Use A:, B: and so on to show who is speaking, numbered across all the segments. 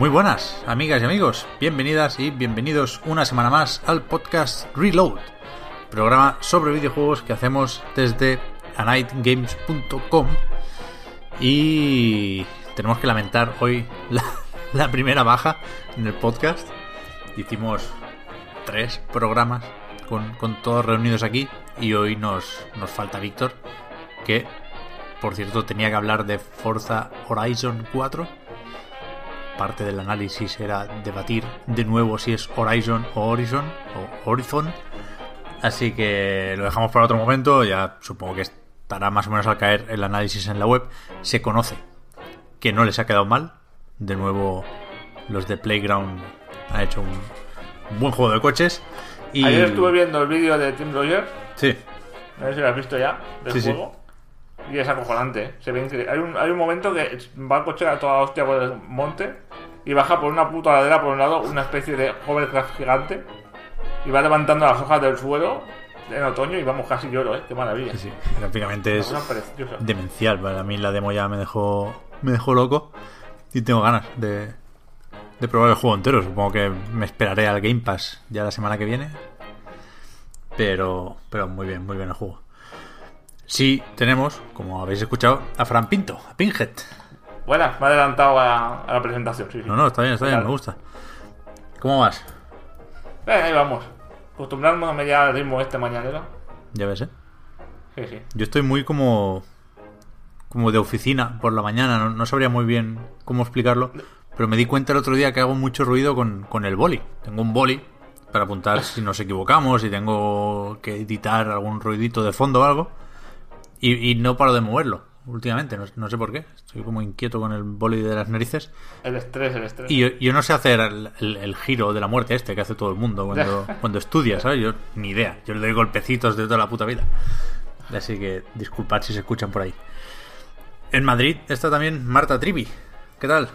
A: Muy buenas, amigas y amigos. Bienvenidas y bienvenidos una semana más al podcast Reload, programa sobre videojuegos que hacemos desde anightgames.com. Y tenemos que lamentar hoy la, primera baja en el podcast. Hicimos tres programas con, con todos reunidos aquí y hoy nos, nos falta Víctor, que por cierto tenía que hablar de Forza Horizon 4 parte del análisis era debatir de nuevo si es Horizon o Horizon o Horizon. Así que lo dejamos para otro momento. Ya supongo que estará más o menos al caer el análisis en la web. Se conoce que no les ha quedado mal. De nuevo, los de Playground han hecho un buen juego de coches. Y...
B: Ayer estuve viendo el vídeo de Tim Rogers.
A: Sí,
B: No sé si lo has visto ya, del
A: Sí, sí.
B: Y es acojonante. ¿eh? Se ve increíble. Hay un, hay un momento que va el coche a toda hostia por el monte y baja por una puta ladera por un lado una especie de hovercraft gigante y va levantando las hojas del suelo en otoño y vamos, casi lloro, ¿eh? Qué maravilla.
A: sí, sí. Gráficamente es demencial. Para mí la demo ya me dejó, me dejó loco y tengo ganas de, de probar el juego entero. Supongo que me esperaré al Game Pass ya la semana que viene. Pero, pero muy bien, muy bien el juego. Sí, tenemos, como habéis escuchado, a Fran Pinto, a Pinhead.
B: Buenas, me ha adelantado a, a la presentación, sí, sí.
A: No, no, está bien, está bien,
B: Claro.
A: me gusta. ¿Cómo vas?
B: Eh, ahí vamos. Acostumbrándome ya al ritmo este mañanero.
A: Ya ves, ¿eh?
B: Sí, sí.
A: Yo estoy muy como como de oficina por la mañana, no, no sabría muy bien cómo explicarlo, pero me di cuenta el otro día que hago mucho ruido con, con el boli. Tengo un boli para apuntar si nos equivocamos, si tengo que editar algún ruidito de fondo o algo, y, y no paro de moverlo últimamente, no, no sé por qué, estoy como inquieto con el boli de las narices.
B: El estrés, el estrés.
A: Y yo, yo no sé hacer el, el- el giro de la muerte este que hace todo el mundo cuando, cuando estudia, ¿sabes? Yo ni idea. Yo le doy golpecitos de toda la puta vida. Así que disculpad si se escuchan por ahí. En Madrid está también Marta Trivi. ¿Qué tal?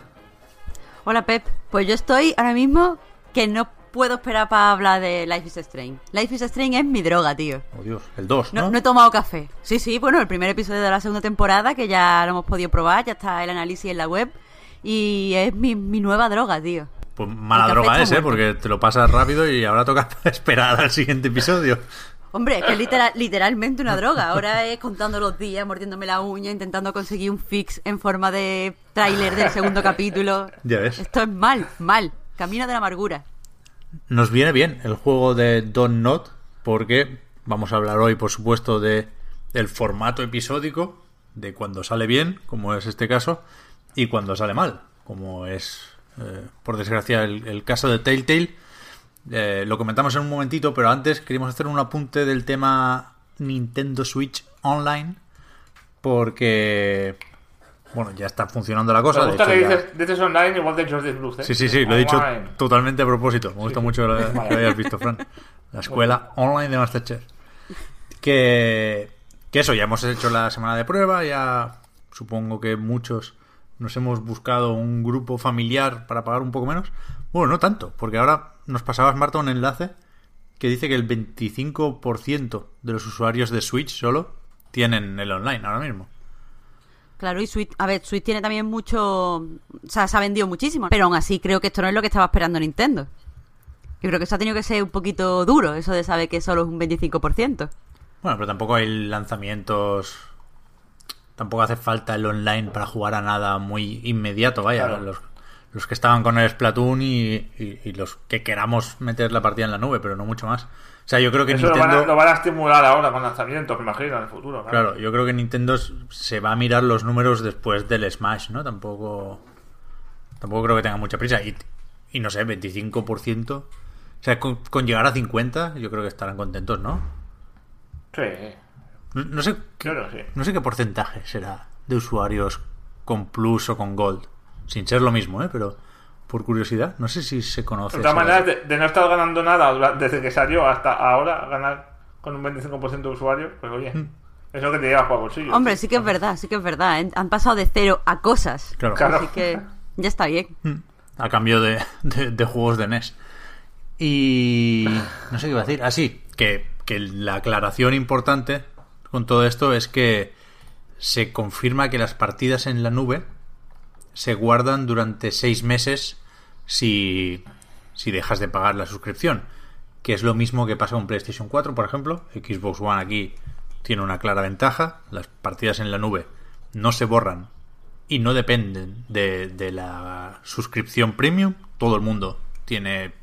C: Hola Pep, pues yo estoy ahora mismo que no puedo esperar para hablar de Life is Strange. Life is Strange es mi droga, tío.
A: Oh Dios, el 2,
C: No,
A: ¿no?
C: no he tomado café. Sí, sí, bueno, el primer episodio de la segunda temporada que ya lo hemos podido probar, ya está el análisis en la web y es mi, mi nueva droga, tío.
A: Pues mala droga es, ¿eh? Porque te lo pasas rápido y ahora toca esperar al siguiente episodio.
C: Hombre, es que es literal- literalmente una droga. Ahora es contando los días, mordiéndome la uña, intentando conseguir un fix en forma de tráiler del segundo capítulo.
A: Ya ves.
C: Esto es mal, mal. Camino de la amargura.
A: Nos viene bien el juego de Don't Not porque vamos a hablar hoy, por supuesto, de el formato episódico, de cuando sale bien, como es este caso, y cuando sale mal, como es, eh, por desgracia, el, el caso de Telltale. Eh, lo comentamos en un momentito, pero antes queríamos hacer un apunte del tema Nintendo Switch Online, porque, bueno, ya está funcionando la cosa.
B: Me
A: de
B: gusta
A: hecho,
B: que
A: ya-
B: dices, dices online igual de Jordi Blues, ¿eh?
A: Sí, sí, sí, lo he dicho totalmente a propósito. Me gusta mucho lo que
B: Vale.
A: hayas visto, Fran. La escuela online de Masterchef. Que, que eso, ya hemos hecho la semana de prueba, ya supongo que muchos nos hemos buscado un grupo familiar para pagar un poco menos. Bueno, no tanto, porque ahora nos pasabas, Marta, un enlace que dice que el 25% de los usuarios de Switch solo tienen el online ahora mismo.
C: Claro, y Switch, a ver, Switch tiene también mucho, o sea, se ha vendido muchísimo, pero aún así creo que esto no es lo que estaba esperando Nintendo. Yo creo que eso ha tenido que ser un poquito duro, eso de saber que solo es un 25%.
A: Bueno, pero tampoco hay lanzamientos. Tampoco hace falta el online para jugar a nada muy inmediato, vaya.
B: Claro.
A: Los, los que estaban con el Splatoon y, y- y los que queramos meter la partida en la nube, pero no mucho más. O sea, yo creo que
B: Eso lo
A: Nintendo.
B: van, a, lo van a estimular ahora con lanzamientos, me imagino, en el futuro.
A: Claro, yo creo que Nintendo se va a mirar los números después del Smash, ¿no? Tampoco. Tampoco creo que tenga mucha prisa. Y, y no sé, 25%. O sea, con, con llegar a 50, yo creo que estarán contentos, ¿no?
B: Sí,
A: No, no sé, qué,
B: claro, sí.
A: no sé qué porcentaje será de usuarios con Plus o con Gold. Sin ser lo mismo, ¿eh? Pero por curiosidad, no sé si se conoce.
B: De todas maneras, de, de no estar ganando nada desde que salió hasta ahora, ganar con un 25% de usuarios, pues oye,
A: Mm.
B: es lo que te llevas para el bolsillo.
C: Hombre, sí que es verdad, sí que es verdad. ¿eh? Han pasado de cero a cosas.
A: Claro.
B: Claro.
C: Así que ya está bien.
A: a cambio de, de- de juegos de NES. Y no sé qué iba a decir. Así, que, que la aclaración importante con todo esto es que se confirma que las partidas en la nube se guardan durante seis meses si, si dejas de pagar la suscripción. Que es lo mismo que pasa con PlayStation 4, por ejemplo. Xbox One aquí tiene una clara ventaja. Las partidas en la nube no se borran y no dependen de, de la suscripción premium. Todo el mundo tiene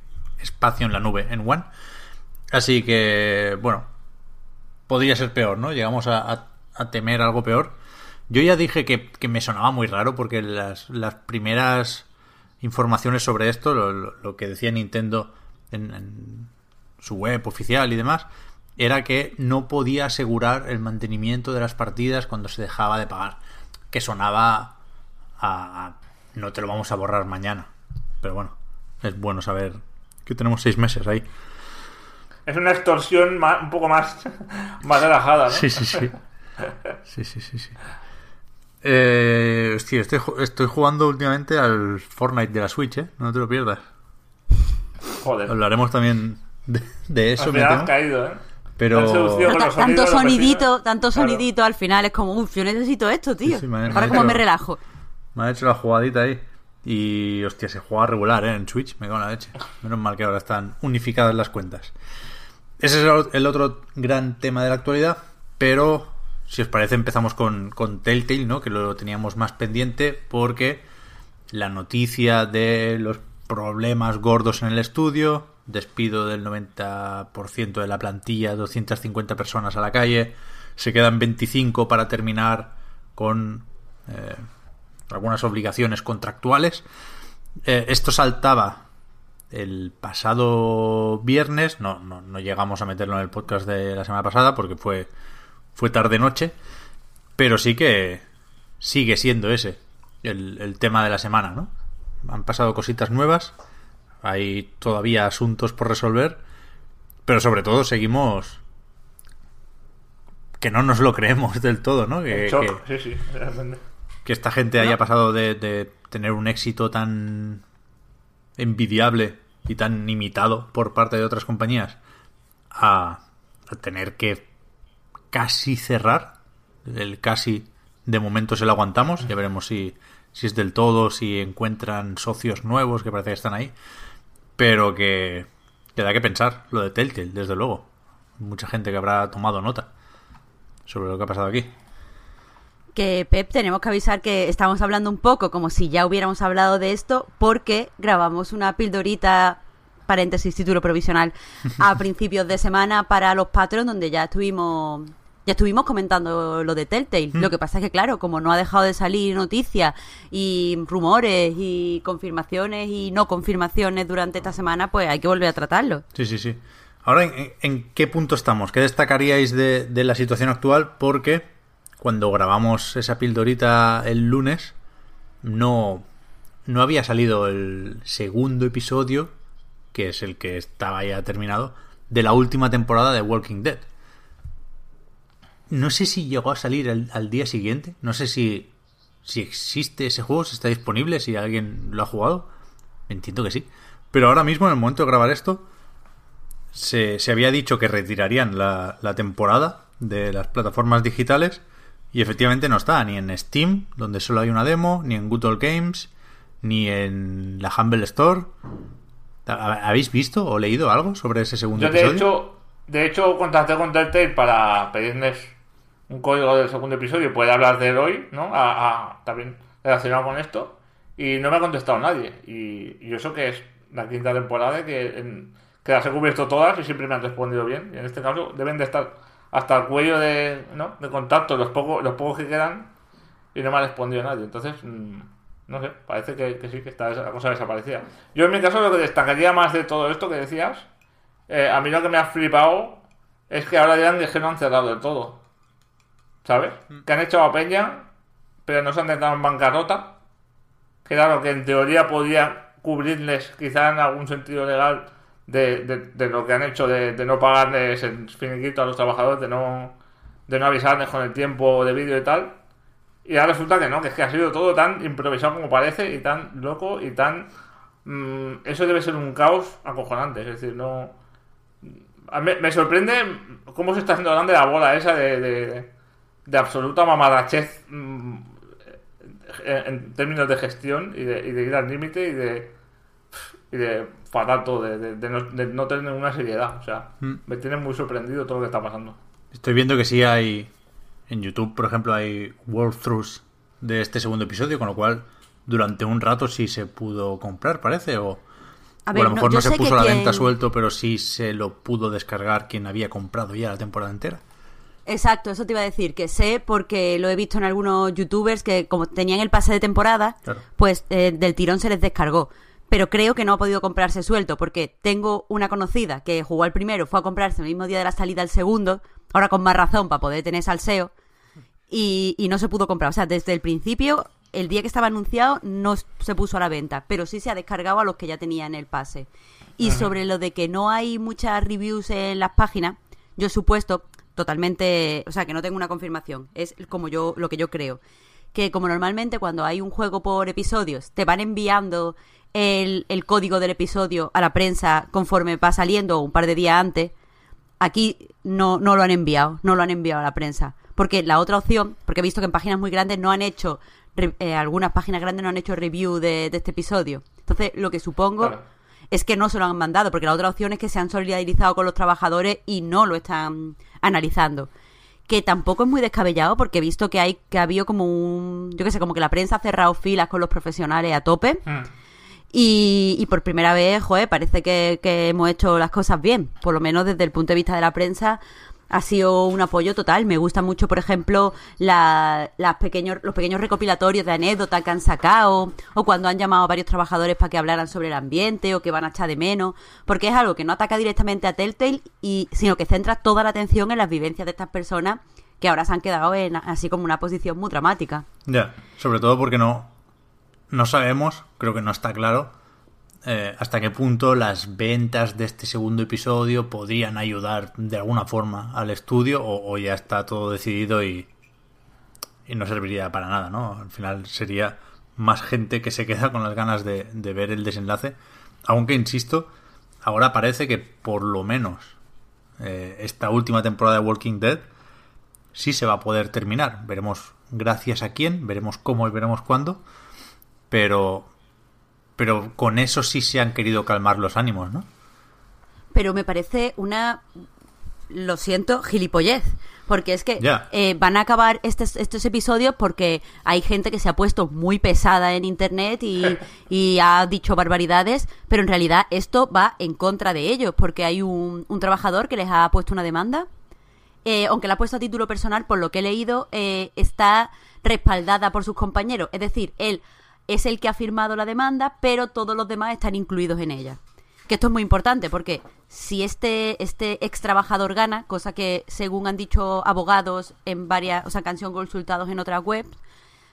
A: espacio en la nube en One. Así que, bueno, podría ser peor, ¿no? Llegamos a, a- a temer algo peor. Yo ya dije que, que me sonaba muy raro porque las, las primeras informaciones sobre esto, lo, lo- que decía Nintendo en, en su web oficial y demás, era que no podía asegurar el mantenimiento de las partidas cuando se dejaba de pagar. Que sonaba a, a no te lo vamos a borrar mañana. Pero bueno, es bueno saber que tenemos seis meses ahí.
B: Es una extorsión ma- un poco más, más relajada, ¿no?
A: Sí, sí, sí. Sí, sí, sí, sí. Eh, hostia, estoy, estoy jugando últimamente al Fortnite de la Switch, ¿eh? No te lo pierdas.
B: Joder.
A: Hablaremos también de, de eso,
B: Al
A: me
B: has caído, ¿eh?
A: Pero-
C: No, tanto
B: sonidos,
C: sonidito, tanto
B: Claro.
C: sonidito al final es como, uff, yo necesito esto, tío.
A: Sí, sí, me ha- me ha
C: Ahora como
A: hecho-
C: me relajo.
A: Me ha hecho la jugadita ahí. Y hostia, se juega regular, ¿eh? En Switch, me cago en la leche. Menos mal que ahora están unificadas las cuentas. Ese es el otro gran tema de la actualidad. Pero, si os parece, empezamos con, con Telltale, ¿no? Que lo teníamos más pendiente porque la noticia de los problemas gordos en el estudio, despido del 90% de la plantilla, 250 personas a la calle, se quedan 25 para terminar con eh, algunas obligaciones contractuales. Eh, esto saltaba el pasado viernes, no, no, no llegamos a meterlo en el podcast de la semana pasada porque fue, fue tarde-noche, pero sí que sigue siendo ese el, el tema de la semana, ¿no? Han pasado cositas nuevas, hay todavía asuntos por resolver, pero sobre todo seguimos que no nos lo creemos del todo, ¿no? Que,
B: En shock,
A: que-
B: sí, sí, realmente.
A: que esta gente haya pasado de, de tener un éxito tan envidiable y tan imitado por parte de otras compañías a, a tener que casi cerrar. El casi de momento se lo aguantamos. Ya veremos si, si es del todo, si encuentran socios nuevos que parece que están ahí. Pero que, que da que pensar lo de Telltale, desde luego. Mucha gente que habrá tomado nota sobre lo que ha pasado aquí.
C: Que Pep, tenemos que avisar que estamos hablando un poco como si ya hubiéramos hablado de esto, porque grabamos una pildorita, paréntesis, título provisional, a principios de semana para los Patreon, donde ya estuvimos. Ya estuvimos comentando lo de Telltale. Lo que pasa es que, claro, como no ha dejado de salir noticias y rumores y confirmaciones y no confirmaciones durante esta semana, pues hay que volver a tratarlo.
A: Sí, sí, sí. Ahora, ¿en, en qué punto estamos? ¿Qué destacaríais de, de la situación actual? Porque cuando grabamos esa pildorita el lunes, no, no había salido el segundo episodio, que es el que estaba ya terminado, de la última temporada de Walking Dead. No sé si llegó a salir al, al día siguiente. No sé si, si existe ese juego, si está disponible, si alguien lo ha jugado. Entiendo que sí. Pero ahora mismo, en el momento de grabar esto, se, se había dicho que retirarían la, la temporada de las plataformas digitales y efectivamente no está ni en Steam, donde solo hay una demo, ni en Good Old Games, ni en la Humble Store. ¿Ha- ¿Habéis visto o leído algo sobre ese segundo
B: Yo de
A: episodio?
B: hecho, de hecho contacté con Telltale para pedirles un código del segundo episodio poder hablar de él hoy, ¿no? También relacionado con esto. Y no me ha contestado nadie. Y, y eso que es la quinta temporada que, que las he cubierto todas y siempre me han respondido bien. Y en este caso deben de estar hasta el cuello de, ¿no? de contacto los pocos, los pocos que quedan y no me ha respondido nadie. Entonces, mm, no sé, parece que, sí, que está esa cosa desaparecida. Yo en mi caso lo que destacaría más de todo esto que decías, eh, a mí lo que me ha flipado es que ahora ya han que no han cerrado del todo. ¿Sabes? Que han echado a Peña, pero no se han entrado en bancarrota. Que lo que en teoría podía cubrirles, quizá en algún sentido legal, de, de- de lo que han hecho de, de no pagarles el finiquito a los trabajadores, de no, de no avisarles con el tiempo de vídeo y tal. Y ahora resulta que no, que es que ha sido todo tan improvisado como parece y tan loco y tan... mm, eso debe ser un caos acojonante, es decir, no... a mí- me sorprende cómo se está haciendo grande la bola esa de, de, de absoluta mamadachez mm, en, en términos de gestión y de, y de ir al límite y de, y de fatal todo, de, de- de no, de no tener ninguna seriedad. O sea,
A: Mm.
B: me tiene muy sorprendido todo lo que está pasando.
A: Estoy viendo que sí hay. En YouTube, por ejemplo, hay walkthroughs de este segundo episodio, con lo cual durante un rato sí se pudo comprar, parece. O
C: A
A: o
C: ver,
A: a lo mejor no, se puso a la
C: quien-
A: venta suelto, pero sí se lo pudo descargar quien había comprado ya la temporada entera.
C: Exacto, eso te iba a decir, que sé porque lo he visto en algunos youtubers que como tenían el pase de temporada,
A: Claro.
C: pues eh, del tirón se les descargó. Pero creo que no ha podido comprarse suelto porque tengo una conocida que jugó al primero, fue a comprarse el mismo día de la salida al segundo, ahora con más razón para poder tener salseo, y, y no se pudo comprar. O sea, desde el principio, el día que estaba anunciado, no se puso a la venta, pero sí se ha descargado a los que ya tenían el pase. Y sobre lo de que no hay muchas reviews en las páginas, yo he supuesto totalmente, o sea, que no tengo una confirmación, es como yo lo que yo creo, que como normalmente cuando hay un juego por episodios te van enviando el, el código del episodio a la prensa conforme va saliendo un par de días antes, aquí no, no lo han enviado, no lo han enviado a la prensa. Porque la otra opción, porque he visto que en páginas muy grandes no han hecho, eh, algunas páginas grandes no han hecho review de, de este episodio. Entonces, lo que supongo
B: Claro.
C: es que no se lo han mandado, porque la otra opción es que se han solidarizado con los trabajadores y no lo están analizando. Que tampoco es muy descabellado, porque he visto que hay que ha habido como un. Yo qué sé, como que la prensa ha cerrado filas con los profesionales a tope.
B: Mm.
C: Y, y por primera vez, joder, parece que, que hemos hecho las cosas bien. Por lo menos desde el punto de vista de la prensa ha sido un apoyo total. Me gusta mucho, por ejemplo, la- las pequeños, los pequeños recopilatorios de anécdotas que han sacado, o cuando han llamado a varios trabajadores para que hablaran sobre el ambiente, o que van a echar de menos, porque es algo que no ataca directamente a Telltale, y, sino que centra toda la atención en las vivencias de estas personas que ahora se han quedado en así como una posición muy dramática.
A: Ya, sobre todo porque no, no sabemos, creo que no está claro, eh, hasta qué punto las ventas de este segundo episodio podrían ayudar de alguna forma al estudio o, ya está todo decidido y, y no serviría para nada, ¿no? Al final sería más gente que se queda con las ganas de, de ver el desenlace, aunque insisto, ahora parece que por lo menos eh, esta última temporada de Walking Dead sí se va a poder terminar. Veremos gracias a quién, veremos cómo y veremos cuándo. Pero, pero con eso sí se han querido calmar los ánimos, ¿no?
C: pero me parece una lo siento gilipollez porque es que eh, van a acabar estos, estos episodios porque hay gente que se ha puesto muy pesada en internet y, y ha dicho barbaridades pero en realidad esto va en contra de ellos porque hay un, un trabajador que les ha puesto una demanda eh, aunque la ha puesto a título personal, por lo que he leído, eh, está respaldada por sus compañeros. Es decir, él es el que ha firmado la demanda, pero todos los demás están incluidos en ella. Que esto es muy importante, porque si este, este ex trabajador gana, cosa que según han dicho abogados en varias, o sea, sido consultados en otras webs,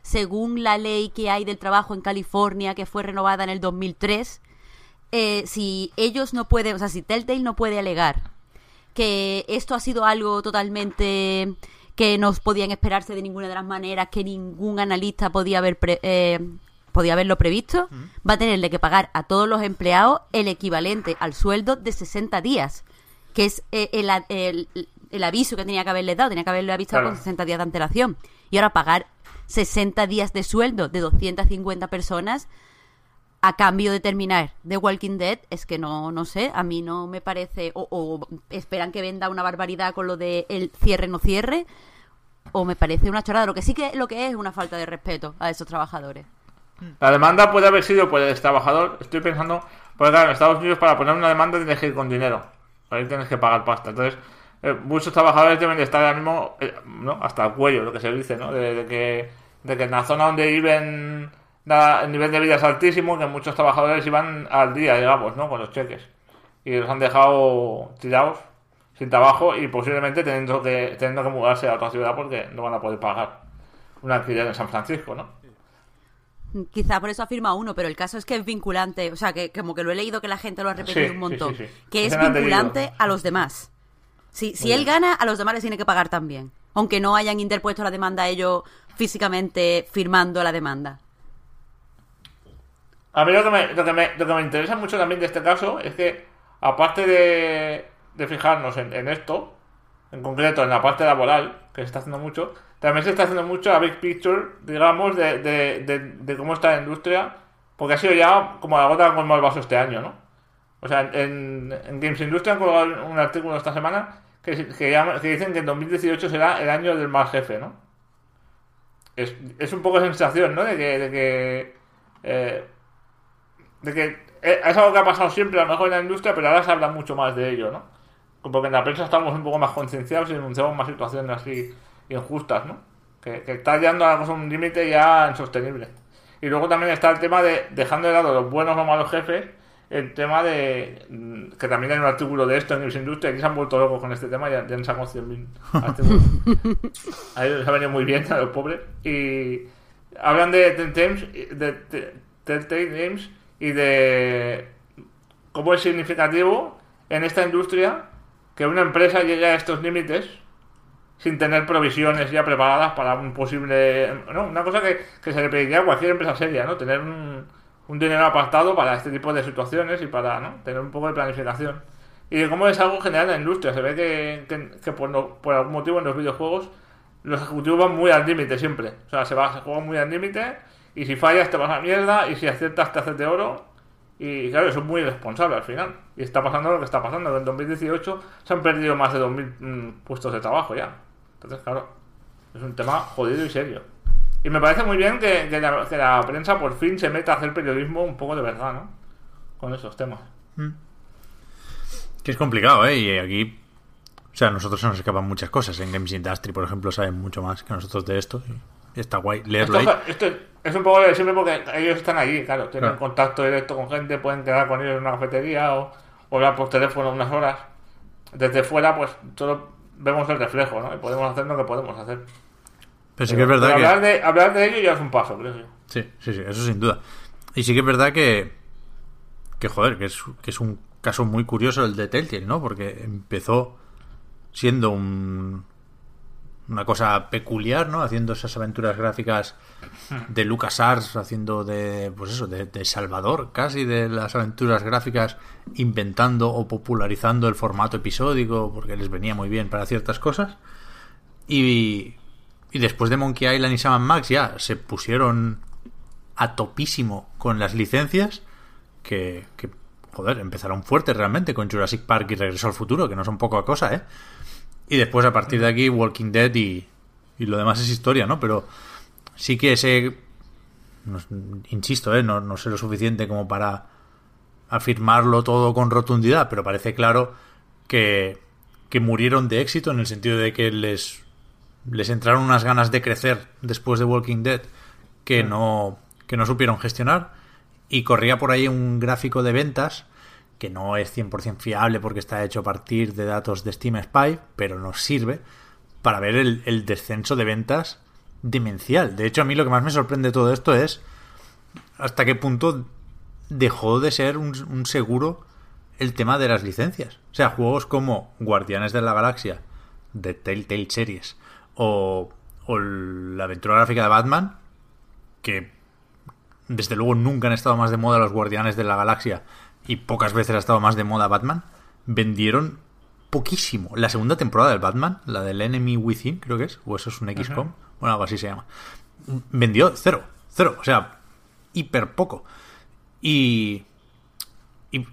C: según la ley que hay del trabajo en California, que fue renovada en el 2003, eh, si ellos no pueden, o sea, si Telltale no puede alegar que esto ha sido algo totalmente que no podían esperarse de ninguna de las maneras, que ningún analista podía haber pre- eh, podía haberlo previsto, va a tenerle que pagar a todos los empleados el equivalente al sueldo de 60 días, que es eh, el, el- el aviso que tenía que haberle dado, tenía que haberle avisado
B: Claro.
C: con 60 días de antelación. Y ahora pagar 60 días de sueldo de 250 personas a cambio de terminar The Walking Dead es que no no sé a mí no me parece o, o esperan que venda una barbaridad con lo de el cierre no cierre o me parece una chorrada lo que sí que lo que es una falta de respeto a esos trabajadores
B: La demanda puede haber sido por el trabajador. Estoy pensando, porque claro, en Estados Unidos para poner una demanda tienes que ir con dinero. Ahí tienes que pagar pasta. Entonces, eh, muchos trabajadores deben de estar ahora mismo, eh, ¿no? Hasta el cuello, lo que se dice, ¿no? De, que, de que en la zona donde viven nada, el nivel de vida es altísimo, que muchos trabajadores iban al día, digamos, ¿no? Con los cheques. Y los han dejado tirados, sin trabajo y posiblemente teniendo que, teniendo que mudarse a otra ciudad porque no van a poder pagar una actividad en San Francisco, ¿no?
C: Quizá por eso afirma uno, pero el caso es que es vinculante, o sea, que como que lo he leído que la gente lo ha repetido
B: Sí,
C: un montón,
B: sí, sí, sí.
C: que es vinculante a los demás. Si, si él gana, a los demás les tiene que pagar también, aunque no hayan interpuesto la demanda ellos físicamente firmando la demanda.
B: A mí lo que, me, lo, que me, lo que me interesa mucho también de este caso es que, aparte de, de fijarnos en, en esto, en concreto en la parte laboral, que se está haciendo mucho, también se está haciendo mucho la big picture, digamos, de, de, cómo está la industria, porque ha sido ya como la gota con el vaso este año, ¿no? O sea, en, en Games Industry han colgado un artículo esta semana que, que, que dicen que en 2018 será el año del mal jefe, ¿no? Es, es un poco sensación, ¿no? De que, de que eh, de que eh, es algo que ha pasado siempre a lo mejor en la industria, pero ahora se habla mucho más de ello, ¿no? Porque en la prensa estamos un poco más concienciados y denunciamos más situaciones así injustas, ¿no? Que, que está llegando a un límite ya insostenible. Y luego también está el tema de, dejando de lado los buenos o malos jefes, el tema de, mm, que también hay un artículo de esto en News Industria, aquí se han vuelto locos con este tema, ya, ya han sacado 100.000 artículos. A ellos les ha venido muy bien a los pobres. Y hablan de Telltale de, de, Telltale Games y de cómo es significativo en esta industria que una empresa llegue a estos límites sin tener provisiones ya preparadas para un posible... ¿no? Una cosa que, que se le pediría a cualquier empresa seria, ¿no? Tener un, un dinero apartado para este tipo de situaciones y para ¿no? tener un poco de planificación. Y de cómo es algo general en la industria. Se ve que, que, por, no- por algún motivo en los videojuegos los ejecutivos van muy al límite siempre. O sea, se, va, se juega muy al límite y si fallas te vas a mierda y si aciertas te haces de oro. Y claro, eso es muy irresponsable al final. Y está pasando lo que está pasando. En 2018 se han perdido más de 2.000 mm, puestos de trabajo ya. Entonces, claro, es un tema jodido y serio. Y me parece muy bien que, que la, que la prensa por fin se meta a hacer periodismo un poco de verdad, ¿no? Con esos temas.
A: Que es complicado, ¿eh? Y aquí, o sea, a nosotros se nos escapan muchas cosas. En Games Industry, por ejemplo, saben mucho más que nosotros de esto. Y está guay leerlo
B: Esto,
A: ahí.
B: esto es un poco de siempre porque ellos están allí, claro, tienen
A: Claro.
B: contacto directo con gente, pueden quedar con ellos en una cafetería o, o hablar por teléfono unas horas. Desde fuera, pues solo vemos el reflejo, ¿no? Y podemos hacer lo que podemos hacer.
A: Pero sí que es verdad que...
B: hablar, de, hablar de ello ya es un paso, creo yo.
A: Sí, sí, sí, eso sin duda. Y sí que es verdad que, que joder, que es, que es un caso muy curioso el de Telltale, ¿no? Porque empezó siendo un, una cosa peculiar, ¿no? Haciendo esas aventuras gráficas de LucasArts, haciendo de, pues eso, de, de Salvador casi de las aventuras gráficas, inventando o popularizando el formato episódico, porque les venía muy bien para ciertas cosas. Y, y después de Monkey Island y Sam Max ya se pusieron a topísimo con las licencias que, que, joder, empezaron fuertes realmente con Jurassic Park y Regreso al Futuro, que no son poca cosa, ¿eh? Y después a partir de aquí Walking Dead y, y lo demás es historia, ¿no? Pero sí que no- insisto, ¿eh? No, no sé lo suficiente como para afirmarlo todo con rotundidad, pero parece claro que, que murieron de éxito en el sentido de que les, les entraron unas ganas de crecer después de Walking Dead que no, que no supieron gestionar y corría por ahí un gráfico de ventas que no es 100% fiable porque está hecho a partir de datos de Steam Spy, pero nos sirve para ver el, descenso de ventas demencial. De hecho, a mí lo que más me sorprende de todo esto es hasta qué punto dejó de ser un, un seguro el tema de las licencias. O sea, juegos como Guardianes de la Galaxia, de Telltale Series, o, o la aventura gráfica de Batman, que desde luego nunca han estado más de moda los Guardianes de la Galaxia y pocas veces ha estado más de moda Batman, vendieron poquísimo. La segunda temporada del Batman, la del Enemy Within, creo que es, o eso es un XCOM, bueno, algo así se llama, vendió cero, cero, o sea, hiper poco. Y, y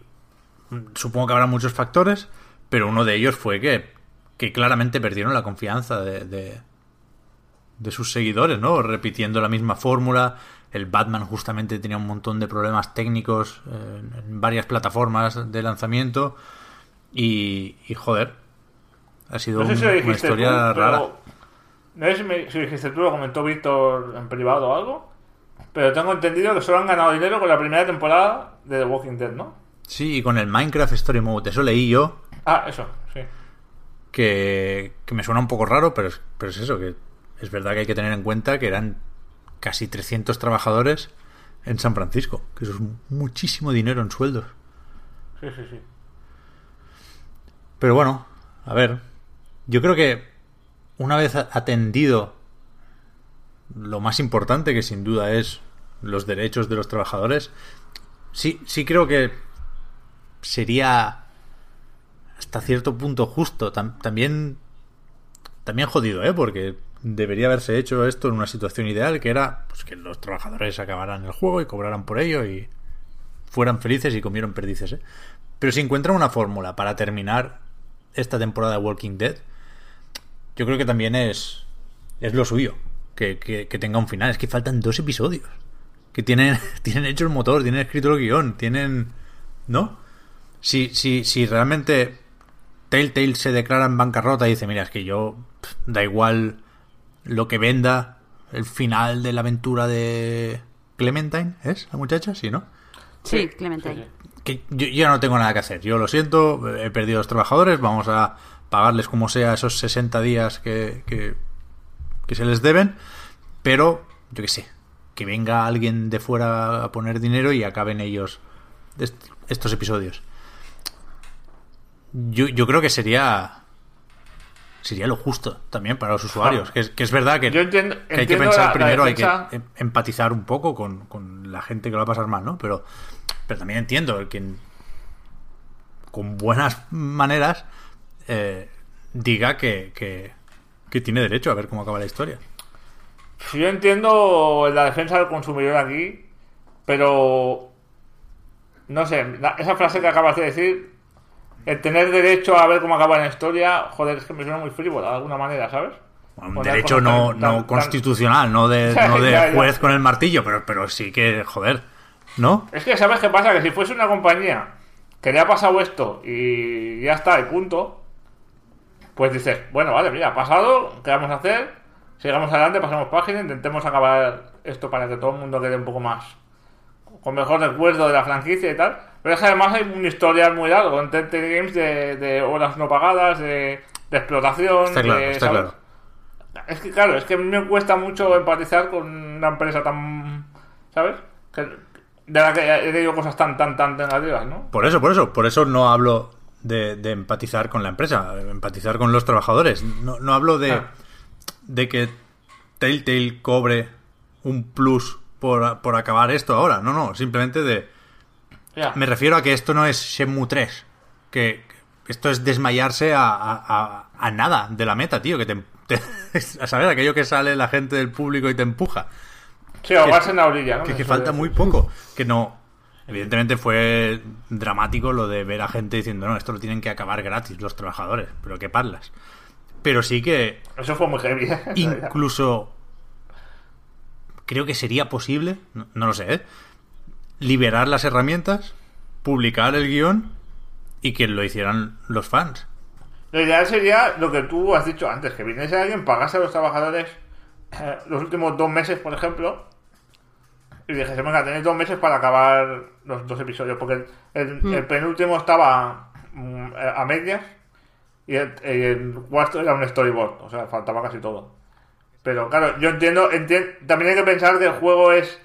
A: supongo que habrá muchos factores, pero uno de ellos fue que, que claramente perdieron la confianza de, de, de sus seguidores, ¿no? Repitiendo la misma fórmula. El Batman justamente tenía un montón de problemas técnicos eh, en varias plataformas de lanzamiento. Y, y joder, ha sido
B: No sé
A: un-
B: si lo
A: una historia
B: tú, pero-
A: rara.
B: No sé si, me- si lo dijiste tú, lo comentó Víctor en privado o algo. pero tengo entendido que solo han ganado dinero con la primera temporada de The Walking Dead, ¿no?
A: Sí, y con el Minecraft Story Mode, eso leí yo,
B: Ah, eso, sí.
A: que, que me suena un poco raro, pero pero es eso, que es verdad que hay que tener en cuenta que eran casi 300 trabajadores en San Francisco, que eso es muchísimo dinero en sueldos.
B: Sí, sí, sí.
A: Pero bueno, a ver, yo creo que una vez atendido lo más importante, que sin duda es los derechos de los trabajadores, sí, sí creo que sería hasta cierto punto justo. Tam- también, también jodido, ¿eh? Porque debería haberse hecho esto en una situación ideal, que era pues, que los trabajadores acabaran el juego y cobraran por ello y fueran felices y comieron perdices, ¿eh? Pero si encuentran una fórmula para terminar esta temporada de Walking Dead, yo creo que también es, es lo suyo. Que, que- que tenga un final. Es que faltan dos episodios. Que tienen, tienen hecho el motor, tienen escrito el guion, tienen. ¿No? Si, si, si realmente Telltale se declara en bancarrota y dice: Mira, es que yo. Da igual lo que venda el final de la aventura de Clementine, ¿es la muchacha? Sí, ¿no?
C: Sí, Clementine.
A: que yo, yo no tengo nada que hacer. Yo lo siento, he perdido a los trabajadores, vamos a pagarles como sea esos 60 días que, que, que se les deben, pero yo qué sé, que venga alguien de fuera a poner dinero y acaben ellos est- estos episodios. Yo, yo creo que sería sería lo justo también para los usuarios. Que es, que es verdad que,
B: Yo entiendo-
A: que hay que pensar
B: la- la
A: primero,
B: defensa-
A: hay que em- empatizar un poco con, con la gente que lo va a pasar mal, ¿no? Pero, pero también entiendo que con buenas maneras eh, diga que, que, que tiene derecho a ver cómo acaba la historia.
B: Yo entiendo la defensa del consumidor aquí, pero no sé, esa frase que acabas de decir, el tener derecho a ver cómo acaba la historia, joder, es que me suena muy frívola de alguna manera, ¿sabes?
A: Un derecho no,
B: tan-
A: no
B: tan-
A: constitucional, no de, no de
B: Ya, ya.
A: juez con el martillo, pero, pero sí que, joder, ¿no?
B: Es que, ¿sabes qué pasa? Que si fuese una compañía que le ha pasado esto y ya está, y punto, pues dices, bueno, vale, mira, ha pasado, ¿qué vamos a hacer? Sigamos adelante, pasamos página, intentemos acabar esto para que todo el mundo quede un poco más con mejor recuerdo de la franquicia y tal. Pero es que además hay un historial muy largo en Telltale Games de, de horas no pagadas, de, de explotación.
A: Está claro,
B: de-
A: está
B: ¿sabes?
A: claro.
B: Es que claro, es que me cuesta mucho empatizar con una empresa tan. ¿Sabes? Que, de la que he leído cosas tan, tan, tan negativas, ¿no?
A: Por eso, por eso, por eso no hablo de, de empatizar con la empresa, empatizar con los trabajadores. No, no hablo de,
B: Ah.
A: de que Telltale cobre un plus por, por acabar esto ahora. No, no, simplemente de... Me refiero a que esto no es Shenmue 3. Que, esto es desmayarse a, a- a- a nada de la meta, tío. Que te, te- a saber, aquello que sale la gente del público y te empuja.
B: Sí, ahogarse en la orilla, ¿no?
A: Que, falta muy poco. Que no. Evidentemente fue dramático lo de ver a gente diciendo, no, esto lo tienen que acabar gratis los trabajadores. Pero qué parlas. Pero sí que
B: Eso fue muy heavy. ¿eh?
A: incluso creo que sería posible, no, no lo sé, ¿eh? Liberar las herramientas, publicar el guion y que lo hicieran los fans.
B: Lo ideal sería lo que tú has dicho antes, que viniese alguien, pagase a los trabajadores eh, los últimos dos meses, por ejemplo, y dijese, venga, tenéis dos meses para acabar los dos episodios, porque el, el- el penúltimo estaba mm, a medias y el, el cuarto era un storyboard, o sea, faltaba casi todo. Pero claro, yo entiendo, entien- también hay que pensar que el juego es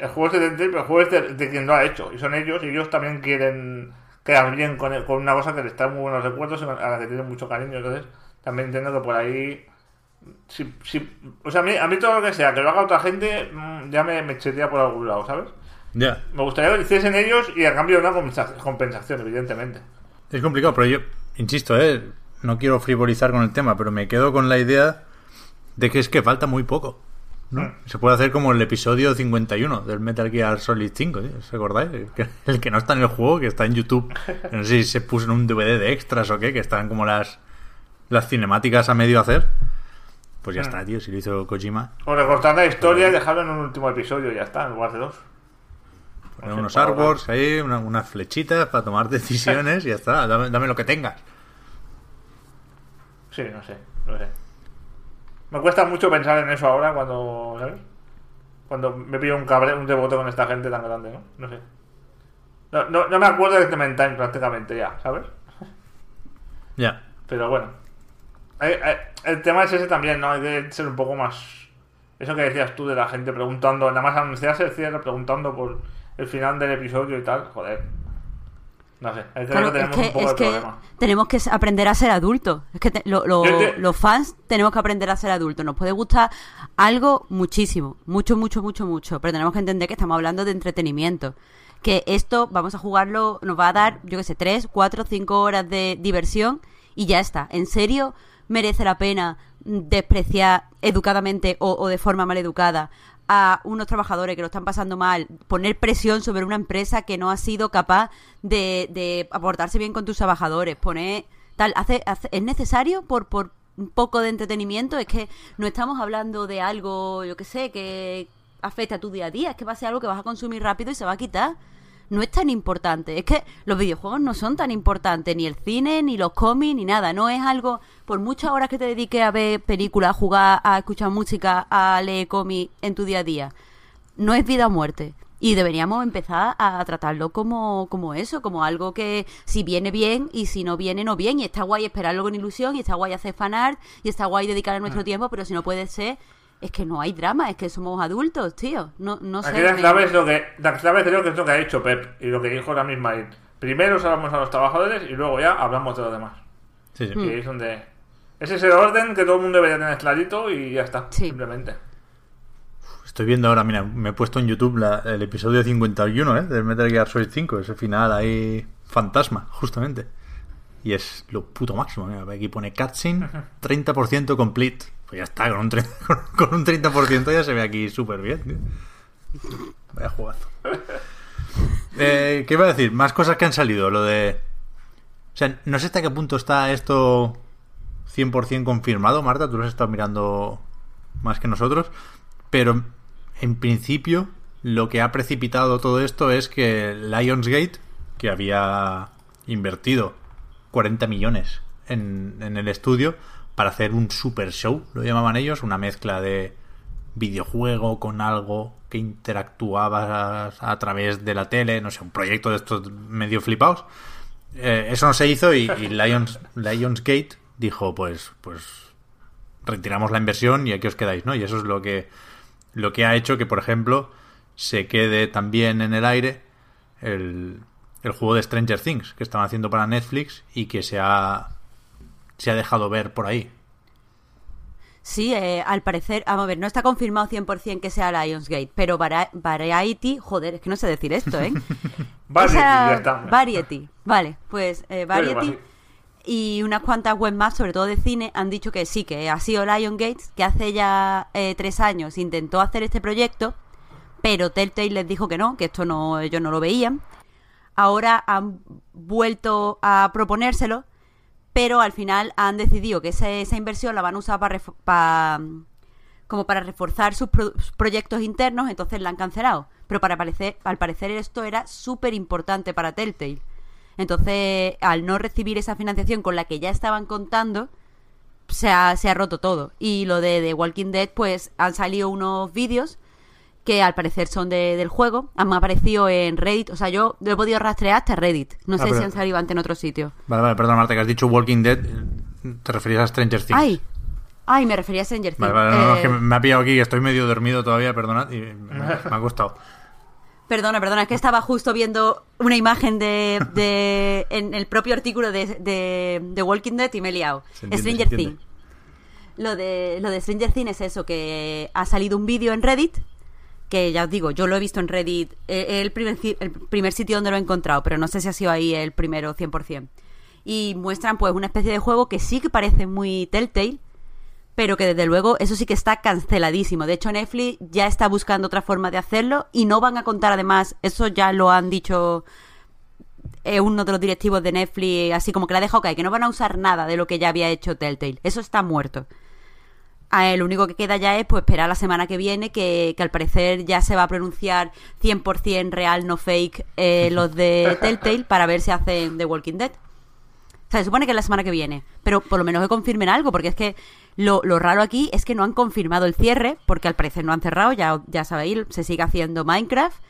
B: el juego es de Telltale, pero el juego es de, de quien lo ha hecho. Y son ellos, y ellos también quieren quedar bien con, el- con una cosa que les trae muy buenos recuerdos y a la que tienen mucho cariño. Entonces, también entiendo que por ahí. Si, si- o sea, a mí, a mí todo lo que sea que lo haga otra gente, mm, ya me, me echaría por algún lado, ¿sabes?
A: Ya.
B: Me gustaría que lo hiciesen ellos y a cambio de una compensa- compensación, evidentemente.
A: Es complicado, pero yo, insisto, ¿eh? no quiero frivolizar con el tema, pero me quedo con la idea de que es que falta muy poco. ¿No? Se puede hacer como el episodio 51 del Metal Gear Solid 5, ¿sí? ¿os acordáis? El que, el que no está en el juego, que está en YouTube. No sé si se puso en un DVD de extras o qué, que están como las, las cinemáticas a medio hacer. Pues ya
B: Mm.
A: está, tío, si lo hizo Kojima.
B: O recortar la historia y dejarlo en un último episodio ya está, en lugar de dos.
A: Poner unos artworks ahí, una- unas flechitas para tomar decisiones y ya está. Dame, dame lo que tengas.
B: Sí, no sé, no sé. Me cuesta mucho pensar en eso ahora cuando, ¿sabes? Cuando me pillo un cabre, un rebote con esta gente tan grande, ¿no? No sé. No, no, no me acuerdo de Clementine prácticamente ya, ¿sabes?
A: Ya.
B: Pero bueno. Eh, eh, el tema es ese también, ¿no? Hay que ser un poco más. Eso que decías tú de la gente preguntando, nada más anunciarse el cierre, preguntando por el final del episodio y tal. Joder. No sé, que
C: Claro, es
B: que tenemos
C: que,
B: un poco
C: es
B: de
C: que
B: problema.
C: tenemos que aprender a ser adultos. Es que te- lo- lo-
B: Yo te-
C: los fans tenemos que aprender a ser adultos. Nos puede gustar algo muchísimo, mucho, mucho, mucho, mucho, pero tenemos que entender que estamos hablando de entretenimiento. Que esto vamos a jugarlo, nos va a dar, yo qué sé, tres, cuatro, cinco horas de diversión y ya está. ¿En serio merece la pena despreciar educadamente o, o de forma mal educada a unos trabajadores que lo están pasando mal, poner presión sobre una empresa que no ha sido capaz de, de aportarse bien con tus trabajadores, poner tal, hace, hace- es necesario por, por un poco de entretenimiento, es que no estamos hablando de algo, yo qué sé, que afecta a tu día a día, es que va a ser algo que vas a consumir rápido y se va a quitar. No es tan importante, es que los videojuegos no son tan importantes, ni el cine, ni los cómics, ni nada, no es algo, por muchas horas que te dediques a ver películas, a jugar, a escuchar música, a leer cómics en tu día a día, no es vida o muerte. Y deberíamos empezar a tratarlo como, como eso, como algo que si viene bien y si no viene, no bien. Y está guay esperarlo con ilusión y está guay hacer fanart y está guay dedicarle nuestro tiempo, pero si no puede ser, es que no hay drama, es que somos adultos, tío. No, no sé.
B: Aquí la
C: me-
B: clave es lo que. La clave creo que es lo que ha dicho Pep y lo que dijo la misma Aid. Primero salvamos a los trabajadores y luego ya hablamos de los demás.
A: Sí, sí.
C: Hmm.
B: Y ahí es donde. Ese es el orden que todo el mundo debería tener clarito y ya está.
C: Sí.
B: Simplemente.
A: Estoy viendo ahora, mira, me he puesto en YouTube la- el episodio 51, ¿eh? Del Metal Gear Solid 5, ese final ahí fantasma, justamente. Y es lo puto máximo, mira, aquí pone cutscene 30% complete. Pues ya está, con un, tre- con un 30% ya se ve aquí súper bien. Vaya jugazo. Eh, ¿Qué iba a decir? Más cosas que han salido, lo de... No sé hasta qué punto está esto 100% confirmado, Marta, tú lo has estado mirando más que nosotros, pero en principio lo que ha precipitado todo esto es que Lionsgate, que había invertido 40 millones en, en el estudio para hacer un super show, lo llamaban ellos, una mezcla de videojuego con algo que interactuaba a, través de la tele, no sé, un proyecto de estos medio flipados. Eh, eso no se hizo y, y Lions, Lionsgate dijo, pues, pues retiramos la inversión y aquí os quedáis, ¿no? Y eso es lo que, lo que ha hecho que, por ejemplo, se quede también en el aire el, el juego de Stranger Things que estaban haciendo para Netflix y que se ha, se ha dejado ver por ahí.
C: Sí, eh, al parecer, vamos a ver, no está confirmado 100% que sea Lionsgate, pero Vari- Variety, joder, es que no sé decir esto, ¿eh?
B: Variety,
C: Esa-
B: ya está.
C: Variety, vale, pues eh, Variety y unas cuantas web más, sobre todo de cine, han dicho que sí, que ha sido Lionsgate, que hace ya eh, tres años intentó hacer este proyecto, pero Telltale les dijo que no, que esto no, ellos no lo veían. Ahora han vuelto a proponérselo, pero al final han decidido que esa, inversión la van a usar para, como para reforzar sus proyectos internos, entonces la han cancelado. Pero para parecer, al parecer esto era súper importante para Telltale. Entonces, al no recibir esa financiación con la que ya estaban contando, se ha, se ha roto todo. Y lo de The Walking Dead, pues han salido unos vídeos que al parecer son de- del juego. Han aparecido en Reddit. O sea, yo lo he podido rastrear hasta Reddit. No
A: Ah,
C: sé
A: pero-
C: si han salido antes en otro sitio.
A: Vale, vale, perdón, Marta, que has dicho Walking Dead, te referías a Stranger Things.
C: ¡Ay! ¡Ay! Me refería a Stranger Things.
A: Vale, vale, no, no, es que
C: Eh,
A: me ha pillado aquí, estoy medio dormido todavía, perdonad, y me, me ha costado.
C: Perdona, perdona, es que estaba justo viendo una imagen de, de en el propio artículo de, de, de Walking Dead y me he liado.
A: Entiende,
C: Stranger. Things. Lo de, lo de Stranger Things es eso, que ha salido un vídeo en Reddit, que ya os digo, yo lo he visto en Reddit, eh, el primer, el primer sitio donde lo he encontrado, pero no sé si ha sido ahí el primero 100%. Y muestran pues una especie de juego que sí que parece muy Telltale, pero que desde luego eso sí que está canceladísimo. De hecho, Netflix ya está buscando otra forma de hacerlo y no van a contar además, eso ya lo han dicho eh, uno de los directivos de Netflix, así como que la ha dejado caer, que no van a usar nada de lo que ya había hecho Telltale. Eso está muerto. Lo único que queda ya es pues esperar la semana que viene, que, que al parecer ya se va a pronunciar 100% real, no fake, eh, los de Telltale para ver si hacen The Walking Dead. O sea, se supone que es la semana que viene, pero por lo menos que confirmen algo, porque es que Lo, lo raro aquí es que no han confirmado el cierre, porque al parecer no han cerrado, ya, ya sabéis, se sigue haciendo Minecraft.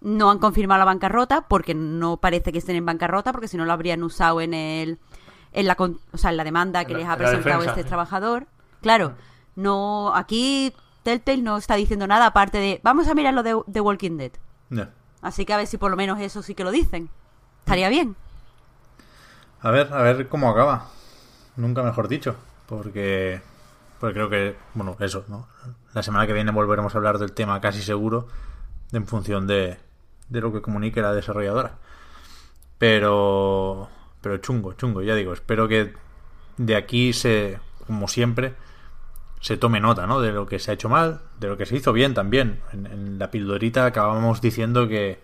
C: No han confirmado la bancarrota, porque no parece que estén en bancarrota, porque si no lo habrían usado en el en la, o sea, en la demanda que
B: la-
C: les ha presentado este trabajador. Claro, no aquí Telltale no está diciendo nada aparte de vamos a mirar lo de The Walking Dead. Así que a ver si por lo menos eso sí que lo dicen. Estaría bien.
A: A ver, a ver cómo acaba. Nunca mejor dicho. Porque, porque creo que, bueno, eso, ¿no? La semana que viene volveremos a hablar del tema casi seguro en función de, de lo que comunique la desarrolladora. Pero, pero chungo, chungo, ya digo, espero que de aquí se, como siempre, se tome nota, ¿no? De lo que se ha hecho mal, de lo que se hizo bien también. En, la pildorita acabábamos diciendo que,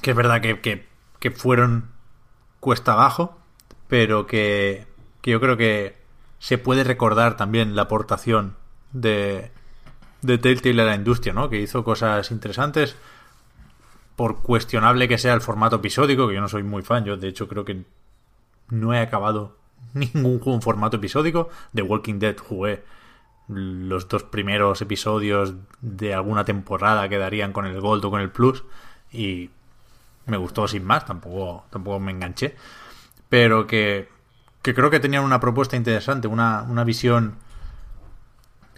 A: que es verdad que, que, que fueron cuesta abajo, pero que, que yo creo que se puede recordar también la aportación de, de Telltale a la industria, ¿no? Que hizo cosas interesantes, por cuestionable que sea el formato episódico, que yo no soy muy fan, yo de hecho creo que no he acabado ningún juego en formato episódico. The Walking Dead jugué los dos primeros episodios de alguna temporada que darían con el Gold o con el Plus y me gustó sin más, tampoco, tampoco me enganché. Pero que, que creo que tenían una propuesta interesante, una, una visión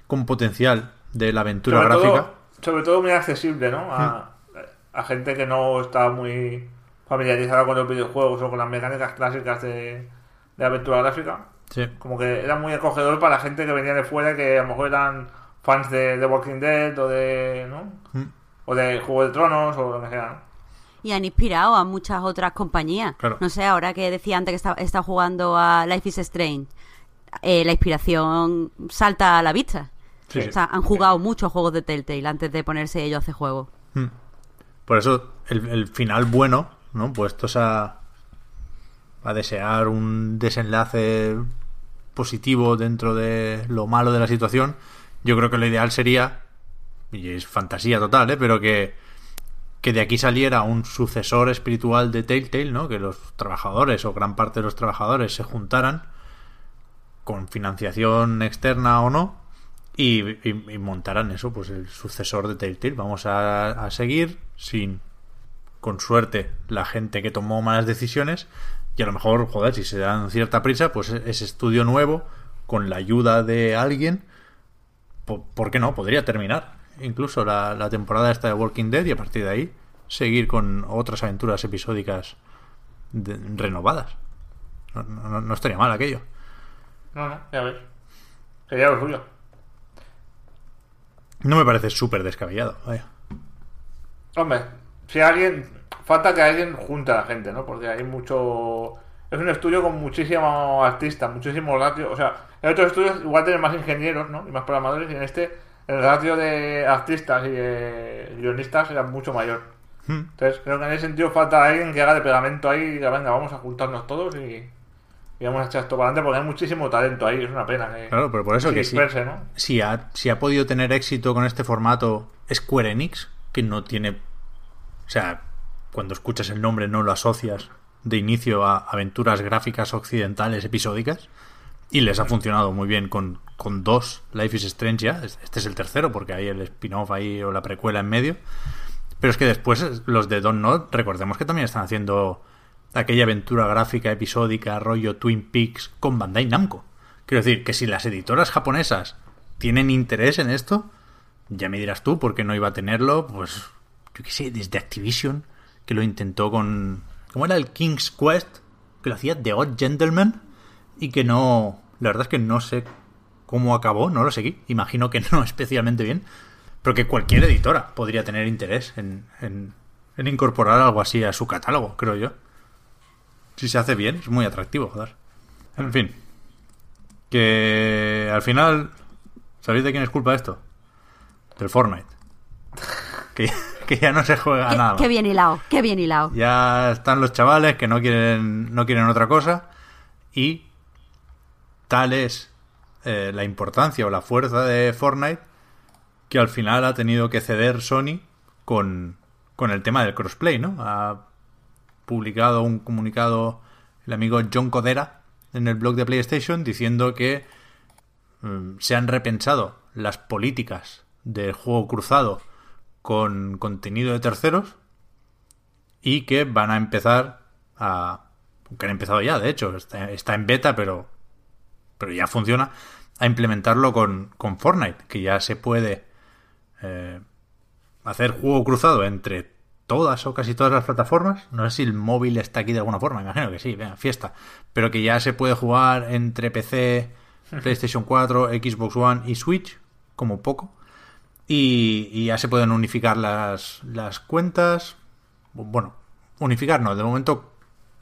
A: con potencial de la aventura
B: sobre
A: gráfica.
B: Todo, sobre todo muy accesible, ¿no? A, a gente que no está muy familiarizada con los videojuegos o con las mecánicas clásicas de, de aventura gráfica.
A: Sí.
B: Como que era muy acogedor para la gente que venía de fuera que a lo mejor eran fans de The Walking Dead o de, ¿no?
A: Mm.
B: O de Juego de Tronos o lo que sea. ¿no?
C: Y han inspirado a muchas otras compañías.
A: Claro.
C: No sé, ahora que decía antes que estaba, está jugando a Life is Strange, eh, la inspiración salta a la vista.
A: Sí, sí.
C: O sea, han jugado muchos juegos de Telltale antes de ponerse ellos a hacer juegos.
A: Mm. Por eso el, el final bueno, ¿no? Puestos a, a desear un desenlace positivo dentro de lo malo de la situación, yo creo que lo ideal sería, y es fantasía total, ¿eh? Pero que, que de aquí saliera un sucesor espiritual de Telltale, ¿no? Que los trabajadores o gran parte de los trabajadores se juntaran con financiación externa o no y, y- y montarán eso, pues el sucesor de Telltale. Vamos a, a seguir sin, con suerte, la gente que tomó malas decisiones y a lo mejor, joder, si se dan cierta prisa, pues ese estudio nuevo, con la ayuda de alguien, po- ¿por qué no? Podría terminar incluso la, la temporada esta de Walking Dead y a partir de ahí seguir con otras aventuras episódicas de- renovadas. No, no- no estaría mal aquello.
B: No, no, ya ves. Sería lo suyo.
A: No me parece súper descabellado. Vaya.
B: Hombre, si alguien. Falta que alguien junte a la gente, ¿no? Porque hay mucho. Es un estudio con muchísimos artistas, muchísimos ratios. O sea, en otros estudios igual tienen más ingenieros, ¿no? Y más programadores. Y en este, el ratio de artistas y de guionistas era mucho mayor.
A: Hmm.
B: Entonces, creo que en ese sentido falta alguien que haga de pegamento ahí y diga, venga, vamos a juntarnos todos y. Y vamos a echar esto para adelante porque hay muchísimo talento ahí. Es una pena que.
A: Claro, pero por eso que
B: disperse, ¿no?
A: si ha, si ha podido tener éxito con este formato Square Enix, que no tiene. O sea, cuando escuchas el nombre no lo asocias de inicio a aventuras gráficas occidentales episódicas. Y les ha funcionado muy bien con, con dos Life is Strange ya. Este es el tercero, porque hay el spin-off ahí o la precuela en medio. Pero es que después los de Don't Not, recordemos que también están haciendo aquella aventura gráfica episódica rollo Twin Peaks con Bandai Namco. Quiero decir que si las editoras japonesas tienen interés en esto, ya me dirás tú por qué no iba a tenerlo, pues yo qué sé, desde Activision, que lo intentó con... ¿Cómo era el King's Quest? Que lo hacía The Odd Gentleman y que no... La verdad es que no sé cómo acabó, no lo seguí. Imagino que no especialmente bien, pero que cualquier editora podría tener interés en, en, en incorporar algo así a su catálogo, creo yo. Si se hace bien, es muy atractivo, joder. En fin. Que al final, ¿sabéis de quién es culpa esto? Del Fortnite. Que, que ya no se juega
C: Qué,
A: nada.
C: qué bien hilado, qué bien hilado.
A: Ya están los chavales que no quieren, no quieren otra cosa y tal es eh, la importancia o la fuerza de Fortnite que al final ha tenido que ceder Sony con, con el tema del crossplay, ¿no? Ha publicado un comunicado el amigo John Codera en el blog de PlayStation diciendo que mm, se han repensado las políticas del juego cruzado con contenido de terceros y que van a empezar a que han empezado ya, de hecho, está, está en beta, pero pero ya funciona, a implementarlo con, con Fortnite, que ya se puede eh, hacer juego cruzado entre todas o casi todas las plataformas. No sé si el móvil está aquí de alguna forma, imagino que sí, venga, fiesta. Pero que ya se puede jugar entre PC, PlayStation 4, Xbox One y Switch, como poco. Y, ya se pueden unificar las, las cuentas. Bueno, unificar no, de momento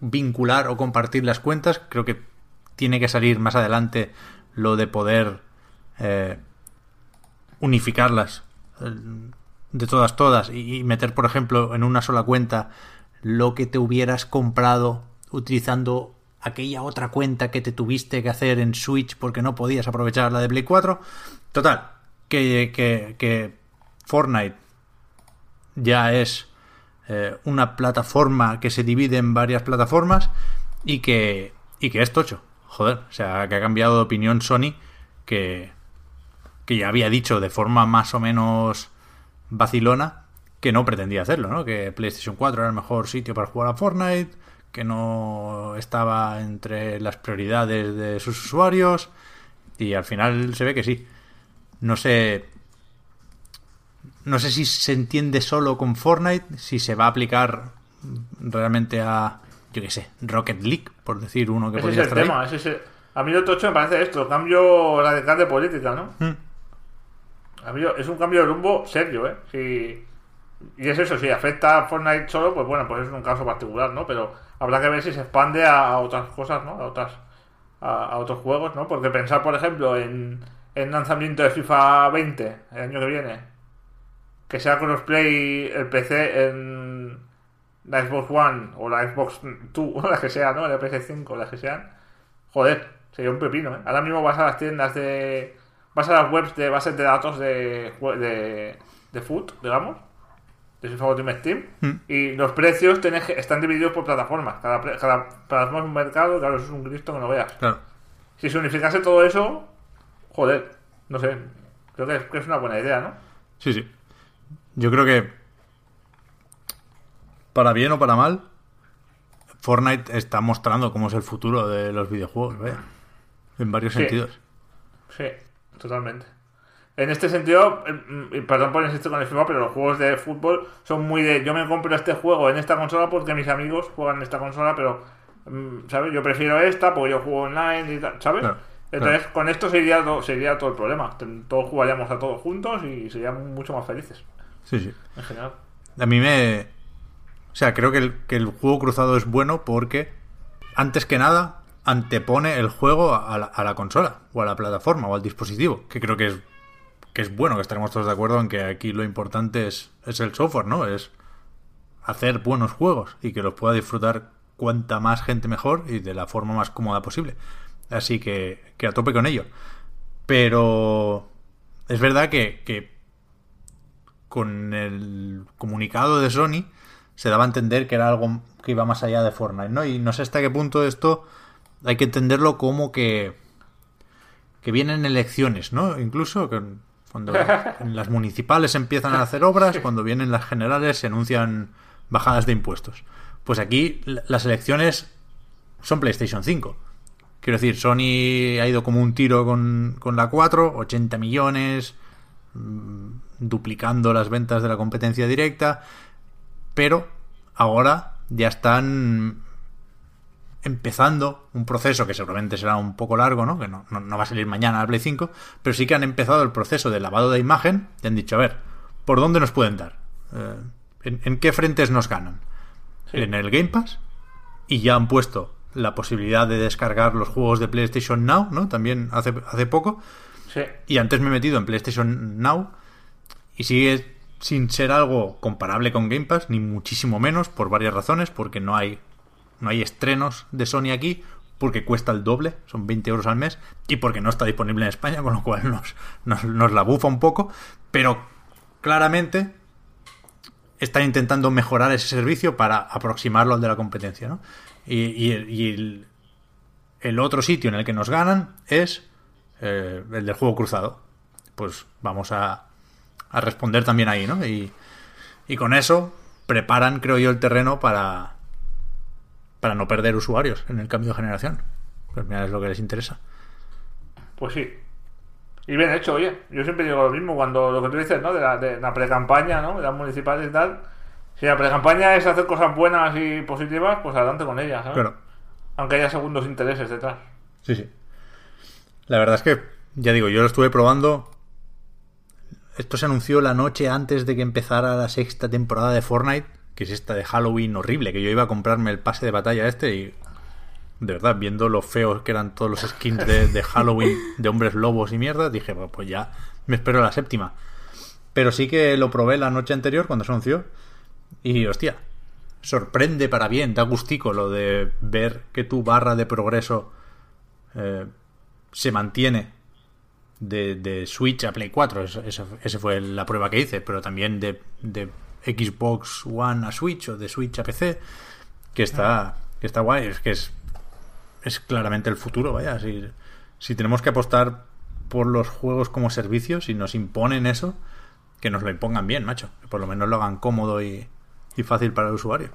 A: vincular o compartir las cuentas. Creo que tiene que salir más adelante lo de poder eh, unificarlas eh, de todas, todas y, meter, por ejemplo, en una sola cuenta lo que te hubieras comprado utilizando aquella otra cuenta que te tuviste que hacer en Switch porque no podías aprovechar la de Play 4. Total, que, que, que Fortnite ya es eh, una plataforma que se divide en varias plataformas y que, y que es tocho joder, o sea, que ha cambiado de opinión Sony, que, que ya había dicho de forma más o menos vacilona que no pretendía hacerlo, ¿no? Que PlayStation 4 era el mejor sitio para jugar a Fortnite, que no estaba entre las prioridades de sus usuarios, y al final se ve que sí. No sé. No sé si se entiende solo con Fortnite, si se va a aplicar realmente a, yo qué sé, Rocket League, por decir uno que
B: ese
A: podría
B: es el
A: estar
B: tema.
A: ahí.
B: Ese es el- A mí lo tocho me parece esto, cambio radical de política, ¿no?
A: Mm.
B: A mí es un cambio de rumbo serio, ¿eh? Si- Y es eso, si afecta a Fortnite solo, pues bueno, pues es un caso particular, ¿no? Pero habrá que ver si se expande a, a otras cosas, ¿no? A otras a, a otros juegos, ¿no? Porque pensar, por ejemplo, en, en lanzamiento de FIFA 20 el año que viene, que sea crossplay el PC en la Xbox One o la Xbox 2 o la que sea, ¿no? La PS5 las que sean, joder, sería un pepino, ¿eh? Ahora mismo vas a las tiendas de... Vas a las webs de bases de datos de, de, de food, digamos, de FIFA Ultimate Team,
A: Mm.
B: y los precios tenés están divididos por plataformas. Cada, cada plataforma es un mercado, claro, eso es un Cristo que no veas.
A: Claro.
B: Si se unificase todo eso, joder, no sé, creo que es, que es una buena idea, ¿no?
A: Sí, sí. Yo creo que, para bien o para mal, Fortnite está mostrando cómo es el futuro de los videojuegos, vaya. En varios
B: Sí.
A: sentidos.
B: Sí, totalmente. En este sentido, y perdón por insistir con el FIFA, pero los juegos de fútbol son muy de. Yo me compro este juego en esta consola porque mis amigos juegan en esta consola, pero. mm, ¿Sabes? Yo prefiero esta porque yo juego online y tal, ¿sabes?
A: Claro,
B: Entonces, con esto sería, todo, sería todo el problema. Todos jugaríamos a todos juntos y seríamos mucho más felices,
A: Sí, sí.
B: en general.
A: A mí me... O sea, creo que el, que el juego cruzado es bueno porque, antes que nada, antepone el juego a la, a la consola, o a la plataforma, o al dispositivo, que creo que es, que es bueno, que estaremos todos de acuerdo en que aquí lo importante es, es el software, ¿no? Es hacer buenos juegos y que los pueda disfrutar cuanta más gente mejor y de la forma más cómoda posible. Así que, que a tope con ello. Pero es verdad que, que con el comunicado de Sony se daba a entender que era algo que iba más allá de Fortnite, ¿no? Y no sé hasta qué punto esto hay que entenderlo como que que vienen elecciones, ¿no? Incluso que cuando en las municipales empiezan a hacer obras, cuando vienen las generales se anuncian bajadas de impuestos. Pues aquí la- las elecciones son PlayStation 5. Quiero decir, Sony ha ido como un tiro con, con la 4, 80 millones, mm, duplicando las ventas de la competencia directa, pero ahora ya están empezando un proceso que seguramente será un poco largo, ¿no? Que no, no- no va a salir mañana a Play 5, pero sí que han empezado el proceso de lavado de imagen y han dicho, a ver, ¿por dónde nos pueden dar? Eh, ¿en, en qué frentes nos ganan?
B: Sí.
A: En el Game Pass y ya han puesto la posibilidad de descargar los juegos de PlayStation Now, ¿no? También hace, hace poco.
B: Sí.
A: Y antes me he metido en PlayStation Now y sigue sin ser algo comparable con Game Pass, ni muchísimo menos, por varias razones, porque no hay, no hay estrenos de Sony aquí, porque cuesta el doble, son 20 euros al mes, y porque no está disponible en España, con lo cual nos, nos, nos la bufa un poco, pero claramente están intentando mejorar ese servicio para aproximarlo al de la competencia, ¿no? Y, el, el otro sitio en el que nos ganan es eh, el del juego cruzado. Pues vamos a, a responder también ahí, ¿no? Y, y con eso preparan, creo yo, el terreno para, para no perder usuarios en el cambio de generación. Pues mira, es lo que les interesa.
B: Pues sí. Y bien hecho, oye. Yo siempre digo lo mismo cuando lo que tú dices, ¿no? De la, de la pre-campaña, ¿no? De las municipales y tal. Si la pre-campaña es hacer cosas buenas y positivas, pues adelante con ellas, ¿sabes?
A: Claro.
B: Aunque haya segundos intereses detrás.
A: Sí, sí. La verdad es que, ya digo, yo lo estuve probando. Esto se anunció la noche antes de que empezara la sexta temporada de Fortnite, que es esta de Halloween horrible, que yo iba a comprarme el pase de batalla este y de verdad, viendo lo feos que eran todos los skins de, de Halloween de hombres lobos y mierda, dije, pues ya me espero la séptima. Pero sí que lo probé la noche anterior cuando se anunció y hostia, sorprende para bien, da gustico lo de ver que tu barra de progreso eh, se mantiene de, de, Switch a Play 4. Esa fue la prueba que hice, pero también de, de, Xbox One a Switch o de Switch a PC, que está, que está guay. Es que es, es claramente el futuro, vaya. Si, si tenemos que apostar por los juegos como servicios y nos imponen eso, que nos lo impongan bien, macho. Que por lo menos lo hagan cómodo y, y fácil para el usuario.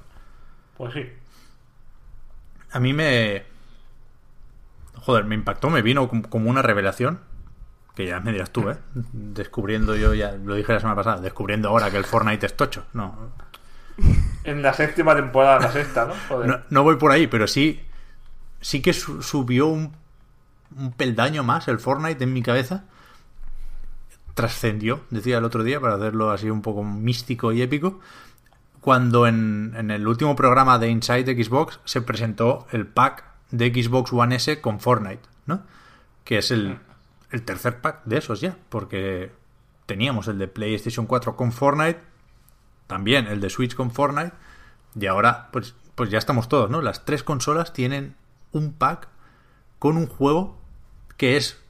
B: Pues sí.
A: A mí me. Joder, me impactó, me vino como una revelación. Que ya me dirás tú, ¿eh? Descubriendo yo, ya lo dije la semana pasada, descubriendo ahora que el Fortnite es tocho. No.
B: En la séptima temporada, la sexta, ¿no? Joder.
A: No, no voy por ahí, pero sí. Sí que su subió un, un peldaño más el Fortnite en mi cabeza. Trascendió, decía el otro día, para hacerlo así un poco místico y épico cuando en, en, el último programa de Inside Xbox se presentó el pack de Xbox One S con Fortnite, ¿no? Que es el, el, tercer pack de esos ya, porque teníamos el de PlayStation 4 con Fortnite, también el de Switch con Fortnite, y ahora pues, pues ya estamos todos, ¿no? Las tres consolas tienen un pack con un juego que es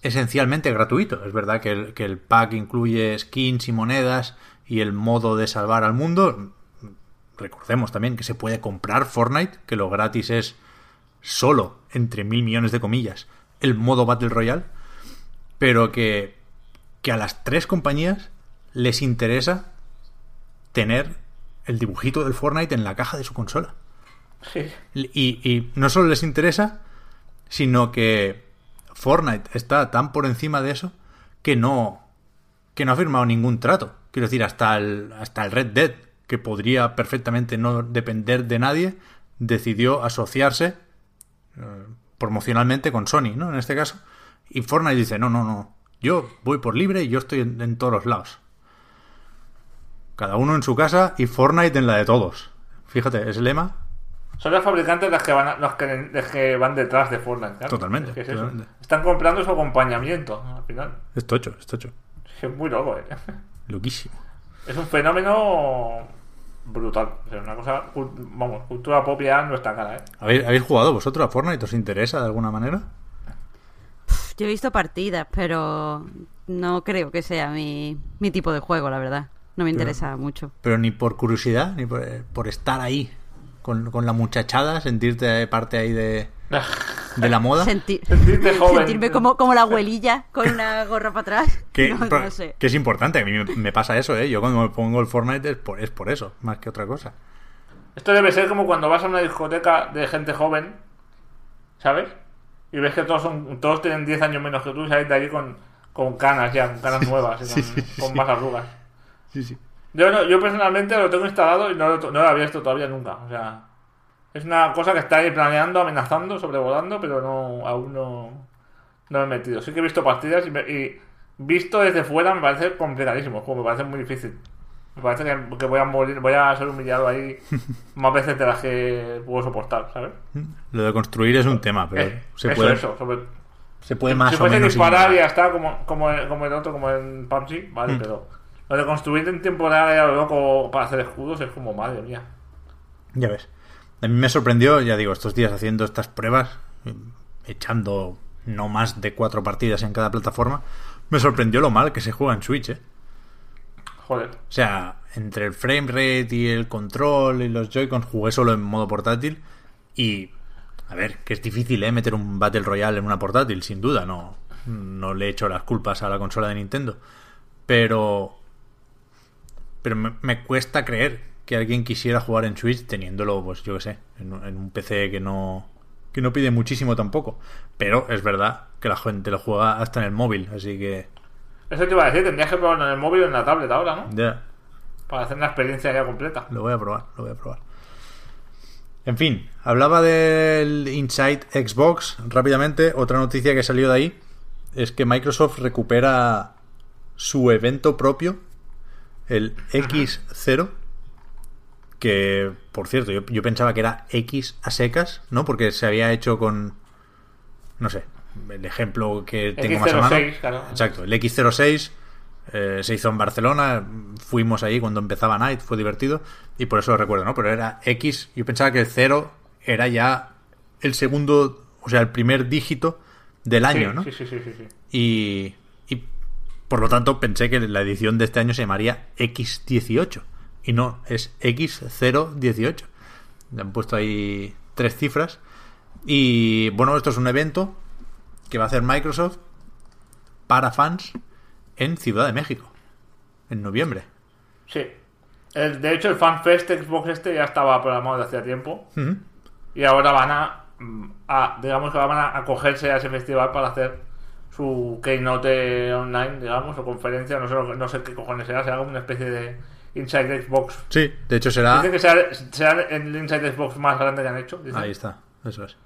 A: esencialmente gratuito. Es verdad que el, que el pack incluye skins y monedas y el modo de salvar al mundo. Recordemos también que se puede comprar Fortnite, que lo gratis es solo, entre mil millones de comillas, el modo Battle Royale, pero que, que a las tres compañías les interesa tener el dibujito del Fortnite en la caja de su consola.
B: Sí.
A: Y, y no solo les interesa, sino que Fortnite está tan por encima de eso que no, que no ha firmado ningún trato. Quiero decir, hasta el, hasta el Red Dead, que podría perfectamente no depender de nadie, decidió asociarse eh, promocionalmente con Sony, ¿no? En este caso. Y Fortnite dice, no, no, no, yo voy por libre y yo estoy en, en todos los lados. Cada uno en su casa y Fortnite en la de todos. Fíjate, es el lema.
B: Son los fabricantes los que van, los que, los que van detrás de Fortnite. ¿claro?
A: Totalmente,
B: Es que es
A: totalmente.
B: Están comprando su acompañamiento al final.
A: Es tocho, es tocho.
B: Es muy loco, ¿eh?
A: Loquísimo.
B: Es un fenómeno brutal. O sea, una cosa, cul- vamos, cultura pop ya no está cara, ¿eh?
A: ¿Habéis, ¿Habéis jugado vosotros a Fortnite? ¿Os interesa de alguna manera?
C: Yo he visto partidas, pero no creo que sea mi, mi tipo de juego, la verdad. No me interesa mucho.
A: Pero ni por curiosidad, ni por, por estar ahí con, con la muchachada, sentirte parte ahí de, de la moda.
C: Senti-
B: Sentirte joven.
C: Sentirme como, como la abuelilla con una gorra para atrás.
A: Que,
C: no,
A: pero-
C: no sé.
A: que es importante, a mí me, me pasa eso, ¿eh? Yo cuando me pongo el Fortnite es por, es por eso, más que otra cosa.
B: Esto debe ser como cuando vas a una discoteca de gente joven, ¿sabes? Y ves que todos son todos tienen 10 años menos que tú y sales de allí con, con canas ya, con canas nuevas y con,
A: Sí, sí,
B: con
A: sí.
B: más arrugas.
A: Sí, sí.
B: Yo, no- yo personalmente lo tengo instalado y no lo, no lo había visto todavía nunca. O sea, es una cosa que está ahí planeando, amenazando, sobrevolando, pero no aún no, no me he metido. Sí que he visto partidas y, me- y visto desde fuera me parece complicadísimo, como me parece muy difícil. Me parece que, que voy a morir, voy a ser humillado ahí más veces de las que puedo soportar, ¿sabes?
A: Lo de construir es un tema, pero
B: Eh,
A: se,
B: eso,
A: puede,
B: eso, sobre-
A: se puede más
B: si
A: o
B: fuese
A: menos
B: disparar y ya está, como, como, como el otro, como en PUBG, vale,
A: Mm.
B: pero lo de construir en y a lo loco para hacer escudos es como, madre mía.
A: Ya ves. A mí me sorprendió, ya digo, estos días haciendo estas pruebas, echando no más de cuatro partidas en cada plataforma, me sorprendió lo mal que se juega en Switch, ¿eh?
B: Joder.
A: O sea, entre el frame rate y el control y los Joy-Cons jugué solo en modo portátil y A ver, que es difícil, ¿eh? Meter un Battle Royale en una portátil, sin duda. No, no le echo las culpas a la consola de Nintendo. Pero. Pero me, me cuesta creer que alguien quisiera jugar en Switch teniéndolo, pues yo qué sé, en, en un PC que no. que no pide muchísimo tampoco. Pero es verdad que la gente lo juega hasta en el móvil, así que.
B: Eso te iba a decir, tendrías que probarlo en el móvil o en la tablet ahora, ¿no?
A: Ya.
B: Para hacer una experiencia ya completa.
A: Lo voy a probar, lo voy a probar. En fin, hablaba del Inside Xbox rápidamente. Otra noticia que salió de ahí es que Microsoft recupera su evento propio, el X0, que por cierto, yo, yo pensaba que era X a secas, ¿no? Porque se había hecho con, no sé, el ejemplo que tengo más a mano.
B: X06, claro.
A: Exacto, el X06 eh, se hizo en Barcelona, fuimos ahí cuando empezaba Night, fue divertido y por eso lo recuerdo, ¿no? Pero era X, yo pensaba que el 0 era ya el segundo, o sea, el primer dígito del año,
B: sí,
A: ¿no?
B: Sí, sí, sí, sí, sí.
A: Y por lo tanto pensé que la edición de este año se llamaría X18 y no, es X018. Le han puesto ahí tres cifras y bueno, esto es un evento que va a hacer Microsoft para fans en Ciudad de México en noviembre.
B: Sí. El- de hecho, el FanFest Xbox este ya estaba programado desde hacía tiempo. Y ahora van a, mm, a- digamos que van a acogerse a ese festival para hacer su keynote online, digamos, o conferencia, no sé, no sé qué cojones será, será como una especie de Inside Xbox.
A: Sí, de hecho será...
B: Dicen que será, será el Inside Xbox más grande que han hecho. dicen.
A: Ahí está, eso es.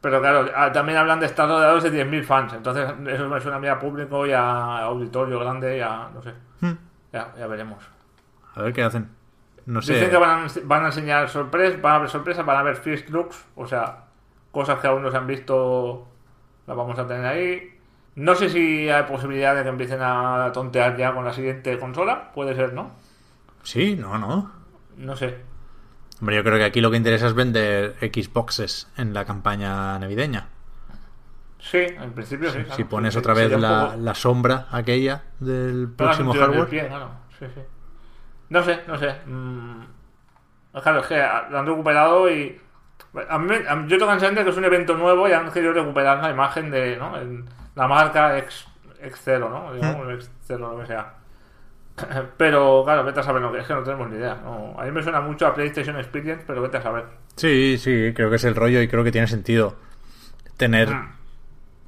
B: Pero claro, ah, también hablan de estar rodeados de 10.000 fans. Entonces, eso me suena a mí a público y a auditorio grande y a. no sé.
A: Hmm.
B: Ya, ya veremos.
A: A ver qué hacen. No sé.
B: Dicen que van a, van a enseñar sorpresas, van a haber sorpresas, van a haber first looks, o sea, cosas que aún no se han visto, las vamos a tener ahí. No sé si hay posibilidad de que empiecen a tontear ya con la siguiente consola, puede ser, ¿no?
A: Sí, no, no.
B: No sé.
A: Hombre, yo creo que aquí lo que interesa es vender Xboxes en la campaña navideña.
B: Sí, en principio sí. claro.
A: si pones otra vez la,
B: poco-
A: la sombra aquella del próximo hardware.
B: pie, claro. Sí, sí. No sé, no sé. Mm, Claro, es que lo han recuperado y. A mí, a mí- yo tengo que que es un evento nuevo y han querido recuperar la imagen de ¿no? El- la marca X, X0, ¿no? Digamos, X0, lo que sea. Pero, claro, vete a saber lo que es, que no tenemos ni idea. No, a mí me suena mucho a PlayStation Experience, pero vete a saber.
A: Sí, sí, creo que es el rollo y creo que tiene sentido tener
B: Mm.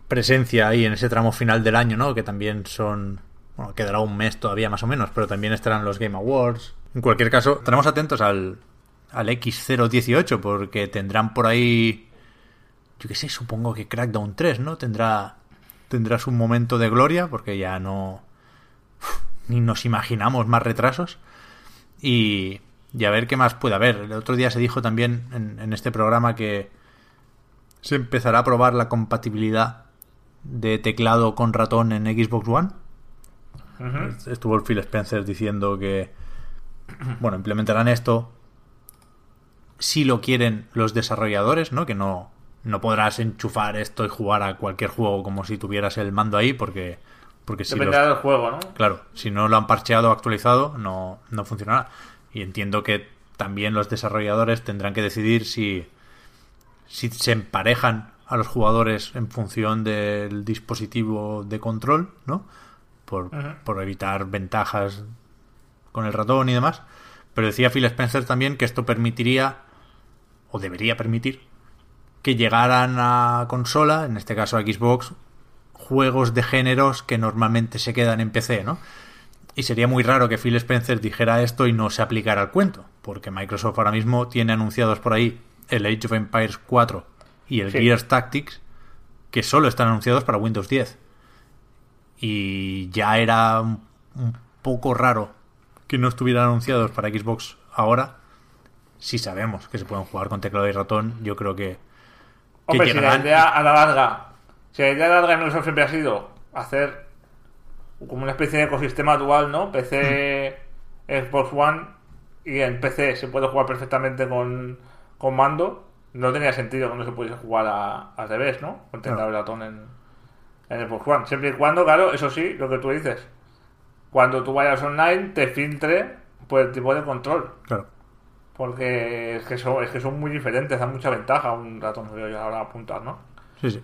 A: presencia ahí en ese tramo final del año, ¿no? Que también son... Bueno, quedará un mes todavía más o menos, pero también estarán los Game Awards. En cualquier caso, estaremos atentos al, al X018 porque tendrán por ahí... Yo qué sé, supongo que Crackdown 3, ¿no? Tendrá, tendrá su momento de gloria porque ya no... Ni nos imaginamos más retrasos. Y, y a ver qué más puede haber. El otro día se dijo también en, en este programa que se empezará a probar la compatibilidad de teclado con ratón en Xbox One. Estuvo el Phil Spencer diciendo que, bueno, implementarán esto si lo quieren los desarrolladores, ¿no? Que no, no podrás enchufar esto y jugar a cualquier juego como si tuvieras el mando ahí, porque, porque si los,
B: Dependerá del juego, ¿no?
A: Claro, si no lo han parcheado o actualizado, no, no funcionará. Y entiendo que también los desarrolladores tendrán que decidir si, si se emparejan a los jugadores en función del dispositivo de control, ¿no? Por, por evitar ventajas con el ratón y demás. Pero decía Phil Spencer también que esto permitiría, o debería permitir, que llegaran a consola, en este caso a Xbox, juegos de géneros que normalmente se quedan en PC, ¿no? Y sería muy raro que Phil Spencer dijera esto y no se aplicara al cuento, porque Microsoft ahora mismo tiene anunciados por ahí el Age of Empires 4 y el
B: Sí.
A: Gears Tactics, que solo están anunciados para Windows 10. Y ya era un, poco raro que no estuvieran anunciados para Xbox ahora. Si sabemos que se pueden jugar con teclado y ratón, yo creo que
B: Hombre, si la idea a la larga, si la idea a la larga Microsoft siempre ha sido hacer como una especie de ecosistema dual, ¿no? PC, Xbox One y en PC se puede jugar perfectamente con, con mando, no tenía sentido que no se pudiese jugar a- al revés, ¿no? Con teclado y ratón en, en Xbox One. Siempre y cuando, claro, eso sí, lo que tú dices, cuando tú vayas online te filtre por el tipo de control.
A: Claro.
B: Porque es que son, es que son muy diferentes, dan mucha ventaja un ratón y ahora apuntar, ¿no?
A: Sí, sí.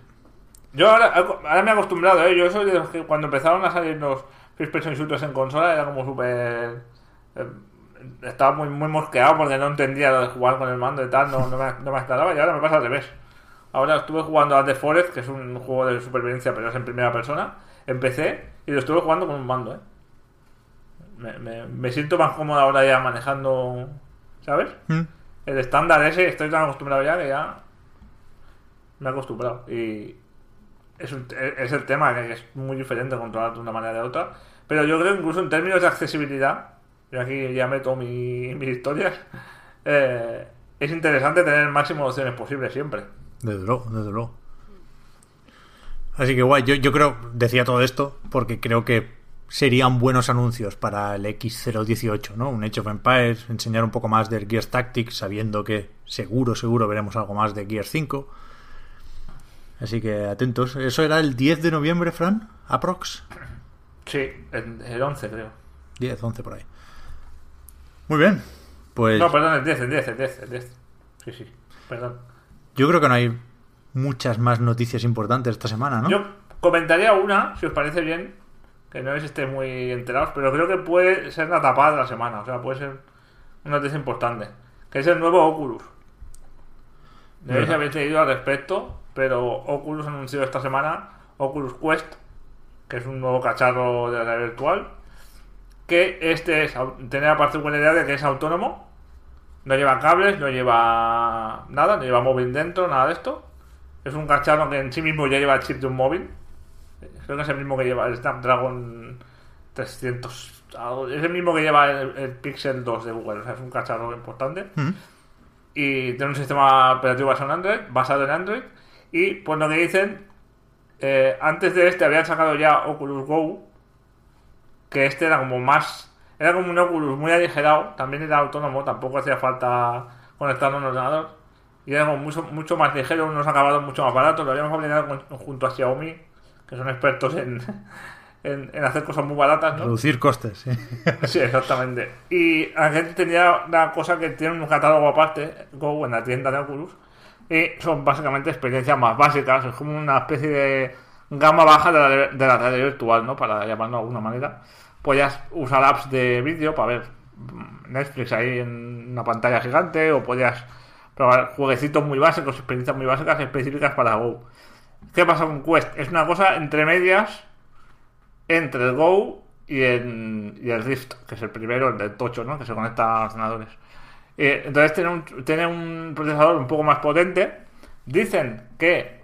B: Yo ahora, ahora me he acostumbrado, ¿eh? Yo soy de los que cuando empezaron a salir los first person shooters en consola era como súper... eh, estaba muy, muy mosqueado porque no entendía lo de jugar con el mando y tal, no, no, me, no me aclaraba y ahora me pasa al revés. Ahora estuve jugando a The Forest, que es un juego de supervivencia pero es en primera persona, en PC y lo estuve jugando con un mando, ¿eh? Me, me- me siento más cómodo ahora ya manejando, ¿sabes?
A: Mm.
B: El estándar ese, estoy tan acostumbrado ya que ya me he acostumbrado. Y es, un- es el tema, que es muy diferente controlar de una manera de otra. Pero yo creo incluso en términos de accesibilidad, yo aquí ya meto mi- mis historias, eh, es interesante tener el máximo de opciones posibles siempre.
A: Desde luego, desde luego. Así que guay, yo, yo creo, decía todo esto porque creo que serían buenos anuncios para el X018, ¿no? Un Age of Empires, enseñar un poco más del Gears Tactics, sabiendo que seguro, seguro veremos algo más de Gears 5. Así que atentos. ¿Eso era el 10 de noviembre, Fran? ¿Aprox?
B: Sí, el, el 11 creo.
A: 10, 11 por ahí. Muy bien. Pues
B: No, perdón, el 10, el 10, el 10, el 10. Sí, sí, perdón.
A: yo creo que no hay muchas más noticias importantes esta semana, ¿no?
B: Yo comentaría una, si os parece bien, que no es esté muy enterados, pero creo que puede ser la tapada de la semana, o sea, puede ser una noticia importante, que es el nuevo Oculus. No sé si
A: Venga.
B: habéis leído al respecto, pero Oculus anunció esta semana Oculus Quest, que es un nuevo cacharro de realidad virtual, que este es, tiene la particularidad de que es autónomo, no lleva cables, no lleva nada, no lleva móvil dentro, nada de esto. Es un cacharro que en sí mismo ya lleva el chip de un móvil. Creo que es el mismo que lleva el Snapdragon 300. algo- Es el mismo que lleva el, el Pixel 2 de Google. O sea, es un cacharro importante. Y tiene un sistema operativo basado en Android. Basado en Android y pues lo que dicen, eh, antes de este habían sacado ya Oculus Go. Que este era como más. Era como un Oculus muy aligerado. También era autónomo. Tampoco hacía falta conectarlo a un ordenador. Y era como mucho, mucho más ligero, unos acabados mucho más baratos. Lo habíamos fabricado con- junto a Xiaomi, que son expertos en, en, en hacer cosas muy baratas, ¿no?
A: Reducir costes, sí.
B: Sí, exactamente. Y la gente tenía una cosa que tiene un catálogo aparte, Go, en la tienda de Oculus, y son básicamente experiencias más básicas, es como una especie de gama baja de la, de la realidad virtual, ¿no? Para llamarlo de alguna manera. Podías usar apps de vídeo para ver mm, Netflix ahí en una pantalla gigante, o podías probar jueguecitos muy básicos, experiencias muy básicas específicas para Go. ¿Qué pasa con Quest? Es una cosa entre medias entre el Go y el, Rift, que es el primero, el del tocho, ¿no? Que se conecta a ordenadores. Eh, entonces tiene un, tiene procesador un poco más potente. Dicen que,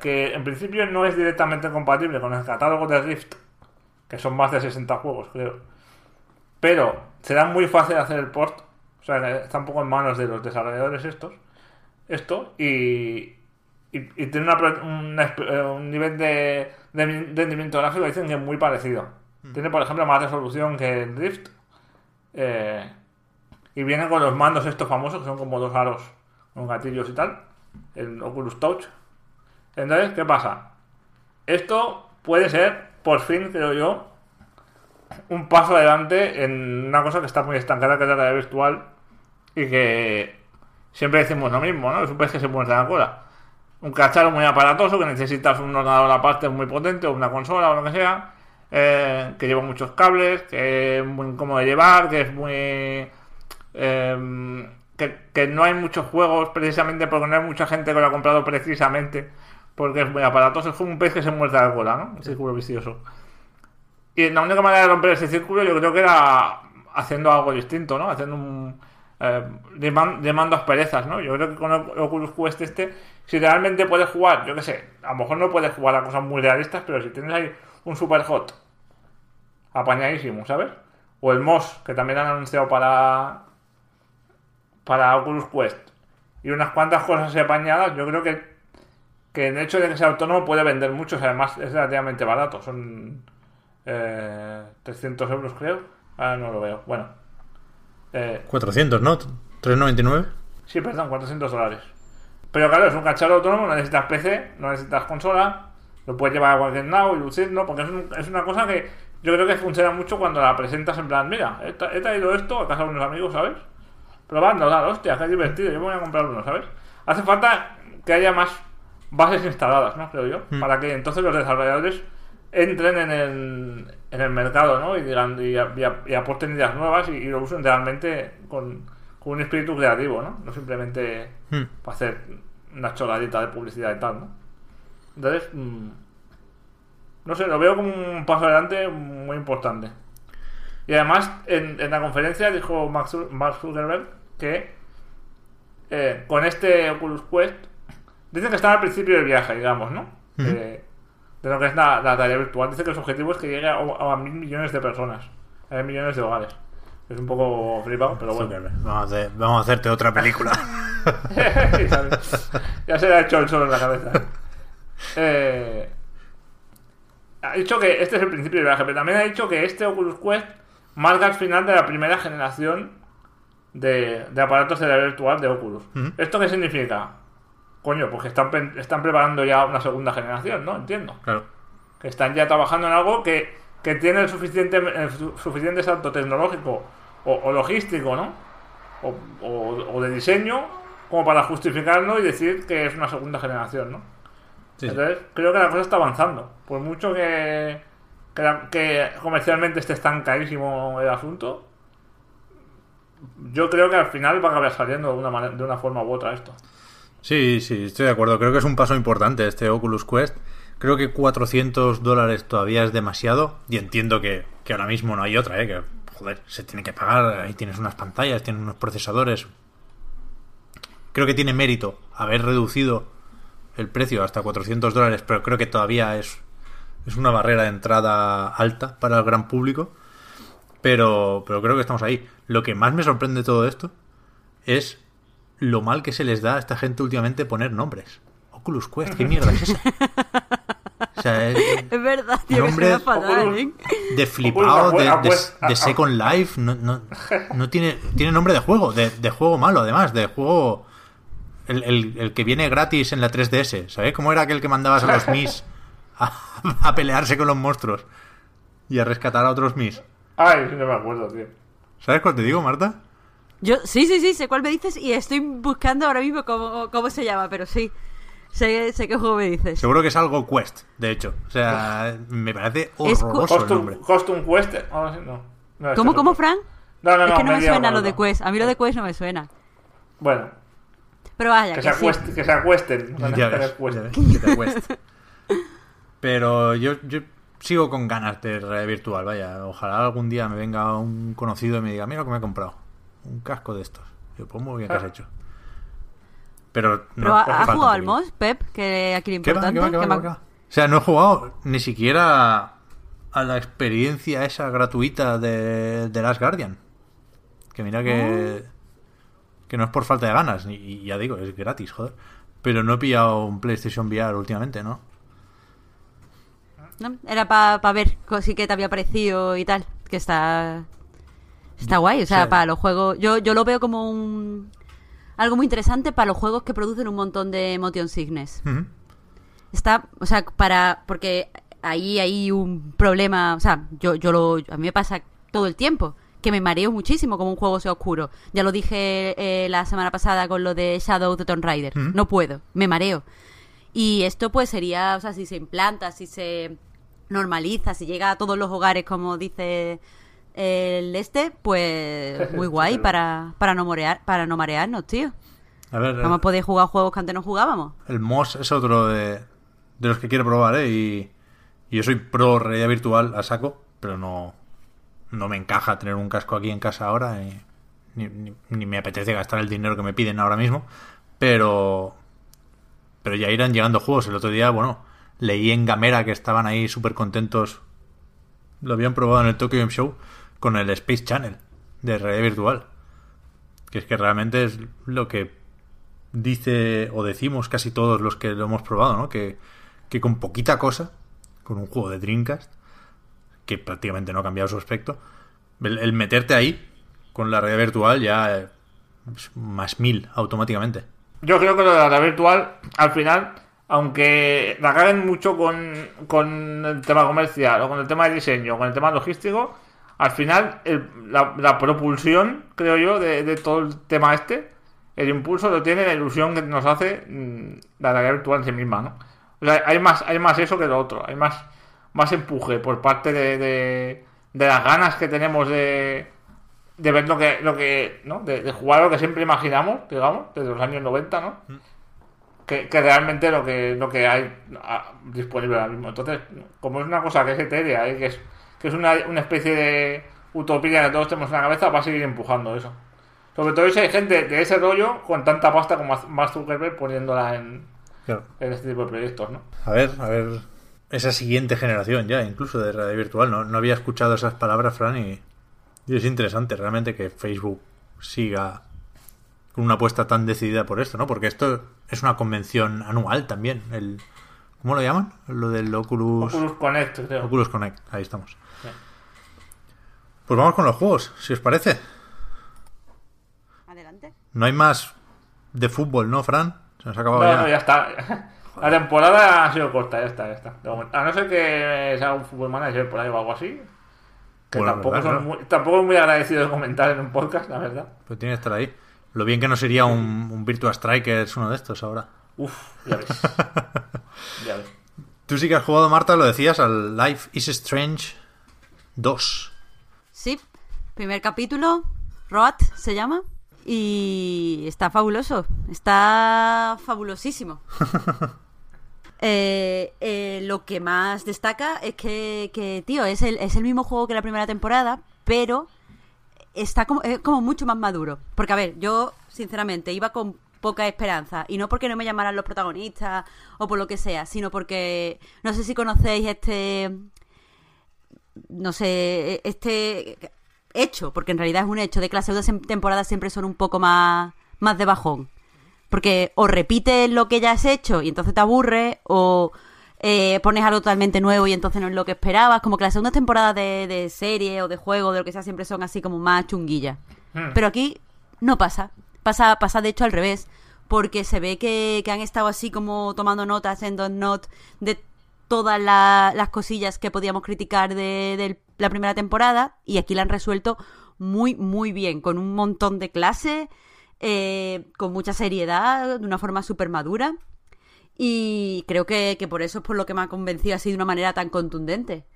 B: que en principio no es directamente compatible con el catálogo de Rift, que son más de 60 juegos, creo. Pero será muy fácil hacer el port. O sea, está un poco en manos de los desarrolladores estos. Esto. Y, y, y tiene una una eh, un nivel de, de rendimiento gráfico dicen que es muy parecido. Tiene, por ejemplo, más resolución que el Drift. Eh, y viene con los mandos estos famosos, que son como dos aros con gatillos y tal. El Oculus Touch. Entonces, ¿qué pasa? Esto puede ser, por fin, creo yo, un paso adelante en una cosa que está muy estancada, que es la realidad virtual. Y que siempre decimos lo mismo, ¿no? Es un pez que se muerde la cola un cacharro muy aparatoso que necesitas un ordenador aparte muy potente o una consola o lo que sea eh, que lleva muchos cables que es muy incómodo de llevar que es muy eh, que, que no hay muchos juegos precisamente porque no hay mucha gente que lo ha comprado precisamente porque es muy aparatoso es como un pez que se muerde la cola ¿no? un círculo vicioso y la única manera de romper ese círculo yo creo que era haciendo algo distinto, ¿no? Haciendo un... Eh, llaman- llamando asperezas, ¿no? Yo creo que con Oculus Quest este, si realmente puedes jugar, yo qué sé, a lo mejor no puedes jugar a cosas muy realistas, pero si tienes ahí un super hot, apañadísimo, ¿sabes? O el MOS, que también han anunciado para para Oculus Quest, y unas cuantas cosas apañadas, yo creo que que el hecho de que sea autónomo puede vender mucho, o sea, además es relativamente barato, son eh, 300 euros creo, ahora no lo veo, bueno, eh,
A: 400, ¿no? 399.
B: sí, perdón, 400 dólares. Pero claro, es un cacharro autónomo, no necesitas PC, no necesitas consola, lo puedes llevar a cualquier lado y lucirlo, porque es, un- es una cosa que yo creo que funciona mucho cuando la presentas en plan, mira, he, tra- he traído esto a casa de unos amigos, ¿sabes? probando, tal, hostia, que divertido, yo me voy a comprar uno, ¿sabes? Hace falta que haya más bases instaladas, ¿no? Creo yo,
A: Mm.
B: para que entonces los desarrolladores entren en el, en el mercado, ¿no? Y digan, y, aporten ideas nuevas y, lo usen realmente con, con un espíritu creativo, ¿no? No simplemente
A: Hmm.
B: para hacer una choradita de publicidad y tal, ¿no? Entonces, mm, no sé, lo veo como un paso adelante muy importante. Y además, en, en la conferencia dijo Mark Zu- Mark Zuckerberg que eh, con este Oculus Quest, dice que está al principio del viaje, digamos, ¿no? Eh, de lo que es la, la realidad virtual. Dice que su objetivo es que llegue a, a mil millones de personas, a mil millones de hogares. Es un poco flipado, pero bueno.
A: Vamos a, hacer- vamos a hacerte otra película.
B: ya se le ha hecho el sol en la cabeza. Eh, ha dicho que este es el principio del viaje, pero también ha dicho que este Oculus Quest marca el final de la primera generación de, de aparatos de realidad virtual de Oculus. ¿Esto qué significa? Coño, porque están, están preparando ya una segunda generación, ¿no? Entiendo.
A: Claro.
B: Que están ya trabajando en algo que, que tiene el suficiente, el su- suficiente salto tecnológico o, o logístico, ¿no? O, o- o de diseño como para justificarlo y decir que es una segunda generación, ¿no?
A: Sí, sí.
B: Entonces, creo que la cosa está avanzando. Por mucho que, que, la- que comercialmente esté estancadísimo el asunto, yo creo que al final va a acabar saliendo de una, manera- de una forma u otra esto.
A: Sí, sí, estoy de acuerdo. Creo que es un paso importante este Oculus Quest. Creo que 400 dólares todavía es demasiado. Y entiendo que, que ahora mismo no hay otra, ¿eh? Que, joder, se tiene que pagar. Ahí tienes unas pantallas, tienes unos procesadores. Creo que tiene mérito haber reducido el precio hasta 400 dólares, pero creo que todavía es, es una barrera de entrada alta para el gran público. Pero, pero creo que estamos ahí. Lo que más me sorprende de todo esto es lo mal que se les da a esta gente últimamente poner nombres. Oculus Quest, ¿qué mierda es esa? O sea, es
C: Es verdad, tío, que
A: Nombre-
C: suena fatal,
B: Oculus.
C: ¿eh?
A: de flipado, de, de- Second Life, no, no, no tiene, tiene nombre de juego, de, de juego malo además, de juego... El, el- el que viene gratis en la 3DS, ¿sabes? ¿Cómo era aquel que mandabas a los Mis a, a pelearse con los monstruos y a rescatar a otros Mis?
B: Ay, no me acuerdo, tío.
A: ¿Sabes cuál te digo, Marta?
C: Yo, sí, sí, sí, sé cuál me dices y estoy buscando ahora mismo cómo, cómo se llama, pero sí. Sé, sé qué juego me dices.
A: Seguro que es algo Quest, de hecho. O sea, me parece horroroso el
B: Costume,
A: nombre.
B: costume Quest. sí, no. No,
C: ¿Cómo, cómo. Fran?
B: No, no, no.
C: es que no me suena lo de. Quest. A mí lo de Quest no me suena.
B: Bueno,
C: Pero vaya,
B: que
C: que,
B: se,
C: sí.
B: acuesten, que se acuesten. con
A: Ya
B: este
A: ves,
B: Quest.
A: ya ves, que te cuesta. Pero yo, yo sigo con ganas de realidad virtual, vaya. Ojalá algún día me venga un conocido y me diga, mira lo que me he comprado. Un casco de estos. Yo, pues muy bien que has hecho. Pero no
C: Pero ¿ha-
A: hace
C: ¿has
A: falta
C: jugado al. MOS, Pep? Que aquí lo
A: ¿Qué va,
C: importante.
A: qué va, qué va,
C: que
A: qué
C: me-
A: va, qué va? O sea, no he jugado ni siquiera a la experiencia esa gratuita de, de Last Guardian. Que mira que. Que no es por falta de ganas. Y, y ya digo, es gratis, joder. Pero no he pillado un PlayStation VR últimamente, ¿no?
C: ¿no? Era para ver co- sí que te había parecido y tal. Que está. Está guay. O sea,
A: Sí.
C: para los juegos. Yo, yo lo veo como un. Algo muy interesante para los juegos que producen un montón de motion sickness. Está, o sea, para, porque ahí hay un problema, o sea, yo, yo lo, a mí me pasa todo el tiempo, que me mareo muchísimo como un juego sea oscuro. Ya lo dije eh, la semana pasada con lo de Shadow of the Tomb Raider. No puedo, me mareo. Y esto pues sería, o sea, si se implanta, si se normaliza, si llega a todos los hogares como dice el este, pues muy guay para, para no morear, para no marearnos, tío.
A: A ver,
C: Vamos a poder jugar juegos que antes no jugábamos.
A: el MOS es otro de, de los que quiero probar, ¿eh? Y, y yo soy pro realidad virtual a saco, pero no, no me encaja tener un casco aquí en casa ahora, y ni, ni- ni me apetece gastar el dinero que me piden ahora mismo, pero, pero ya irán llegando juegos. El otro día, bueno, leí en Gamera que estaban ahí súper contentos, lo habían probado en el Tokyo Game Show con el Space Channel de realidad virtual. Que es que realmente es lo que dice o decimos casi todos los que lo hemos probado, ¿no? Que, que con poquita cosa, con un juego de Dreamcast, que prácticamente no ha cambiado su aspecto, el, meterte ahí con la realidad virtual ya es más mil automáticamente.
B: Yo creo que lo de la realidad virtual, al final, aunque la caguen mucho con, con el tema comercial, o con el tema de diseño, o con el tema logístico, al final el- la, la propulsión, creo yo, de, de todo el tema este, el impulso lo tiene la ilusión que nos hace mm, la realidad virtual en sí misma, ¿no? O sea, hay más, hay más eso que lo otro, hay más, más empuje por parte de, de, de las ganas que tenemos de, de ver lo que, lo que, ¿no? De, de jugar lo que siempre imaginamos, digamos, desde los años 90, ¿no? Que, que realmente lo que, lo que hay ah, disponible ahora mismo. Entonces, como es una cosa que es etérea y que es, que es una, una especie de utopía que todos tenemos en la cabeza, va a seguir empujando eso. Sobre todo si hay gente de ese rollo con tanta pasta como Mark Zuckerberg poniéndola en,
A: Claro.
B: en este tipo de proyectos, ¿no?
A: A ver, a ver. Esa siguiente generación ya, incluso de realidad virtual. No, no había escuchado esas palabras, Fran, y, y es interesante realmente que Facebook siga con una apuesta tan decidida por esto, ¿no? Porque esto es una convención anual también. El, ¿Cómo lo llaman? Lo del Oculus,
B: Oculus Connect, creo.
A: Oculus Connect. Ahí estamos. Pues vamos con los juegos, si os parece.
C: Adelante.
A: No hay más de fútbol, ¿no, Fran? Se nos ha acabado
B: No,
A: ya.
B: no, ya está. La temporada ha sido corta, ya está, ya está. A no ser que sea un fútbol manager por ahí o algo así. Que
A: Bueno,
B: tampoco,
A: verdad,
B: son
A: ¿no?
B: muy, tampoco es muy agradecido de comentar en un podcast, la verdad.
A: Pero tiene que estar ahí. Lo bien que no sería un, un Virtua Strikers uno de estos ahora.
B: Uf, ya ves. ya ves.
A: Tú sí que has jugado, Marta, lo decías, al Life is Strange 2.
C: Primer capítulo, Road se llama. Y está fabuloso, está fabulosísimo. Eh, eh, lo que más destaca es que, que, tío, es el, es el mismo juego que la primera temporada, pero está como, es como mucho más maduro. Porque, a ver, yo, sinceramente, iba con poca esperanza. Y no porque no me llamaran los protagonistas o por lo que sea, sino porque no sé si conocéis este no sé, este hecho, porque en realidad es un hecho de que las segundas temporadas siempre son un poco más, más de bajón. Porque o repites lo que ya has hecho y entonces te aburre, o eh, pones algo totalmente nuevo y entonces no es lo que esperabas. Como que las segundas temporadas de, de serie o de juego, de lo que sea, siempre son así como más chunguillas. Pero aquí no pasa. Pasa, pasa de hecho al revés. Porque se ve que, que han estado así como tomando notas en Don't Not de todas la- las cosillas que podíamos criticar de, la primera temporada y aquí la han resuelto muy, muy bien, con un montón de clase, eh, con mucha seriedad, de una forma súper madura y creo que, que por eso es por lo que me ha convencido así de una manera tan contundente.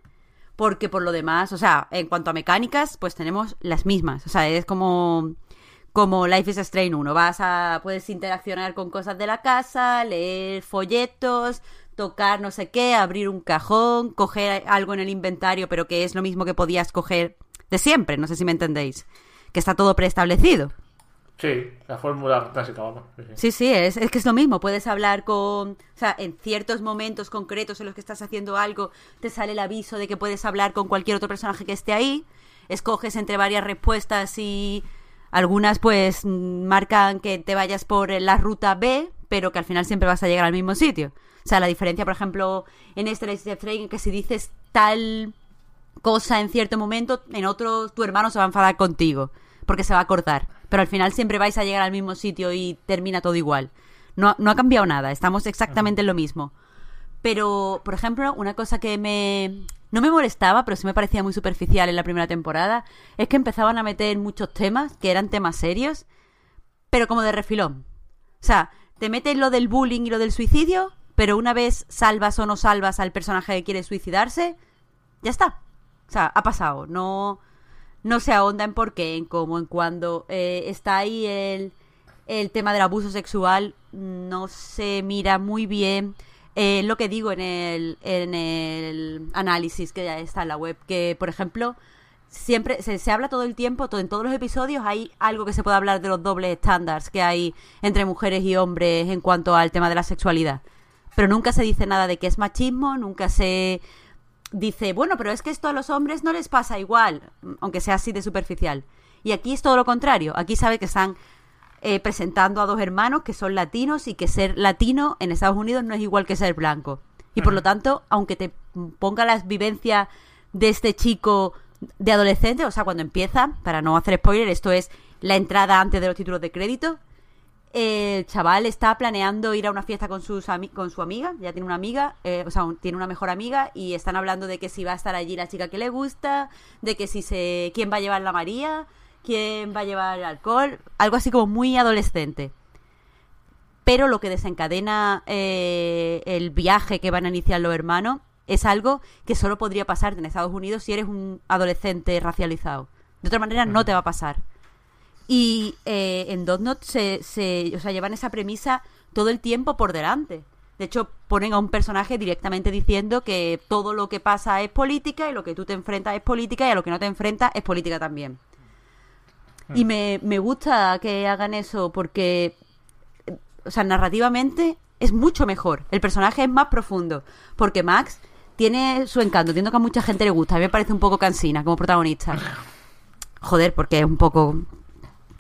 C: Porque por lo demás, o sea, en cuanto a mecánicas, pues tenemos las mismas. O sea, es como, como Life is Strange 1. Vas a, puedes interaccionar con cosas de la casa, leer folletos, tocar no sé qué, abrir un cajón, coger algo en el inventario, pero que es lo mismo que podías coger de siempre. No sé si me entendéis. Que está todo preestablecido.
B: Sí, la fórmula clásica, vamos. Sí, sí.
C: Sí, sí, es, es que es lo mismo. Puedes hablar con. O sea, en ciertos momentos concretos en los que estás haciendo algo, te sale el aviso de que puedes hablar con cualquier otro personaje que esté ahí. Escoges entre varias respuestas y. Algunas, pues, marcan que te vayas por la ruta B, pero que al final siempre vas a llegar al mismo sitio. O sea, la diferencia, por ejemplo, en este Strange, que si dices tal cosa en cierto momento, en otro tu hermano se va a enfadar contigo, porque se va a cortar. Pero al final siempre vais a llegar al mismo sitio y termina todo igual. No, no ha cambiado nada, estamos exactamente en lo mismo. Pero, por ejemplo, una cosa que me... No me molestaba, pero sí me parecía muy superficial en la primera temporada, es que empezaban a meter muchos temas, que eran temas serios, pero como de refilón. O sea, te meten lo del bullying y lo del suicidio, pero una vez salvas o no salvas al personaje que quiere suicidarse, ya está. O sea, ha pasado. No, no se ahonda en por qué, en cómo, en cuándo. Eh, está ahí el, el tema del abuso sexual. No se mira muy bien. Eh, lo que digo en el, en el análisis que ya está en la web, que por ejemplo, siempre se, se habla todo el tiempo, en todos los episodios hay algo que se puede hablar de los dobles estándares que hay entre mujeres y hombres en cuanto al tema de la sexualidad. Pero nunca se dice nada de que es machismo, nunca se dice, bueno, pero es que esto a los hombres no les pasa igual, aunque sea así de superficial. Y aquí es todo lo contrario. Aquí sabe que están eh, presentando a dos hermanos que son latinos y que ser latino en Estados Unidos no es igual que ser blanco. Y por lo tanto, aunque te ponga las vivencias de este chico de adolescente, o sea, cuando empieza, para no hacer spoiler, esto es la entrada antes de los títulos de crédito, el chaval está planeando ir a una fiesta con, sus con su amiga, ya tiene una amiga, eh, o sea, tiene una mejor amiga y están hablando de que si va a estar allí la chica que le gusta, de que si se... quién va a llevar la María, quién va a llevar el alcohol, algo así como muy adolescente. Pero lo que desencadena eh, el viaje que van a iniciar los hermanos es algo que solo podría pasarte en Estados Unidos si eres un adolescente racializado. De otra manera, no te va a pasar. Y eh, en Dotnot se, se o sea, llevan esa premisa todo el tiempo por delante. De hecho, ponen a un personaje directamente diciendo que todo lo que pasa es política y lo que tú te enfrentas es política y a lo que no te enfrentas es política también. Y me, me gusta que hagan eso porque, o sea, narrativamente es mucho mejor. El personaje es más profundo. Porque Max tiene su encanto. Entiendo que a mucha gente le gusta. A mí me parece un poco cansina como protagonista. Joder, porque es un poco.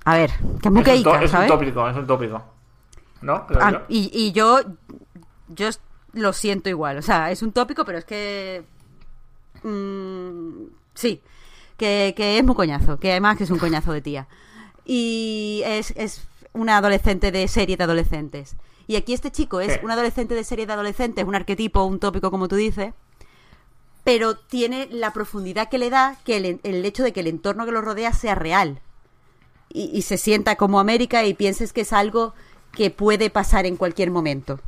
C: A ver, que es muy
B: es, un, tópico, es un tópico. ¿No? Creo
C: Ah,
B: yo.
C: y, y yo. Yo lo siento igual. O sea, es un tópico, pero es que. mm, sí. Que, que es muy coñazo. Que además que es un coñazo de tía. Y es, es una adolescente de serie de adolescentes. Y aquí este chico es
B: Sí.
C: un adolescente de serie de adolescentes, un arquetipo, un tópico, como tú dices. Pero tiene la profundidad que le da que el, el hecho de que el entorno que lo rodea sea real. Y, y se sienta como América y pienses que es algo que puede pasar en cualquier momento.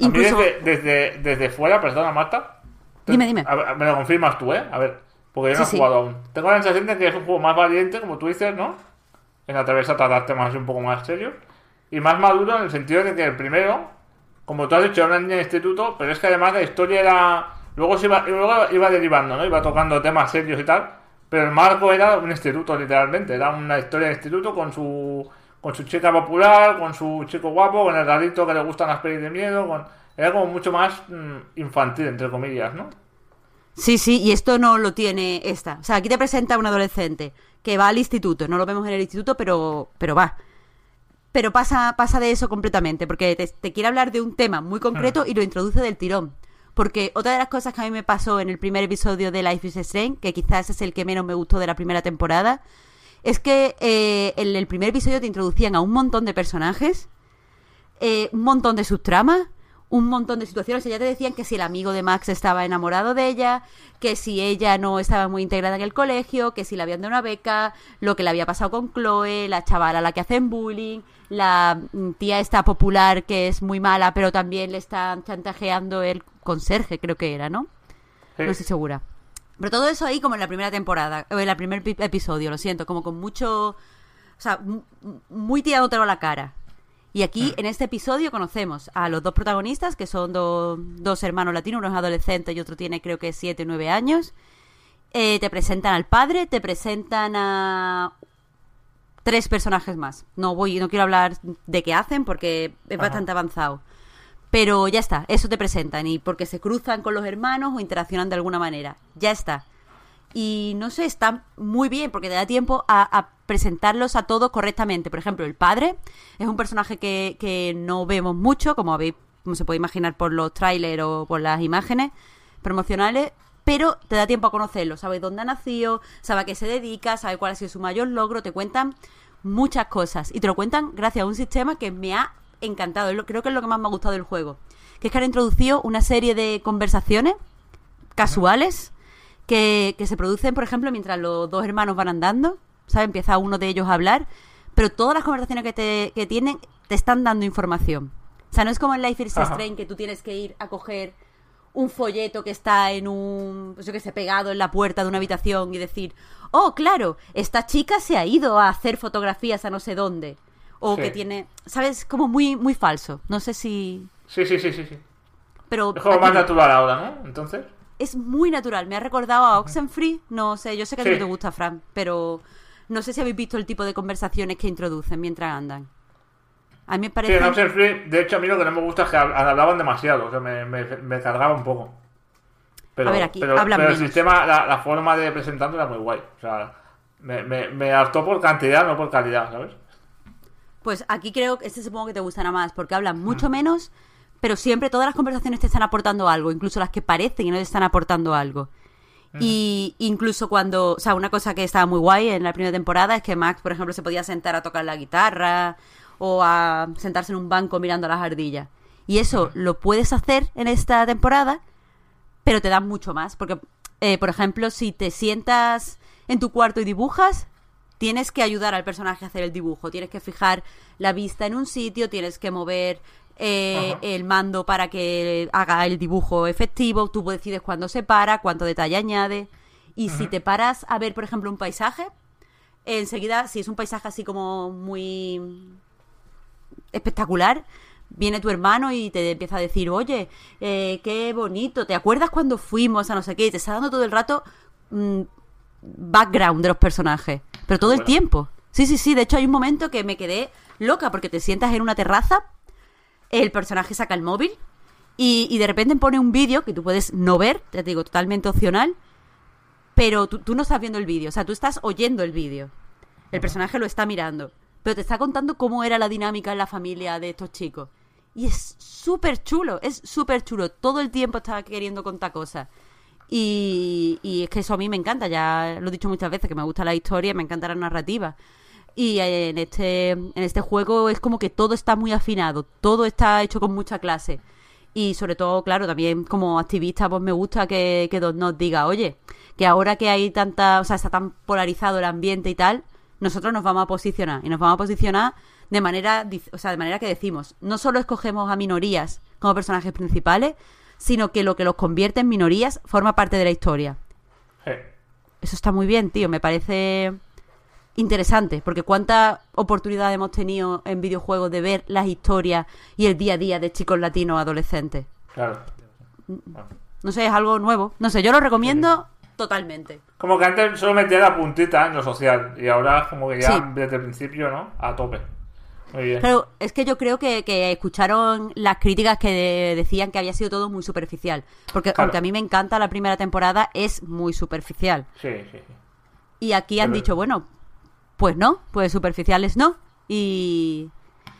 B: A mí
C: Incluso.
B: desde, desde, desde fuera, perdona, Marta.
C: Dime, dime.
B: A ver, me lo confirmas tú, ¿eh? A ver, porque yo no
C: Sí,
B: he
C: sí.
B: jugado aún. Tengo la sensación de que es un juego más valiente, como tú dices, ¿no? En atreverse a tratar temas un poco más serios. Y más maduro en el sentido de que el primero, como tú has dicho, era una niña de instituto, pero es que además la historia era. Luego, se iba, luego iba derivando, ¿no? Iba tocando temas serios y tal. Pero el marco era un instituto, literalmente. Era una historia de instituto con su con su chica popular, con su chico guapo, con el rarito que le gustan las pelis de miedo. Con... Era como mucho más mm, infantil, entre comillas, ¿no?
C: Sí, sí, y esto no lo tiene esta. O sea, aquí te presenta un adolescente que va al instituto. No lo vemos en el instituto, pero, pero va. Pero pasa, pasa de eso completamente, porque te, te quiere hablar de un tema muy concreto y lo introduce del tirón. Porque otra de las cosas que a mí me pasó en el primer episodio de Life is Strange, que quizás es el que menos me gustó de la primera temporada, es que eh, en el primer episodio te introducían a un montón de personajes, eh, un montón de subtramas, un montón de situaciones. O ya te decían que si el amigo de Max estaba enamorado de ella, que si ella no estaba muy integrada en el colegio, que si le habían dado una beca, lo que le había pasado con Chloe, la chavala a la que hacen bullying, la mm, tía esta popular que es muy mala, pero también le están chantajeando el conserje, creo que era, ¿no?
B: Sí.
C: No estoy segura. Pero todo eso ahí como en la primera temporada, o en el primer pi- episodio, lo siento, como con mucho... O sea, mu- mu- muy tirado a la cara. Y aquí, en este episodio, conocemos a los dos protagonistas, que son do- dos hermanos latinos, uno es adolescente y otro tiene creo que 7 o 9 años. Eh, te presentan al padre, te presentan a tres personajes más. No voy, no quiero hablar de qué hacen porque es
B: Ajá.
C: bastante avanzado. Pero ya está, eso te presentan y porque se cruzan con los hermanos o interaccionan de alguna manera. Ya está. Y no sé, está muy bien porque te da tiempo a, presentarlos a todos correctamente. Por ejemplo, el padre es un personaje que, que no vemos mucho, como habéis, como se puede imaginar por los trailers o por las imágenes promocionales, pero te da tiempo a conocerlo. Sabes dónde ha nacido, sabe a qué se dedica, sabe cuál ha sido su mayor logro, te cuentan muchas cosas. Y te lo cuentan gracias a un sistema que me ha encantado. Creo que es lo que más me ha gustado del juego. Que es que han introducido una serie de conversaciones casuales que, que se producen, por ejemplo, mientras los dos hermanos van andando. ¿Sabes? Empieza uno de ellos a hablar. Pero todas las conversaciones que, te, que tienen te están dando información. O sea, no es como en Life is. Strange que tú tienes que ir a coger un folleto que está en un, pues yo que sé, pegado en la puerta de una habitación y decir, oh, claro, esta chica se ha ido a hacer fotografías a no sé dónde. O
B: Sí.
C: que tiene, ¿sabes? Como muy, muy falso. No sé si...
B: Sí, sí, sí, sí. sí.
C: Pero
B: Es como más natural ahora, ¿no? Entonces.
C: es muy natural. Me ha recordado a Oxenfree. No sé, yo sé que a ti
B: Sí.
C: no te gusta, Fran, pero no sé si habéis visto el tipo de conversaciones que introducen mientras andan. A mí me
B: Sí,
C: parece...
B: en Oxenfree, de hecho, a mí lo que no me gusta es que hab- hablaban demasiado. O sea, me, me, me cargaba un poco. Pero,
C: A ver, aquí
B: pero,
C: hablan
B: pero el
C: menos.
B: sistema, la, la forma de presentarlo era muy guay. O sea, me, me, me hartó por cantidad, no por calidad, ¿sabes?
C: Pues aquí creo que este supongo que te gustará más, porque hablan
B: Mm.
C: mucho menos, pero siempre todas las conversaciones te están aportando algo, incluso las que parecen y no te están aportando algo. Y incluso cuando, o sea, una cosa que estaba muy guay en la primera temporada es que Max, por ejemplo, se podía sentar a tocar la guitarra o a sentarse en un banco mirando a las ardillas. Y eso lo puedes hacer en esta temporada, pero te dan mucho más. Porque, eh, por ejemplo, si te sientas en tu cuarto y dibujas, tienes que ayudar al personaje a hacer el dibujo. Tienes que fijar la vista en un sitio, tienes que mover eh, el mando para que haga el dibujo efectivo. Tú decides cuándo se para, cuánto detalle añade. Y si te paras a ver, por ejemplo, un paisaje, enseguida, si es un paisaje así como muy espectacular, viene tu hermano y te empieza a decir, oye, eh, qué bonito, ¿te acuerdas cuando fuimos a no sé qué? Y te está dando todo el rato mm, background de los personajes, pero todo el tiempo. Sí, sí, sí, de hecho hay un momento que me quedé loca porque te sientas en una terraza, el personaje saca el móvil y, y de repente pone un vídeo que tú puedes no ver, te digo, totalmente opcional, pero tú, tú no estás viendo el vídeo, o sea, tú estás oyendo el vídeo. El personaje lo está mirando, pero te está contando cómo era la dinámica en la familia de estos chicos. Y es súper chulo, es súper chulo. Todo el tiempo estaba queriendo contar cosas. Y, y es que eso a mí me encanta, ya lo he dicho muchas veces, que me gusta la historia, me encanta la narrativa. Y en este, en este juego es como que todo está muy afinado, todo está hecho con mucha clase. Y sobre todo, claro, también como activista, pues me gusta que, que nos diga, oye, que ahora que hay tanta, o sea, está tan polarizado el ambiente y tal, nosotros nos vamos a posicionar. Y nos vamos a posicionar de manera, o sea, de manera que decimos, no solo escogemos a minorías como personajes principales, sino que lo que los convierte en minorías forma parte de la historia.
B: Sí.
C: Eso está muy bien, tío. Me parece interesante, porque cuánta oportunidad hemos tenido en videojuegos de ver las historias y el día a día de chicos latinos adolescentes.
B: Claro.
C: No sé, es algo nuevo. No sé, yo lo recomiendo totalmente.
B: Como que antes solo metía la puntita en lo social y ahora como que ya
C: Sí.
B: desde el principio, ¿no? A tope. Muy bien.
C: Pero es que yo creo que, que escucharon las críticas que de- decían que había sido todo muy superficial. Porque
B: Claro.
C: aunque a mí me encanta la primera temporada, es muy superficial.
B: Sí, sí, sí.
C: Y aquí han
B: Pero-
C: dicho, bueno, pues no, pues superficiales no. Y...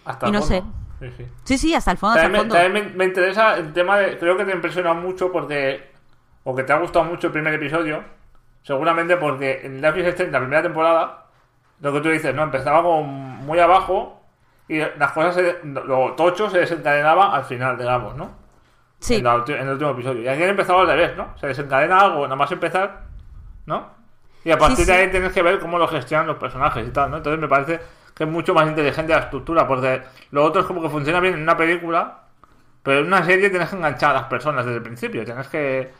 B: Hasta
C: Y
B: el
C: no
B: fondo.
C: sé.
B: Sí, sí.
C: Sí, sí, hasta el fondo, hasta el
B: También, me, también me- me interesa el tema de. Creo que te impresiona mucho porque. O que te ha gustado mucho el primer episodio. Seguramente porque en Life is Strange, la primera temporada, lo que tú dices, ¿no? Empezaba como muy abajo y las cosas, se- lo tocho se desencadenaba al final, digamos, ¿no?
C: Sí,
B: En, la en el último episodio. Y aquí han empezado al revés, ¿no? Se desencadena algo nada más empezar, ¿no? Y a partir
C: Sí,
B: de ahí tienes que ver cómo lo gestionan los personajes y tal, ¿no? Entonces me parece que es mucho más inteligente la estructura, porque lo otro es como que funciona bien en una película, pero en una serie tienes que enganchar a las personas desde el principio, tienes que,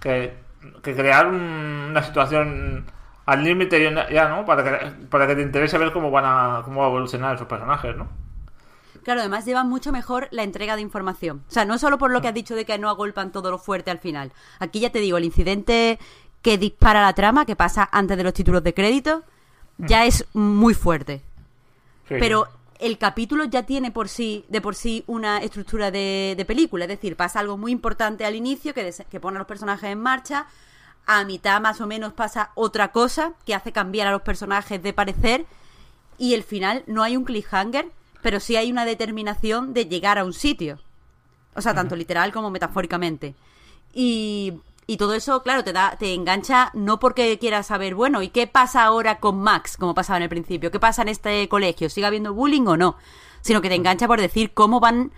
B: que, que crear un- una situación al límite ya, ¿no? Para que, para que te interese ver cómo van a, cómo va a evolucionar esos personajes, ¿no?
C: claro, además llevan mucho mejor la entrega de información. O sea, no solo por lo que has dicho de que no agolpan todo lo fuerte al final. Aquí ya te digo, el incidente que dispara la trama, que pasa antes de los títulos de crédito, ya es muy fuerte.
B: Sí.
C: Pero el capítulo ya tiene por sí, de por sí una estructura de, de película. Es decir, pasa algo muy importante al inicio que, des- que pone a los personajes en marcha. A mitad más o menos pasa otra cosa que hace cambiar a los personajes de parecer. Y el final no hay un cliffhanger, pero sí hay una determinación de llegar a un sitio. O sea, tanto literal como metafóricamente. Y, y todo eso, claro, te da, te engancha no porque quieras saber, bueno, ¿y qué pasa ahora con Max? Como pasaba en el principio. ¿Qué pasa en este colegio? ¿Sigue habiendo bullying o no? Sino que te engancha por decir cómo van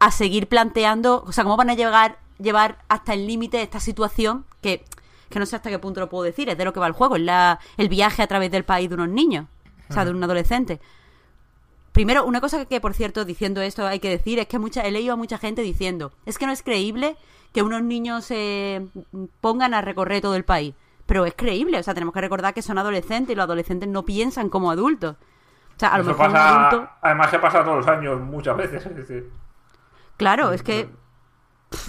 C: a seguir planteando, o sea, cómo van a llegar, llevar hasta el límite esta situación que, que no sé hasta qué punto lo puedo decir, es de lo que va el juego, es la, el viaje a través del país de unos niños, o sea, de un adolescente. Primero, una cosa que, por cierto, diciendo esto hay que decir es que mucha, he leído a mucha gente diciendo, es que no es creíble que unos niños se pongan a recorrer todo el país. Pero es creíble, o sea, tenemos que recordar que son adolescentes y los adolescentes no piensan como adultos. O sea, a lo
B: Eso
C: mejor un
B: pasa,
C: adulto...
B: además se pasa todos los años muchas veces.
C: Claro, es que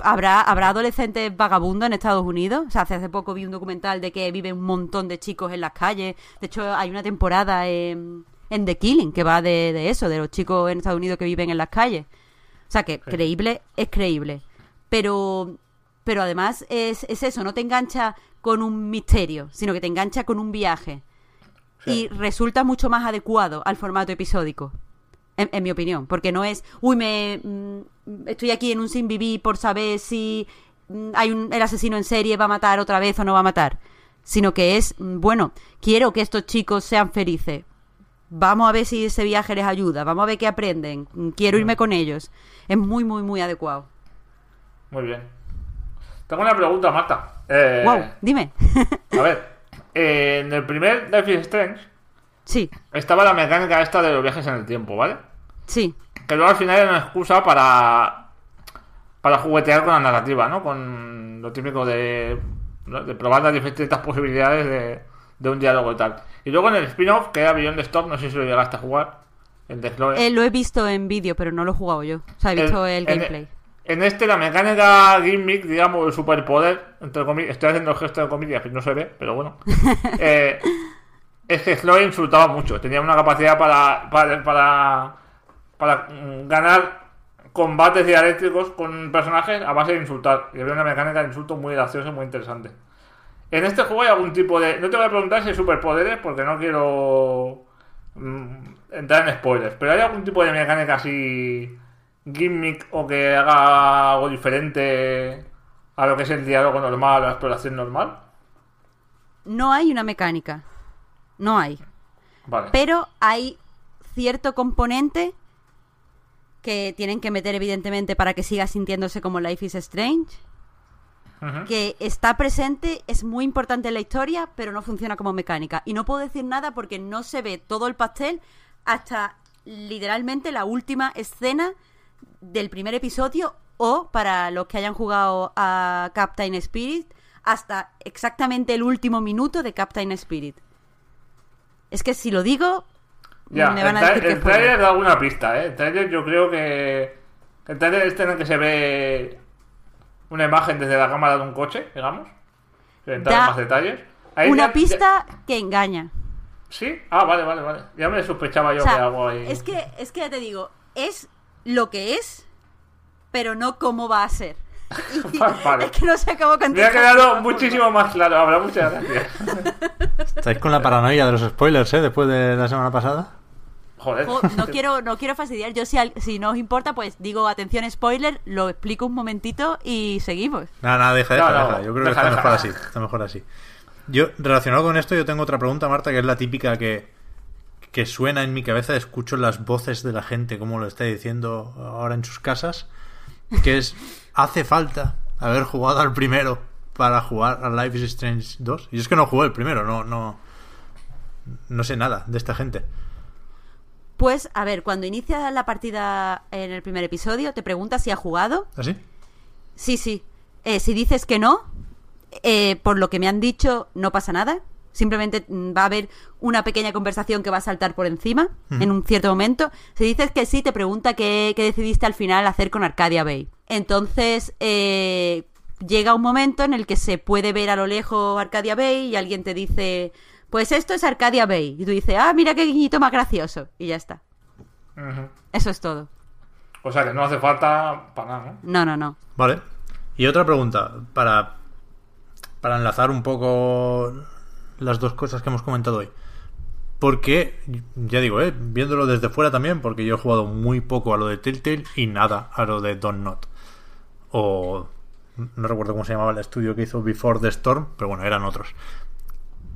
C: habrá, habrá adolescentes vagabundos en Estados Unidos. O sea, hace, hace poco vi un documental de que viven un montón de chicos en las calles. De hecho, hay una temporada en, en The Killing que va de, de eso, de los chicos en Estados Unidos que viven en las calles. O sea, que creíble es creíble. Pero, pero además es, es eso, no te engancha con un misterio, sino que te engancha con un viaje. Y resulta mucho más adecuado al formato episódico. En, en mi opinión, porque no es, uy, me mm, estoy aquí en un sin vivir por saber si mm, hay un, el asesino en serie va a matar otra vez o no va a matar, sino que es, mm, bueno, quiero que estos chicos sean felices. vamos a ver si ese viaje les ayuda, vamos a ver qué aprenden, quiero
B: Mm.
C: irme con ellos. Es muy, muy, muy adecuado.
B: Muy bien. Tengo una pregunta, Marta. Eh,
C: Wow, dime.
B: A ver, eh, en el primer Life is Strange
C: sí,
B: estaba la mecánica esta de los viajes en el tiempo, ¿vale?
C: Sí,
B: Que luego al final era una excusa para para juguetear con la narrativa, ¿no? Con lo típico de, de probar las diferentes posibilidades de, de un diálogo y tal. Y luego en el spin-off, que era Beyond the Stop, no sé si lo llegaste a jugar, el de Chloe.
C: Eh, lo he visto en vídeo, pero no lo he jugado yo. O sea, he visto el,
B: en-
C: gameplay.
B: En este, la mecánica gimmick, digamos, el superpoder, entre comillas, estoy haciendo el gesto de comillas, que no se ve, pero bueno. eh, es que Chloe insultaba mucho, tenía una capacidad para, para, para, para, mm, ganar combates dialéctricos con personajes a base de insultar. Y había una mecánica de insulto muy graciosa y muy interesante. En este juego hay algún tipo de. No te voy a preguntar si hay superpoderes porque no quiero mm, entrar en spoilers, pero hay algún tipo de mecánica así gimmick o que haga algo diferente a lo que es el diálogo normal o la exploración normal.
C: No hay una mecánica. No hay.
B: Vale.
C: Pero hay cierto componente que tienen que meter evidentemente para que siga sintiéndose como Life is Strange. Que está presente, es muy importante en la historia, pero no funciona como mecánica. Y no puedo decir nada porque no se ve todo el pastel hasta literalmente la última escena del primer episodio o para los que hayan jugado a Captain Spirit hasta exactamente el último minuto de Captain Spirit. Es que si lo digo,
B: Ya,
C: me van a
B: el, tra-
C: decir
B: el trailer da alguna pista, ¿eh? El trailer yo creo que... El trailer este en el que se ve una imagen desde la cámara de un coche, digamos. En más detalles. Ahí
C: Una
B: ya-
C: pista que engaña.
B: ya- ¿Sí? Ah, vale, vale, vale. Ya me sospechaba yo
C: O sea,
B: que algo ahí...
C: es que es que ya te digo, es lo que es, pero no cómo va a ser. Y
B: Vale.
C: Es que no sé cómo
B: Me ha quedado muchísimo más claro. Habrá muchas gracias.
A: Estáis con la paranoia de los spoilers, ¿eh? Después de la semana pasada.
B: Joder.
C: Jo, No quiero, no quiero fastidiar. Yo, si, al- si no os importa, pues digo, atención, spoiler, lo explico un momentito y seguimos.
A: Nada, nada, deja, deja,
B: No, no,
A: deja. Yo creo que está
B: deja.
A: mejor así. Está mejor así. Yo, relacionado con esto, yo tengo otra pregunta, Marta, que es la típica que, que suena en mi cabeza. Escucho las voces de la gente, como lo está diciendo ahora en sus casas. Que es, ¿hace falta haber jugado al primero para jugar a Life is Strange 2? Y es que no jugué el primero, no, no, no sé nada de esta gente.
C: Pues, a ver, cuando inicia la partida en el primer episodio, te pregunta si ha jugado.
A: ¿Así?
C: Sí, sí. Eh, si dices que no, eh, por lo que me han dicho, no pasa nada. Simplemente mm, va a haber una pequeña conversación que va a saltar por encima en un cierto momento. Si dices que sí, te pregunta qué, qué decidiste al final hacer con Arcadia Bay. Entonces, eh, llega un momento en el que se puede ver a lo lejos Arcadia Bay y alguien te dice, pues esto es Arcadia Bay. Y tú dices, ah, mira qué guiñito más gracioso. Y ya está. Eso es todo.
B: O sea que no hace falta para nada, ¿no?
C: No, no, no.
A: Vale. Y otra pregunta, para, para enlazar un poco las dos cosas que hemos comentado hoy. ¿Por qué? Ya digo, ¿eh? viéndolo desde fuera también, porque yo he jugado muy poco a lo de Telltale y nada a lo de Don't Not. O no recuerdo cómo se llamaba el estudio que hizo Before the Storm, pero bueno, eran otros.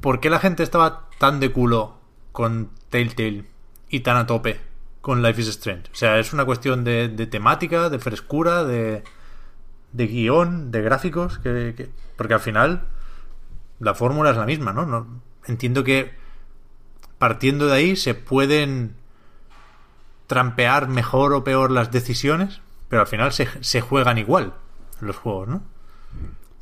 A: ¿Por qué la gente estaba tan de culo con Telltale y tan a tope con Life is Strange? O sea, es una cuestión de, temática, de frescura, de, de guion, de gráficos, que, que- porque al final la fórmula es la misma, ¿no? entiendo que partiendo de ahí se pueden trampear mejor o peor las decisiones, pero al final se juegan igual los juegos, ¿no?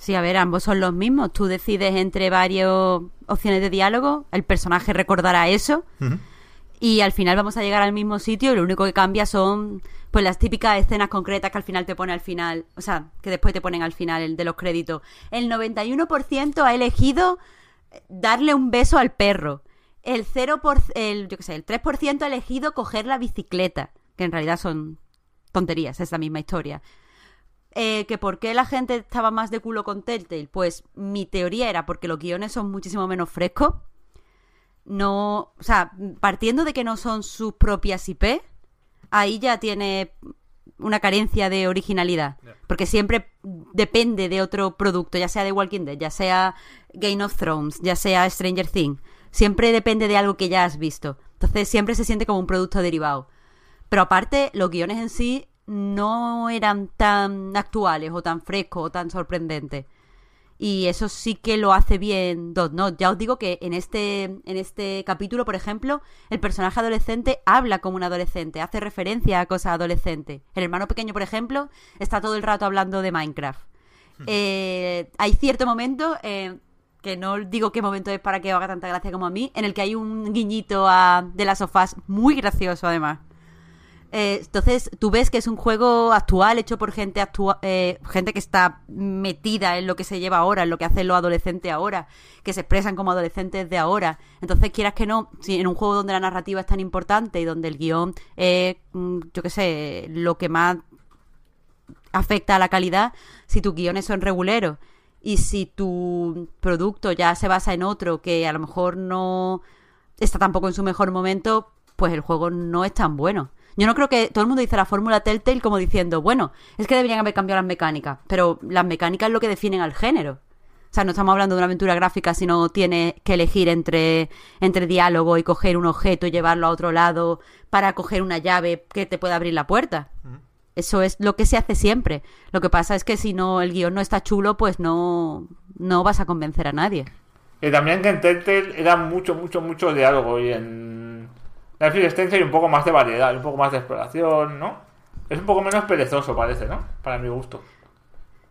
C: Sí, a ver, ambos son los mismos. Tú decides entre varias opciones de diálogo, el personaje recordará eso y al final vamos a llegar al mismo sitio y lo único que cambia son pues las típicas escenas concretas que al final te pone al final, o sea, que después te ponen al final el de los créditos. El 91% ha elegido darle un beso al perro. El 0 por, el yo qué sé, el 3% ha elegido coger la bicicleta, que en realidad son tonterías, es la misma historia. Eh, que por qué la gente estaba más de culo con Telltale, pues mi teoría era porque los guiones son muchísimo menos frescos. No, o sea, partiendo de que no son sus propias IP, ahí ya tiene una carencia de originalidad, porque siempre depende de otro producto, ya sea de Walking Dead, ya sea Game of Thrones, ya sea Stranger Things. siempre depende de algo que ya has visto. Entonces siempre se siente como un producto derivado. Pero aparte, los guiones en sí no eran tan actuales o tan frescos o tan sorprendentes. Y eso sí que lo hace bien Dot Not. Ya os digo que en este, en este capítulo, por ejemplo, el personaje adolescente habla como un adolescente, hace referencia a cosas adolescentes. El hermano pequeño, por ejemplo, está todo el rato hablando de Minecraft. Eh, hay cierto momento, eh, que no digo qué momento es para que haga tanta gracia como a mí, en el que hay un guiñito a, de las sofás muy gracioso además. Eh, entonces, tú ves que es un juego actual, hecho por gente actua eh, gente que está metida en lo que se lleva ahora, en lo que hacen los adolescentes ahora, que se expresan como adolescentes de ahora. Entonces, quieras que no, si en un juego donde la narrativa es tan importante y donde el guion es, mm, yo qué sé, lo que más afecta a la calidad, si tus guiones son reguleros y si tu producto ya se basa en otro que a lo mejor no está tampoco en su mejor momento, pues el juego no es tan bueno. Yo no creo que todo el mundo dice la fórmula Telltale como diciendo, bueno, es que deberían haber cambiado las mecánicas, pero las mecánicas es lo que definen al género. O sea, no estamos hablando de una aventura gráfica, sino tienes que elegir entre, entre diálogo y coger un objeto y llevarlo a otro lado para coger una llave que te pueda abrir la puerta. Eso es lo que se hace siempre. Lo que pasa es que si no el guion no está chulo, pues no, no vas a convencer a nadie.
B: Y también que en Telltale era mucho, mucho, mucho diálogo y en Is Strange hay un poco más de variedad, hay un poco más de exploración, ¿no? Es un poco menos perezoso, parece, ¿no? Para mi gusto.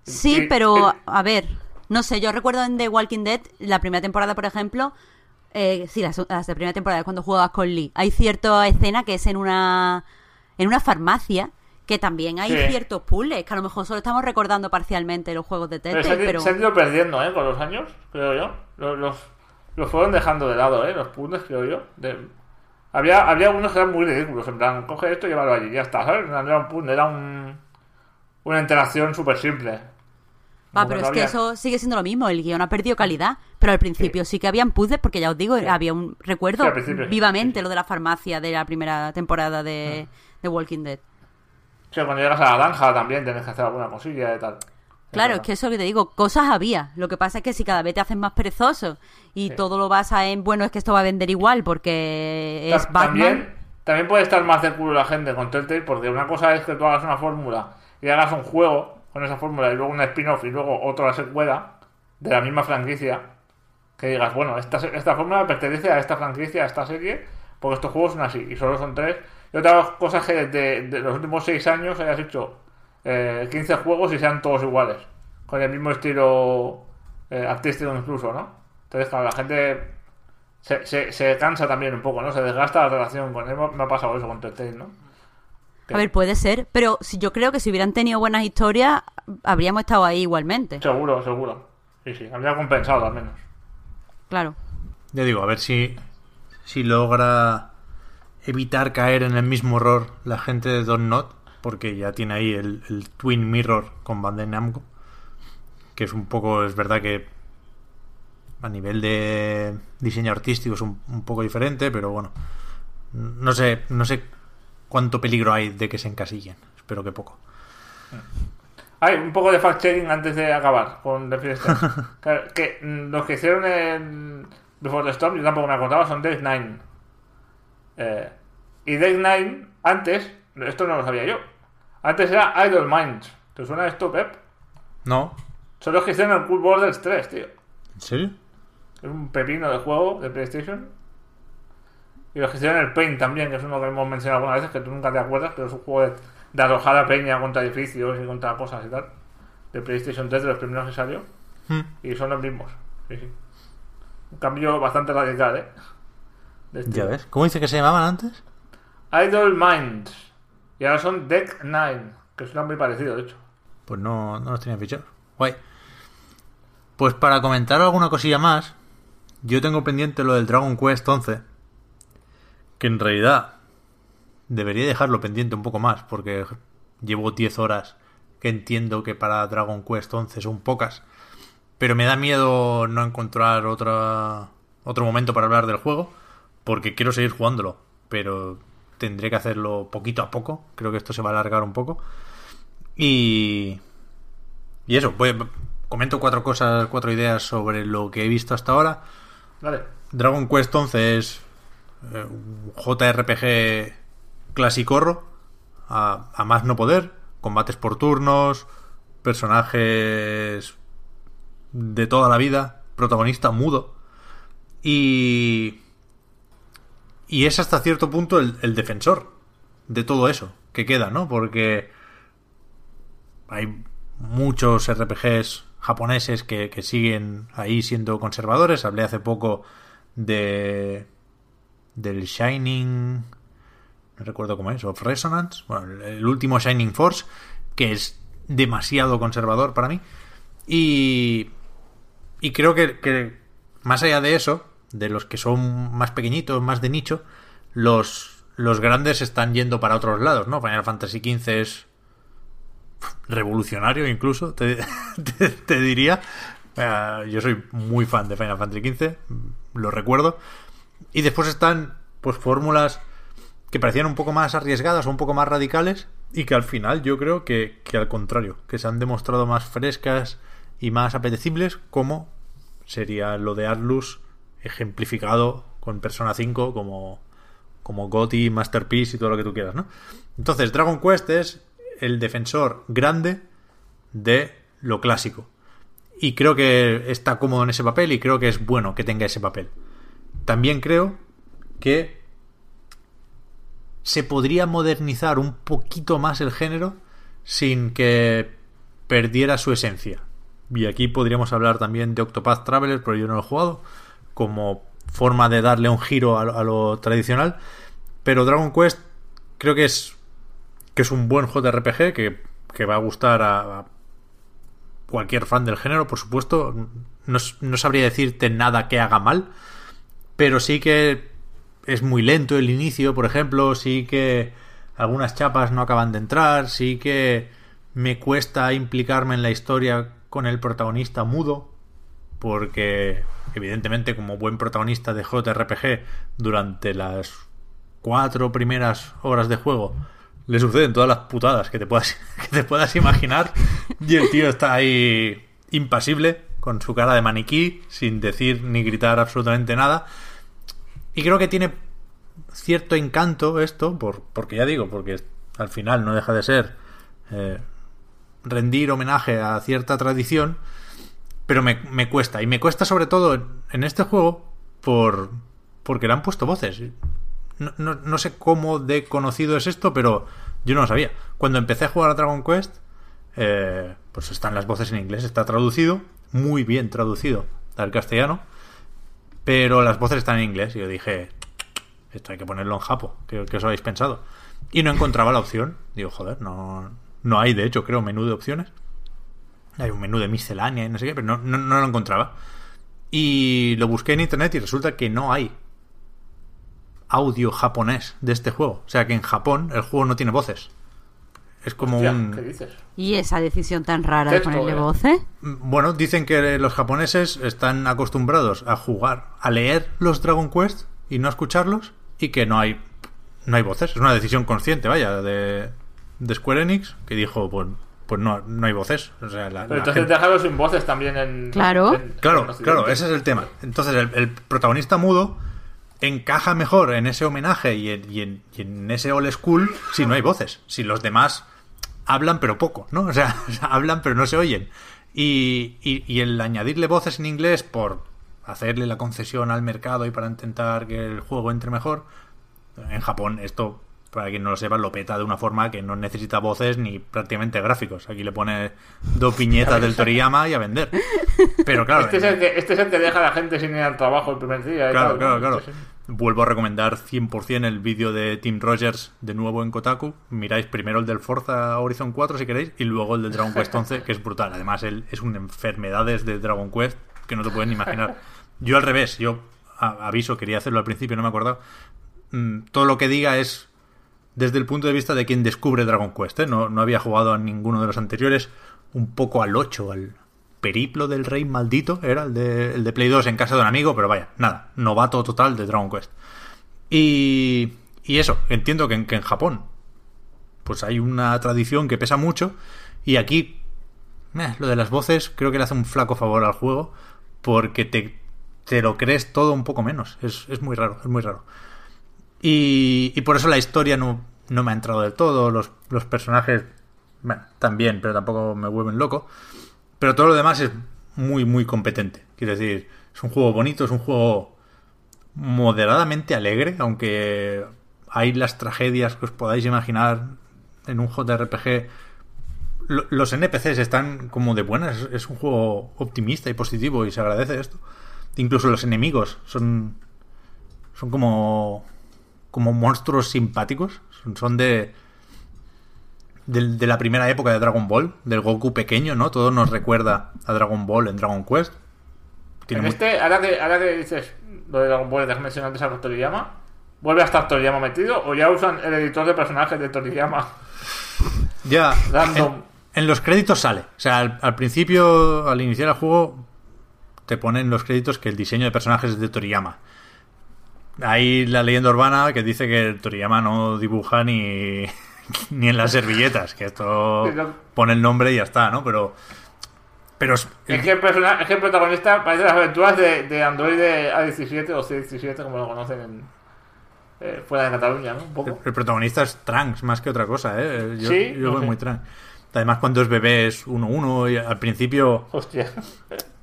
C: Sí,
B: Y-
C: pero a ver, no sé, yo recuerdo en The Walking Dead, la primera temporada, por ejemplo, eh, sí, las, las de primera temporada, cuando jugabas con Lee, hay cierta escena que es en una, en una farmacia, que también hay
B: Sí.
C: ciertos puzzles, que a lo mejor solo estamos recordando parcialmente los juegos de
B: Pero
C: Telltale,
B: han-
C: pero...
B: se han ido perdiendo, ¿eh? Con los años, creo yo. Los, los, los fueron dejando de lado, ¿eh? Los puzzles, creo yo. De- Había, había algunos que eran muy ridículos. En plan, coge esto y llévalo allí. Ya está, ¿sabes? No era un puzzle, era un, una interacción súper simple.
C: Va,
B: Como
C: pero es que eso sigue siendo lo mismo, el guion ha perdido calidad, pero al principio sí, que habían puzzles, porque ya os digo, había un recuerdo
B: Sí,
C: vivamente lo de la farmacia de la primera temporada de, de Walking Dead.
B: O sea, cuando llegas a la granja también tienes que hacer alguna cosilla y tal.
C: Claro, es que eso que te digo, cosas había. Lo que pasa es que si cada vez te haces más perezoso y
B: Sí.
C: todo lo basa en, bueno, es que esto va a vender igual porque es Batman.
B: También, también puede estar más de culo la gente con Telltale porque una cosa es que tú hagas una fórmula y hagas un juego con esa fórmula y luego un spin-off y luego otra secuela de la misma franquicia que digas, bueno, esta, esta fórmula pertenece a esta franquicia, a esta serie, porque estos juegos son así y solo son tres. Y otra cosa es que de, de los últimos seis años hayas hecho eh, 15 juegos y sean todos iguales, con el mismo estilo eh, artístico incluso, ¿no? Entonces, claro, la gente se, se, se cansa también un poco, ¿no? Se desgasta la relación con él. Me ha pasado eso con Telltale, ¿no?
C: A ver, puede ser, pero si yo creo que si hubieran tenido buenas historias, habríamos estado ahí igualmente.
B: Seguro, seguro. Sí, sí, habría compensado al menos.
C: Claro.
A: Ya digo, a ver si, si logra evitar caer en el mismo error la gente de Don Not, porque ya tiene ahí el, el Twin Mirror con Bandai Namco, que es un poco, es verdad que a nivel de diseño artístico es un, un poco diferente, pero bueno, no sé, no sé cuánto peligro hay de que se encasillen. Espero que poco.
B: Hay un poco de fact-checking antes de acabar con The Free State. Claro, que mm, los que hicieron en Before the Storm, yo tampoco me acordaba, son Death Nine. Eh, y Death Nine, antes, esto no lo sabía yo, antes era Idle Minds. ¿Te suena esto, Pep?
A: ¿No?
B: Son los que hicieron el Cool Borders 3, tío.
A: ¿En serio?
B: Es un pepino de juego de PlayStation. Y los que hicieron el Paint también, que es uno que hemos mencionado algunas veces, que tú nunca te acuerdas, pero es un juego de, de arrojar a peña contra edificios y contra cosas y tal. De PlayStation 3, de los primeros que salió.
A: Hmm.
B: Y son los mismos. Sí, sí. Un cambio bastante radical, ¿eh?
A: Ya ves. ¿Cómo dice que se llamaban antes?
B: Idle Minds. Y ahora son Deck 9, que suena muy parecido, de hecho.
A: Pues no, no los tenía fichados. Guay. Pues para comentar alguna cosilla más, yo tengo pendiente lo del Dragon Quest 11. Que en realidad debería dejarlo pendiente un poco más, porque llevo 10 horas que entiendo que para Dragon Quest 11 son pocas. Pero me da miedo no encontrar otra, otro momento para hablar del juego, porque quiero seguir jugándolo. Pero tendré que hacerlo poquito a poco. Creo que esto se va a alargar un poco. Y. Y eso, pues comento cuatro cosas, cuatro ideas sobre lo que he visto hasta ahora.
B: Vale.
A: Dragon Quest 11 es eh, un JRPG clasicorro a, a más no poder, combates por turnos, personajes de toda la vida, protagonista mudo y y es hasta cierto punto el, defensor de todo eso que queda, ¿no? Porque hay muchos RPGs japoneses que, siguen ahí siendo conservadores. Hablé hace poco de del Shining no recuerdo cómo es, of Resonance, bueno, el último Shining Force, que es demasiado conservador para mí. Y, y creo que más allá de eso, de los que son más pequeñitos, más de nicho, los, los grandes están yendo para otros lados, ¿no? Final Fantasy XV es revolucionario incluso, te, te, diría. Uh, yo soy muy fan de Final Fantasy XV, lo recuerdo. Y después están, pues, fórmulas que parecían un poco más arriesgadas o un poco más radicales y que al final yo creo que, que al contrario, que se han demostrado más frescas y más apetecibles como sería lo de Atlus ejemplificado con Persona 5 como, como GOTY, Masterpiece y todo lo que tú quieras, ¿no? Entonces, Dragon Quest es el defensor grande de lo clásico. Y creo que está cómodo en ese papel y creo que es bueno que tenga ese papel. También creo que se podría modernizar un poquito más el género sin que perdiera su esencia. Y aquí podríamos hablar también de Octopath Traveler, pero yo no lo he jugado, como forma de darle un giro a, lo tradicional. Pero Dragon Quest creo que es que es un buen JRPG que, que va a gustar a, a, cualquier fan del género, por supuesto. No, no, sabría decirte nada que haga mal, pero sí que es muy lento el inicio, por ejemplo, sí que algunas chapas no acaban de entrar, sí que me cuesta implicarme en la historia con el protagonista mudo, porque evidentemente como buen protagonista de JRPG durante las cuatro primeras horas de juego le suceden todas las putadas que te puedas, que te puedas imaginar. Y el tío está ahí impasible con su cara de maniquí sin decir ni gritar absolutamente nada. Y creo que tiene cierto encanto esto por, porque ya digo porque al final no deja de ser eh, rendir homenaje a cierta tradición pero me, me, cuesta y me cuesta sobre todo en este juego por porque le han puesto voces no, no, no, sé cómo de conocido es esto, pero yo no lo sabía. Cuando empecé a jugar a Dragon Quest, eh, pues están las voces en inglés, está traducido, muy bien traducido al castellano, pero las voces están en inglés. Y yo dije, esto hay que ponerlo en japo, ¿qué, qué os habéis pensado? Y no encontraba la opción. Digo, joder, no, no hay, de hecho, creo, menú de opciones. Hay un menú de miscelánea y no sé qué, pero no, no, no lo encontraba. Y lo busqué en internet y resulta que no hay audio japonés de este juego. O sea que en Japón el juego no tiene voces. Es como
B: Hostia,
A: un...
B: ¿Qué dices?
C: ¿Y esa decisión tan rara
B: Texto,
C: de ponerle
B: eh.
C: voces?
A: Bueno, dicen que los japoneses están acostumbrados a jugar, a leer los Dragon Quest y no a escucharlos y que no hay no hay voces. Es una decisión consciente, vaya, de, de Square Enix que dijo, pues, pues no, no hay voces. O sea, la,
B: Pero
A: la
B: entonces
A: gente-
B: déjalo sin voces también en.
C: Claro.
B: en-
A: Claro,
B: en
A: claro, ese es el tema. Entonces, el, el protagonista mudo encaja mejor en ese homenaje y en, y en- y en ese old school si no hay voces. Si los demás hablan pero poco, ¿no? O sea, hablan pero no se oyen. Y, y- y el añadirle voces en inglés por hacerle la concesión al mercado y para intentar que el juego entre mejor, en Japón esto, para quien no lo sepa, lo peta de una forma que no necesita voces ni prácticamente gráficos. Aquí le pone dos piñetas del Toriyama y a vender. Pero claro,
B: Este es, el que, este es el que deja a la gente sin ir al trabajo el primer día. y
A: Claro,
B: tal,
A: claro,
B: ¿no?
A: claro. Vuelvo a recomendar 100% el vídeo de Tim Rogers de nuevo en Kotaku. Miráis primero el del Forza Horizon 4 si queréis y luego el del Dragon Quest 11 que es brutal. Además, él es un enfermedades de Dragon Quest que no te puedes ni imaginar. Yo al revés, yo aviso, quería hacerlo al principio, no me acordaba. Mm, Todo lo que diga es desde el punto de vista de quien descubre Dragon Quest. ¿eh? No, no había jugado a ninguno de los anteriores. Un poco al 8, al periplo del rey maldito, era el de, el de Play 2 en casa de un amigo, pero vaya, nada, novato total de Dragon Quest. Y, y eso, entiendo que en, que en Japón pues hay una tradición que pesa mucho y aquí lo de las voces creo que le hace un flaco favor al juego porque te, te lo crees todo un poco menos. Es, es muy raro, es muy raro. Y, y por eso la historia no, no me ha entrado del todo. Los, los personajes, también, pero tampoco me vuelven loco. Pero todo lo demás es muy, muy competente. Quiero decir, es un juego bonito, es un juego moderadamente alegre, aunque hay las tragedias que os podáis imaginar en un JRPG. Lo- Los NPCs están como de buenas, es un juego optimista y positivo y se agradece esto. Incluso los enemigos son son como como monstruos simpáticos, son, de, de la primera época de Dragon Ball, del Goku pequeño, ¿no? Todo nos recuerda a Dragon Ball en Dragon Quest. Tiene
B: En este, ahora que, ahora que dices lo de Dragon Ball, dejas mencionar antes a Toriyama, ¿vuelve a estar Toriyama metido o ya usan el editor de personajes de Toriyama?
A: Ya,
B: Random.
A: en, en los créditos sale. O sea, al, al principio, al iniciar el juego, te ponen los créditos que el diseño de personajes es de Toriyama. Hay la leyenda urbana que dice que Toriyama no dibuja ni, ni en las servilletas, que esto pone el nombre y ya está, ¿no? Pero. Pero es-
B: Es que el, persona- es que el protagonista parece las aventuras de, de Android A17 o C17, como lo conocen en, eh, fuera de Cataluña, ¿no? Un
A: el,
B: poco.
A: el protagonista es Trunks más que otra cosa, ¿eh? Yo,
B: Sí,
A: yo
B: no
A: veo muy Trunks. Además, cuando es bebé es 1-1 y al principio.
B: Hostia.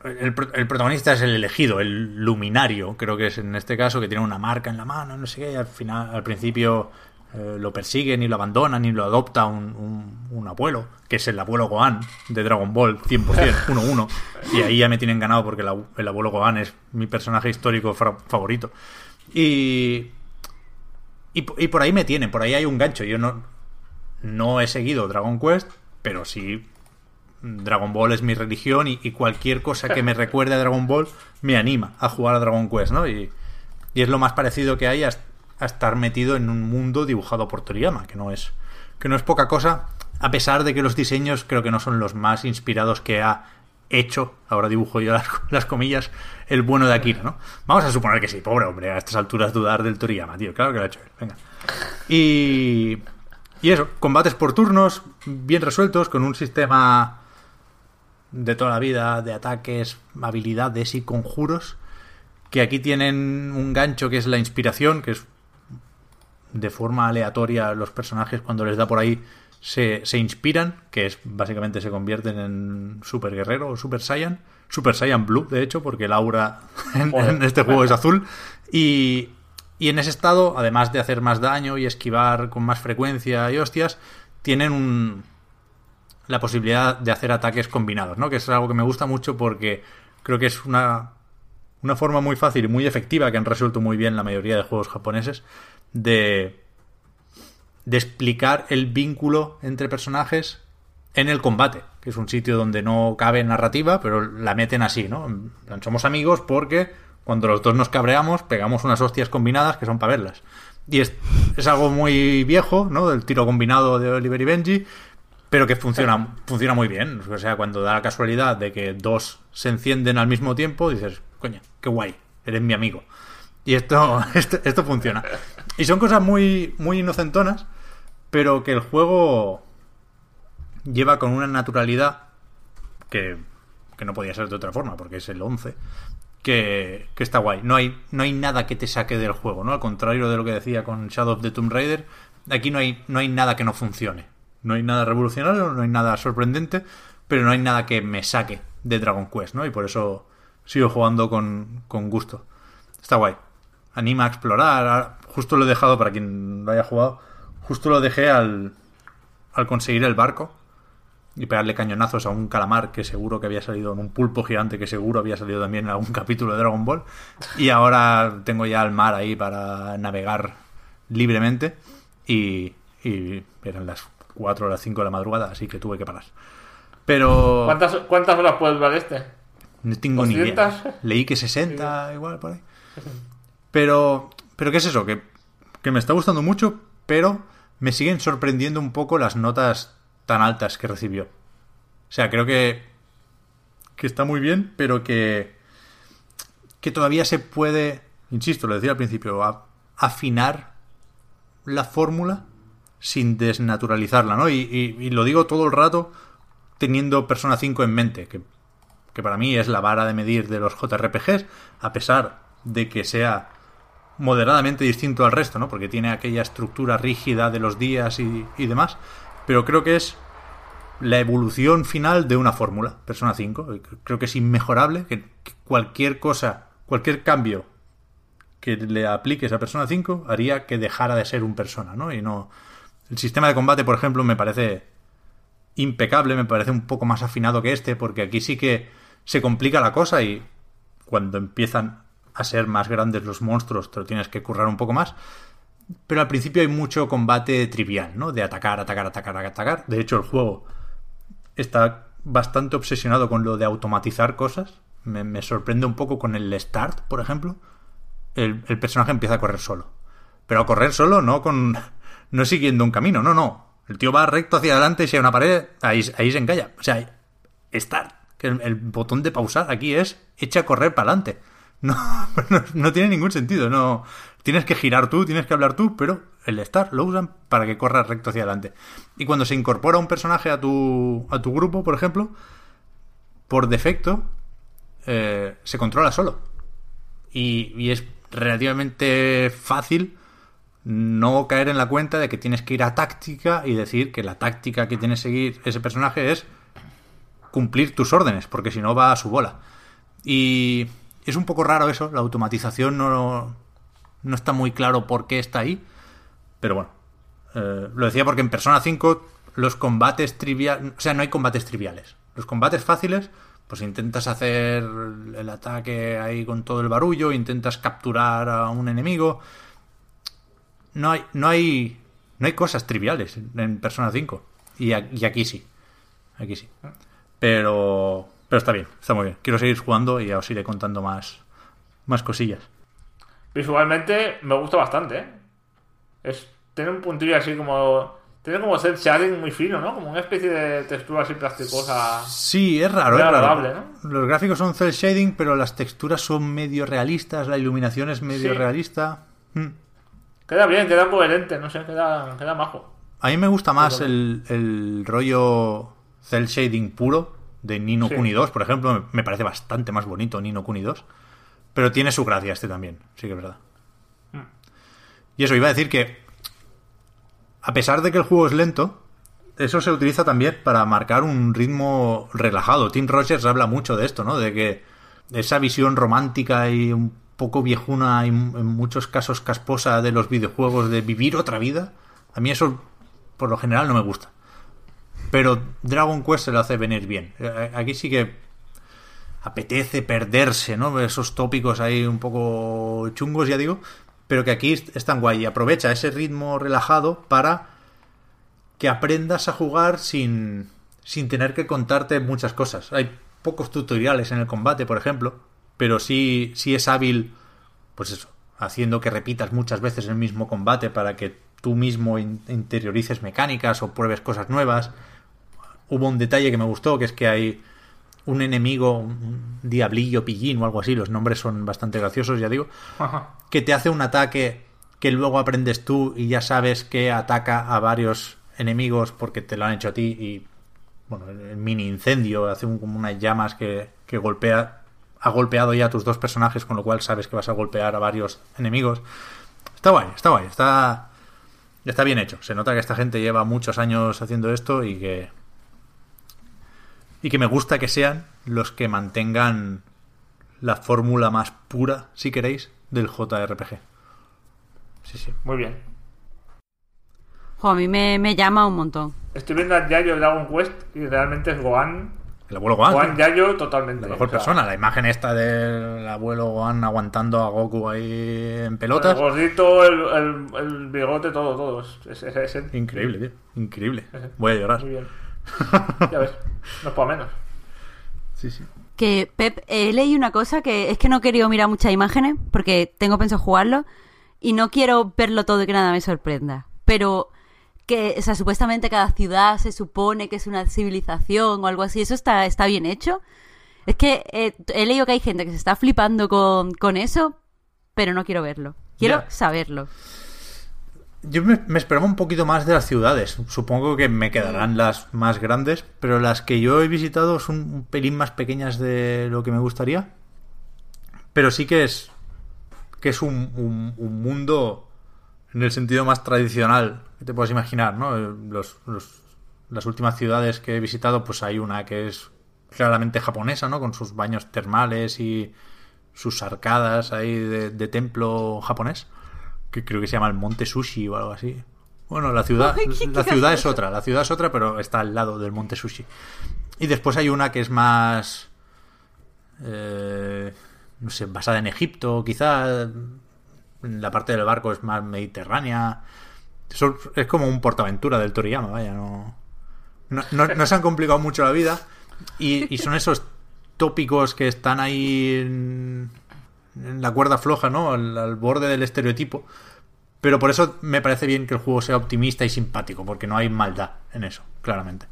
A: El, el protagonista es el elegido, el luminario, creo que es en este caso, que tiene una marca en la mano, no sé qué, y al final, al principio eh, lo persiguen y lo abandonan y lo adopta un, un- un abuelo, que es el abuelo Gohan de Dragon Ball, 100%, 1-1, y ahí ya me tienen ganado porque el, abu- el abuelo Gohan es mi personaje histórico favorito. Y, y por ahí me tienen, por ahí hay un gancho, yo no, no he seguido Dragon Quest, pero sí Dragon Ball es mi religión y, y cualquier cosa que me recuerde a Dragon Ball me anima a jugar a Dragon Quest, ¿no? Y, y es lo más parecido que hay a, a estar metido en un mundo dibujado por Toriyama, que no es que no es poca cosa, a pesar de que los diseños creo que no son los más inspirados que ha hecho, ahora dibujo yo las, las comillas, el bueno de Akira, ¿no? Vamos a suponer que sí, pobre hombre, a estas alturas dudar del Toriyama, tío, claro que lo ha hecho él, venga. Y, y eso, combates por turnos, bien resueltos, con un sistema de toda la vida de ataques, habilidades y conjuros, que aquí tienen un gancho que es la inspiración, que es de forma aleatoria los personajes cuando les da por ahí se, se inspiran, que es básicamente se convierten en Super Guerrero o Super Saiyan, Super Saiyan Blue, de hecho, porque el aura en, en este juego es azul. Y, y en ese estado, además de hacer más daño y esquivar con más frecuencia y hostias, tienen un, la posibilidad de hacer ataques combinados, ¿no? Que es algo que me gusta mucho porque creo que es una, una forma muy fácil y muy efectiva que han resuelto muy bien la mayoría de juegos japoneses de, de explicar el vínculo entre personajes en el combate, que es un sitio donde no cabe narrativa, pero la meten así, ¿no? Somos amigos porque cuando los dos nos cabreamos pegamos unas hostias combinadas que son para verlas. Y es, es algo muy viejo, ¿no? Del tiro combinado de Oliver y Benji, pero que funciona, funciona muy bien. O sea, cuando da la casualidad de que dos se encienden al mismo tiempo, dices, coño, qué guay, eres mi amigo. Y esto, esto, esto funciona. Y son cosas muy, muy inocentonas, pero que el juego lleva con una naturalidad que, que no podía ser de otra forma, porque es el 11, que, que está guay. No hay, no hay nada que te saque del juego, ¿no? Al contrario de lo que decía con Shadow of the Tomb Raider, aquí no hay, no hay nada que no funcione. No hay nada revolucionario, no hay nada sorprendente, pero no hay nada que me saque de Dragon Quest, ¿no? Y por eso sigo jugando con, con gusto. Está guay. Anima a explorar. Ahora, Justo lo he dejado, para quien lo haya jugado, justo lo dejé al, al conseguir el barco y pegarle cañonazos a un calamar que seguro que había salido en un pulpo gigante que seguro había salido también en algún capítulo de Dragon Ball y ahora tengo ya el mar ahí para navegar libremente y, y eran las 4 o las 5 de la madrugada así que tuve que parar pero
B: ¿Cuántas, ¿Cuántas horas puede durar este?
A: no tengo ni idea
B: 200.
A: leí que 60 igual por ahí pero pero qué es eso que, que me está gustando mucho pero me siguen sorprendiendo un poco las notas tan altas que recibió. O sea, creo que, que está muy bien, pero que, que todavía se puede, insisto, lo decía al principio, a- afinar la fórmula sin desnaturalizarla, ¿no? Y, y- lo digo todo el rato teniendo Persona 5 en mente, que, que para mí es la vara de medir de los JRPGs, a pesar de que sea moderadamente distinto al resto, ¿no? Porque tiene aquella estructura rígida de los días y, y demás. Pero creo que es la evolución final de una fórmula, Persona 5. Creo que es inmejorable, que cualquier cosa, cualquier cambio que le apliques a Persona 5 haría que dejara de ser un persona, ¿no? Y no. El sistema de combate, por ejemplo, me parece impecable, me parece un poco más afinado que este, porque aquí sí que se complica la cosa y cuando empiezan a ser más grandes los monstruos te lo tienes que currar un poco más. Pero al principio hay mucho combate trivial, ¿no? De atacar, atacar, atacar, atacar. De hecho, el juego está bastante obsesionado con lo de automatizar cosas. Me, sorprende un poco con el start, por ejemplo. El, el, personaje empieza a correr solo. Pero a correr solo, no con. No siguiendo un camino, no, no. El tío va recto hacia adelante si hay una pared, ahí, ahí se encalla. O sea, start. Que el, el, botón de pausar aquí es echa a correr para adelante. No, no, no, tiene ningún sentido. No, tienes que girar tú, tienes que hablar tú, pero el start lo usan para que corras recto hacia adelante. Y cuando se incorpora un personaje a tu, a tu grupo, por ejemplo, por defecto, eh, se controla solo. Y, y, es relativamente fácil no caer en la cuenta de que tienes que ir a táctica y decir que la táctica que tiene que seguir ese personaje es cumplir tus órdenes, porque si no va a su bola. Y es un poco raro eso, la automatización no, no está muy claro por qué está ahí, pero bueno, eh, lo decía porque en Persona 5 los combates triviales, o sea, no hay combates triviales. Los combates fáciles, pues intentas hacer el ataque ahí con todo el barullo, intentas capturar a un enemigo. No hay, no hay, no hay cosas triviales en Persona 5. Y, y aquí sí. Aquí sí. Pero, pero está bien, está muy bien. Quiero seguir jugando y ya os iré contando más, más cosillas.
B: Visualmente me gusta bastante, ¿eh? Es, tiene un puntillo así como... Tiene como ser shading muy fino, ¿no? Como una especie de textura así plasticosa.
A: Sí, es raro, es agradable, raro. ¿no? Los gráficos son cel shading, pero las texturas son medio realistas, la iluminación es medio sí. realista.
B: Mm. Queda bien, queda coherente, no sé, queda, queda majo.
A: A mí me gusta más el, el rollo cel shading puro de Nino sí. Kuni 2, por ejemplo, me parece bastante más bonito Nino Kuni 2. Pero tiene su gracia este también, sí que es verdad. Mm. Y eso, iba a decir que, a pesar de que el juego es lento, eso se utiliza también para marcar un ritmo relajado. Tim Rogers habla mucho de esto, ¿no? De que esa visión romántica y un poco viejuna y en muchos casos casposa de los videojuegos de vivir otra vida, a mí eso por lo general no me gusta. Pero Dragon Quest se lo hace venir bien. Aquí sí que apetece perderse, ¿no? Esos tópicos ahí un poco chungos, ya digo, pero que aquí están guay. Y aprovecha ese ritmo relajado para que aprendas a jugar sin, sin tener que contarte muchas cosas. Hay pocos tutoriales en el combate, por ejemplo, pero sí, sí es hábil, pues eso, haciendo que repitas muchas veces el mismo combate para que tú mismo interiorices mecánicas o pruebes cosas nuevas. Hubo un detalle que me gustó, que es que hay un enemigo, un diablillo, pillín o algo así, los nombres son bastante graciosos, ya digo, Ajá. que te hace un ataque que luego aprendes tú y ya sabes que ataca a varios enemigos porque te lo han hecho a ti y bueno, el mini incendio hace un, como unas llamas que, que golpea ha golpeado ya a tus dos personajes, con lo cual sabes que vas a golpear a varios enemigos. Está guay, está guay, está está bien hecho. Se nota que esta gente lleva muchos años haciendo esto y que y que me gusta que sean los que mantengan la fórmula más pura, si queréis, del JRPG. Sí, sí.
B: Muy bien.
C: Jo, a mí me, me, llama un montón.
B: Estoy viendo a Yayo Dragon Quest y realmente es Gohan.
A: El abuelo Gohan.
B: Gohan Yayo totalmente.
A: La mejor o sea, persona. La imagen esta del abuelo Gohan aguantando a Goku ahí en pelotas.
B: El gordito, el, el, el bigote, todo, todo. Es, es, es,
A: Increíble, tío. Increíble. Voy a llorar.
B: Muy bien. ya ves, no es para menos.
A: Sí, sí.
C: Que, Pep, he leído una cosa que es que no he querido mirar muchas imágenes porque tengo pensado jugarlo y no quiero verlo todo y que nada me sorprenda. Pero que, o sea, supuestamente cada ciudad se supone que es una civilización o algo así, ¿eso está, está bien hecho? Es que eh, he leído que hay gente que se está flipando con, con eso, pero no quiero verlo. Quiero saberlo.
A: Yo me, me esperaba un poquito más de las ciudades. Supongo que me quedarán las más grandes, pero las que yo he visitado son un pelín más pequeñas de lo que me gustaría. Pero sí que es que es un, un- un mundo en el sentido más tradicional que te puedes imaginar, ¿no? Los, los- las últimas ciudades que he visitado, pues hay una que es claramente japonesa, ¿no? Con sus baños termales y sus arcadas ahí de, de templo japonés, que creo que se llama el Monte Sushi o algo así. Bueno, la ciudad, la ciudad es otra, la ciudad es otra, pero está al lado del Monte Sushi. Y después hay una que es más, eh, no sé, basada en Egipto, quizá. La parte del barco es más mediterránea. Eso es como un portaventura del Toriyama, vaya, no, no, no- se han complicado mucho la vida. Y, y son esos tópicos que están ahí en, la cuerda floja, ¿no? Al borde del estereotipo. Pero por eso me parece bien que el juego sea optimista y simpático, porque no hay maldad en eso, claramente.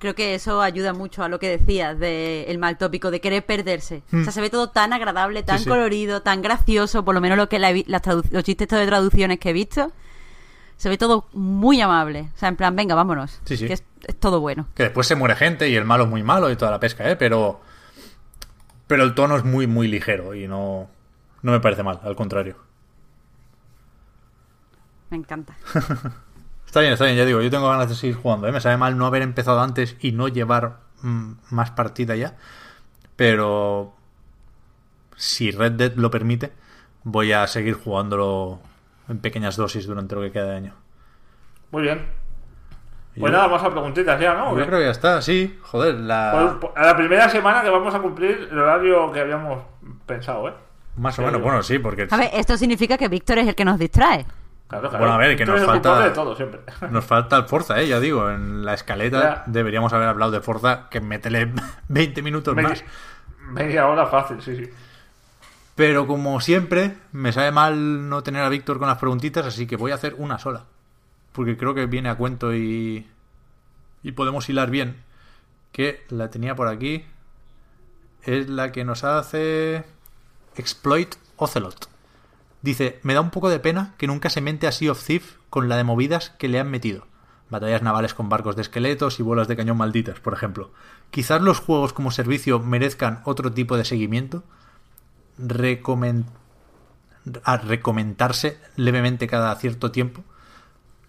C: Creo que eso ayuda mucho a lo que decías del mal tópico de querer perderse. O sea, se ve todo tan agradable, tan
A: Hmm. sí.
C: colorido, tan gracioso, por lo menos lo que la las los chistes de traducciones que he visto. Se ve todo muy amable. O sea, en plan, venga, vámonos.
A: Sí, sí.
C: Que es, es todo bueno.
A: Que después se muere gente y el malo es muy malo y toda la pesca, ¿eh? Pero. Pero el tono es muy, muy ligero y no. No me parece mal, al contrario.
C: Me encanta.
A: Está bien, está bien, ya digo, yo tengo ganas de seguir jugando, ¿eh? Me sabe mal no haber empezado antes y no llevar mm, más partida ya. Pero. Si Red Dead lo permite, voy a seguir jugándolo en pequeñas dosis durante lo que queda de año.
B: Muy bien.
A: Y
B: Pues
A: yo-
B: nada, vamos a preguntitas ya, ¿no? ¿O
A: Yo creo que ya está, sí, joder, la...
B: Pues, pues, a la primera semana que vamos a cumplir el horario que habíamos pensado, ¿eh?
A: Más o menos, bueno, sí, porque
C: A ver, esto significa que Víctor es el que nos distrae.
B: Claro, claro.
A: Bueno, a ver, que
B: Tú
A: nos
B: eres
A: falta-
B: culpable de todo, siempre.
A: nos falta el Forza, ¿eh? Ya digo, en la escaleta
B: Ya.
A: deberíamos haber hablado de Forza, que métele 20 minutos
B: Media,
A: más.
B: media hora fácil, sí, sí.
A: Pero como siempre, me sabe mal no tener a Víctor con las preguntitas, así que voy a hacer una sola. Porque creo que viene a cuento y. y podemos hilar bien. Que la tenía por aquí. Es la que nos hace. Exploit Ocelot. Dice: Me da un poco de pena que nunca se mente a Sea of Thief con la de movidas que le han metido. Batallas navales con barcos de esqueletos y bolas de cañón malditas, por ejemplo. Quizás los juegos como servicio merezcan otro tipo de seguimiento recomen- a recomendarse levemente cada cierto tiempo.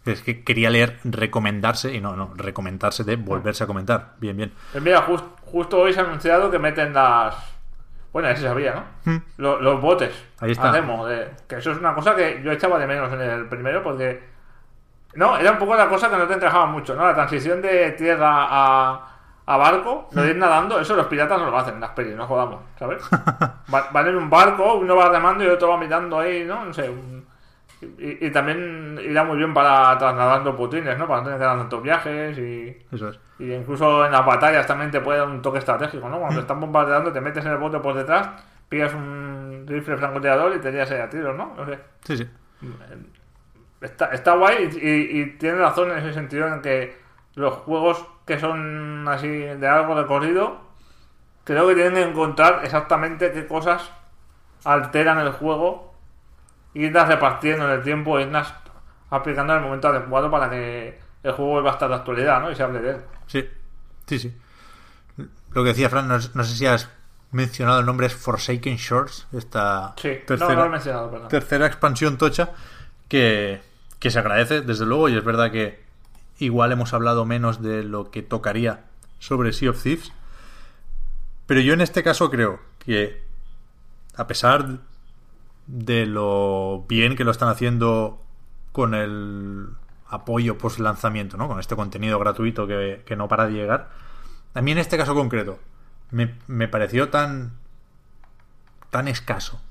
A: Es que quería leer recomendarse y no, no, recomendarse de volverse a comentar. Bien, bien.
B: Pues mira, jus- justo hoy se ha anunciado que meten las. Bueno, ya se sabía, ¿no? Lo- Los, botes.
A: Hmm. Ahí está.
B: a demo, de- que eso es una cosa que yo echaba de menos en el primero porque. No, era un poco la cosa que no te encajaba mucho, ¿no? La transición de tierra a, a barco,
A: Hmm.
B: lo de ir nadando, eso los piratas no lo hacen en las pelis, no jodamos, ¿sabes? Va- Van en un barco, uno va remando y otro va mirando ahí, ¿no? No sé. un- y, y también irá muy bien para trasladando putines, ¿no? Para no tener que dar tantos viajes y.
A: Eso es.
B: Y incluso en las batallas también te puede dar un toque estratégico, ¿no? Cuando te están bombardeando, te metes en el bote por detrás, pillas un rifle francotirador y te ahí a tiros, ¿no? No sé.
A: Sí, sí.
B: Está, está guay y, y- y tiene razón en ese sentido en que los juegos que son así de algo recorrido, creo que tienen que encontrar exactamente qué cosas alteran el juego, irlas repartiendo en el tiempo, irlas aplicando en el momento adecuado para que el juego vuelva a estar de actualidad, ¿no? Y se hable de él.
A: Sí, sí, sí. Lo que decía Fran, no, no sé si has mencionado el nombre, es Forsaken Shores, esta
B: Sí,
A: tercera,
B: no, no mencionado, perdón.
A: tercera expansión tocha que, que se agradece, desde luego, y es verdad que igual hemos hablado menos de lo que tocaría sobre Sea of Thieves. Pero yo en este caso creo que, a pesar de lo bien que lo están haciendo con el apoyo post lanzamiento, ¿no? Con este contenido gratuito que, no para de llegar. A mí en este caso concreto me, me pareció tan tan escaso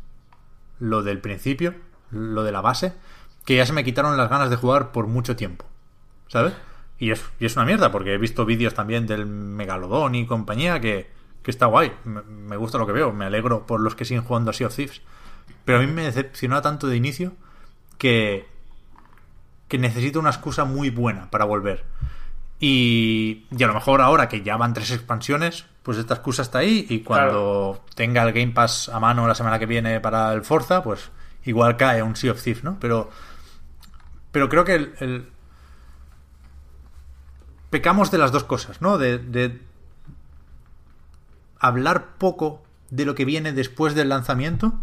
A: lo del principio, lo de la base, que ya se me quitaron las ganas de jugar por mucho tiempo. ¿Sabes? Y es, y es una mierda, porque he visto vídeos también del Megalodón y compañía que, que está guay. Me, gusta lo que veo, me alegro por los que siguen jugando a Sea Thieves. Pero a mí me decepcionó tanto de inicio que, que necesito una excusa muy buena para volver. Y, y a lo mejor ahora que ya van tres expansiones, pues esta excusa está ahí y cuando tenga el Game Pass a mano la semana que viene para el Forza, pues igual cae un Sea of Thieves, ¿no? Pero, Pero creo que el, el- Pecamos de las dos cosas, ¿no? De, de hablar poco de lo que viene después del lanzamiento.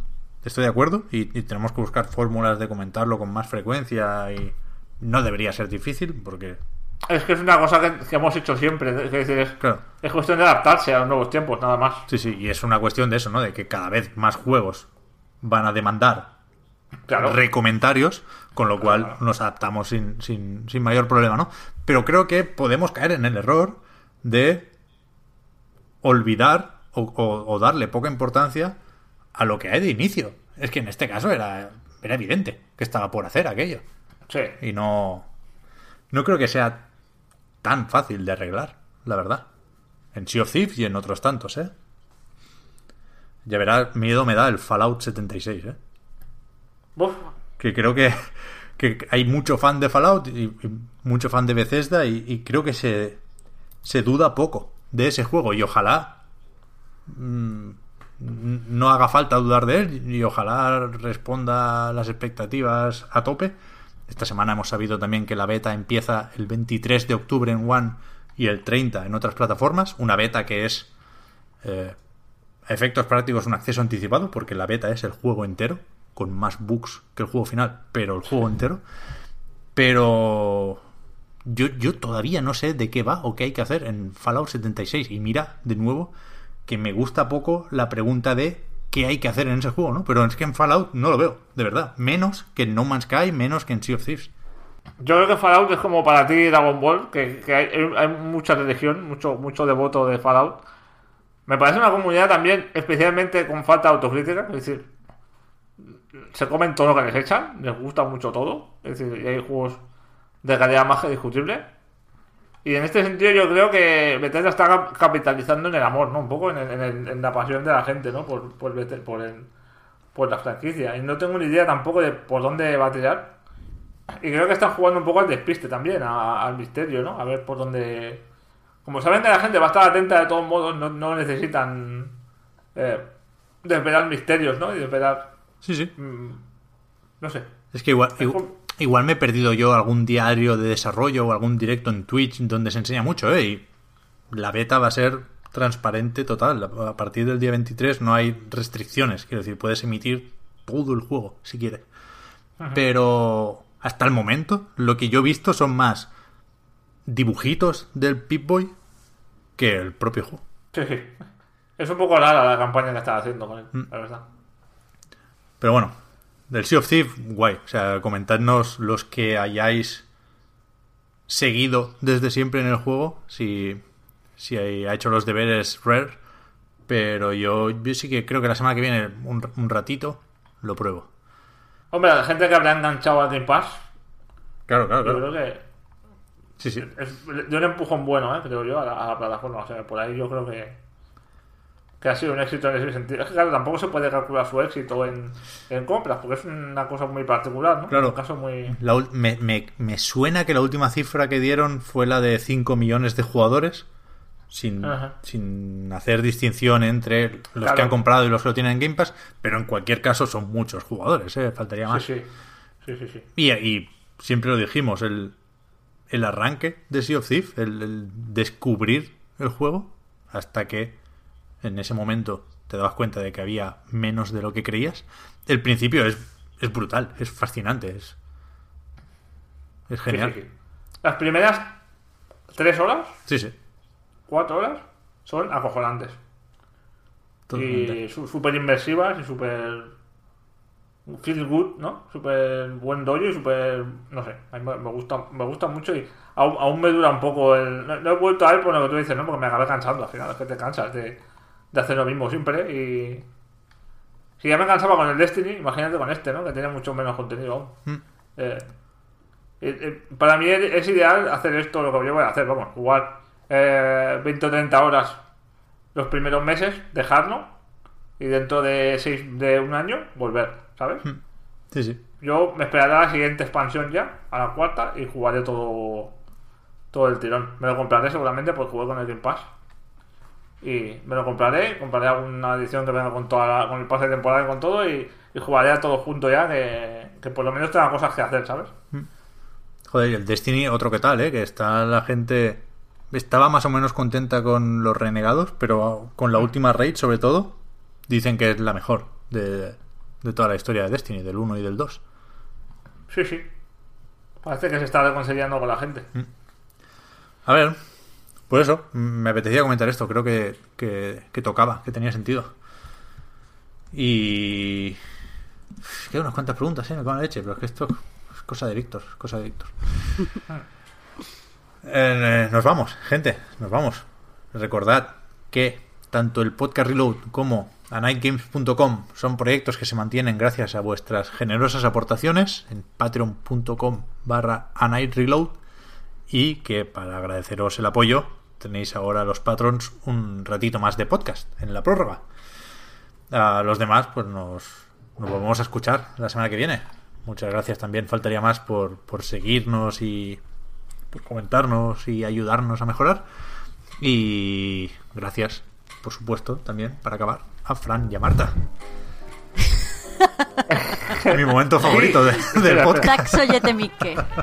A: Estoy de acuerdo. Y, y tenemos que buscar fórmulas de comentarlo con más frecuencia. Y no debería ser difícil, porque.
B: Es que es una cosa que, que hemos hecho siempre. Es, decir, es,
A: Claro.
B: es cuestión de adaptarse a los nuevos tiempos, nada más.
A: Sí, sí, y es una cuestión de eso, ¿no? De que cada vez más juegos van a demandar
B: Claro.
A: recomentarios, con lo cual nos adaptamos sin, sin, sin mayor problema, ¿no? Pero creo que podemos caer en el error de olvidar o, o- o darle poca importancia a lo que hay de inicio. Es que en este caso era, era evidente que estaba por hacer aquello.
B: Sí.
A: Y no. No creo que sea tan fácil de arreglar, la verdad. En Sea of Thieves y en otros tantos, ¿eh? Ya verás, miedo me da el Fallout 76, ¿eh?
B: Uf,
A: Que creo que, que hay mucho fan de Fallout y, y mucho fan de Bethesda y, y creo que se, se duda poco de ese juego y ojalá mm, no haga falta dudar de él y ojalá responda las expectativas a tope. Esta semana hemos sabido también que la beta empieza el 23 de octubre en One y el 30 en otras plataformas. Una beta que es eh, a efectos prácticos un acceso anticipado porque la beta es el juego entero con más bugs que el juego final, pero el juego entero. Pero yo, yo todavía no sé de qué va o qué hay que hacer en Fallout 76. Y mira, de nuevo, que me gusta poco la pregunta de qué hay que hacer en ese juego, ¿no? Pero es que en Fallout no lo veo, de verdad. Menos que en No Man's Sky, menos que en Sea of Thieves.
B: Yo creo que Fallout es como para ti Dragon Ball, que, hay mucha religión, mucho, mucho devoto de Fallout. Me parece una comunidad también especialmente con falta de autocrítica, es decir, se comen todo lo que les echan, les gusta mucho todo, es decir, y hay juegos de calidad más que discutible. Y en este sentido yo creo que Bethesda está cap- capitalizando en el amor, ¿no? Un poco en, el- en el- en la pasión de la gente, ¿no? Por, por, Beth- por, el- por la franquicia. Y no tengo ni idea tampoco de por dónde va a tirar. Y creo que están jugando un poco al despiste también, a- al misterio, ¿no? A ver por dónde... Como saben que la gente va a estar atenta de todos modos, no, no necesitan eh, desvelar misterios, ¿no? Y desvelar...
A: Sí, sí.
B: mm, no sé.
A: Es que igual,
B: Es
A: igual,
B: como-
A: igual me he perdido yo algún diario de desarrollo o algún directo en Twitch donde se enseña mucho, ¿eh? Y la beta va a ser transparente total. A partir del día 23 no hay restricciones. Quiero decir, puedes emitir todo el juego si quieres. Pero hasta el momento, lo que yo he visto son más dibujitos del Pip-Boy que el propio juego.
B: Sí, sí. Es un poco rara la campaña que están haciendo con él,
A: Mm.
B: la verdad.
A: Pero bueno, del Sea of Thieves, guay. O sea, comentadnos los que hayáis seguido desde siempre en el juego, si, si ha hecho los deberes Rare. Pero yo, yo sí que creo que la semana que viene, un, un ratito, lo pruebo.
B: Hombre, la gente que habrá enganchado al Game Pass,
A: Claro, claro,
B: yo creo que
A: Sí, sí.
B: es de un empujón bueno, ¿eh? creo yo, a la, a la plataforma. O sea, por ahí yo creo que, que ha sido un éxito en ese sentido. Es que, claro, tampoco se puede calcular su éxito en, en compras, porque es una cosa muy particular, ¿no?
A: Claro.
B: Un caso muy.
A: La me, me- me suena que la última cifra que dieron fue la de 5 millones de jugadores, sin,
B: Ajá.
A: sin hacer distinción entre los
B: Claro.
A: que han comprado y los que lo tienen en Game Pass, pero en cualquier caso son muchos jugadores, ¿eh? faltaría más.
B: Sí, sí. Sí, sí, sí.
A: Y, y siempre lo dijimos, el, el arranque de Sea of el, el descubrir el juego, hasta que en ese momento te dabas cuenta de que había menos de lo que creías, el principio es, es brutal, es fascinante, es, es genial.
B: sí, sí. Las primeras tres horas,
A: Sí, sí.
B: cuatro horas, son acojonantes.
A: totalmente.
B: Y súper inmersivas y súper feel good, ¿no? Súper buen dojo y súper, no sé, a mí me gusta, me gusta mucho y aún, aún me dura un poco el... No, no he vuelto a él por lo que tú dices, ¿no? Porque me acabé cansando al final, es que te cansas de, de hacer lo mismo siempre y... Si ya me cansaba con el Destiny, imagínate con este, ¿no? Que tiene mucho menos contenido aún.
A: Mm.
B: Eh, eh, para mí es, ideal hacer esto, lo que yo voy a hacer, vamos, jugar eh, 20 o 30 horas los primeros meses, dejarlo y dentro de seis, de un año volver, ¿sabes?
A: Sí, sí.
B: Yo me esperaré a la siguiente expansión ya, a la cuarta, y jugaré todo todo el tirón. Me lo compraré seguramente porque jugué con el Game Pass. Y me lo compraré, compraré alguna edición que venga con toda la- con el pase de temporada y con todo, y, y jugaré a todo junto ya, que, que por lo menos tenga cosas que hacer, ¿sabes?
A: Joder, el Destiny, otro que tal, ¿eh? Que está la gente. Estaba más o menos contenta con los renegados, pero con la última raid, sobre todo, dicen que es la mejor de, de toda la historia de Destiny, del 1 y del 2.
B: Sí, sí. Parece que se está reconciliando con la gente.
A: A ver, por eso, me apetecía comentar esto. Creo que, que, que tocaba, que tenía sentido. Y. Quedan unas cuantas preguntas, ¿eh? Me cago la leche, pero es que esto es cosa de Víctor, es cosa de Víctor. Eh, nos vamos, gente, nos vamos. Recordad que tanto el podcast Reload como anightgames.com son proyectos que se mantienen gracias a vuestras generosas aportaciones en patreon.com barra anightreload y que para agradeceros el apoyo tenéis ahora los patrons un ratito más de podcast en la prórroga. A los demás pues nos, nos volvemos a escuchar la semana que viene. Muchas gracias también, faltaría más por, por seguirnos y por comentarnos y ayudarnos a mejorar. Y gracias, por supuesto, también para acabar a Fran y a Marta. Mi momento favorito de- del
B: Espera,
A: podcast.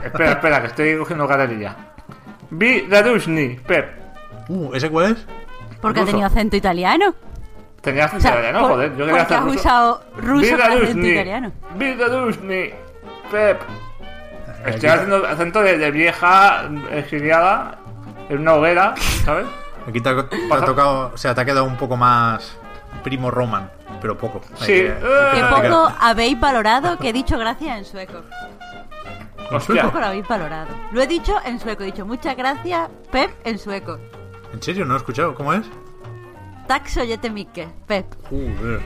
B: Espera, espera, que estoy cogiendo carrerilla. Vi Radushni, Pep.
A: Uh, ¿Ese cuál es?
C: Porque ha tenido acento italiano.
B: Tenías
C: O sea,
B: italiano,
C: por-
B: joder. Yo quería
C: porque
B: hacer
C: has
B: ruso.
C: usado ruso con acento italiano.
B: Vi Radushni, Pep. Estoy
A: Aquí-
B: haciendo acento de, de vieja exiliada en una hoguera, ¿sabes?
A: Aquí te ha, te ha tocado, o sea, te ha quedado un poco más primo Roman, pero poco.
B: Sí.
A: que-
B: Eh,
A: que
C: poco habéis valorado que he dicho gracias en sueco.
B: Hostia.
C: Poco lo habéis valorado. Lo he dicho en sueco. He dicho muchas gracias, Pep, en sueco.
A: ¿En serio? ¿No he escuchado? ¿Cómo es?
C: Taxo Yetemique, Pep.
A: Joder.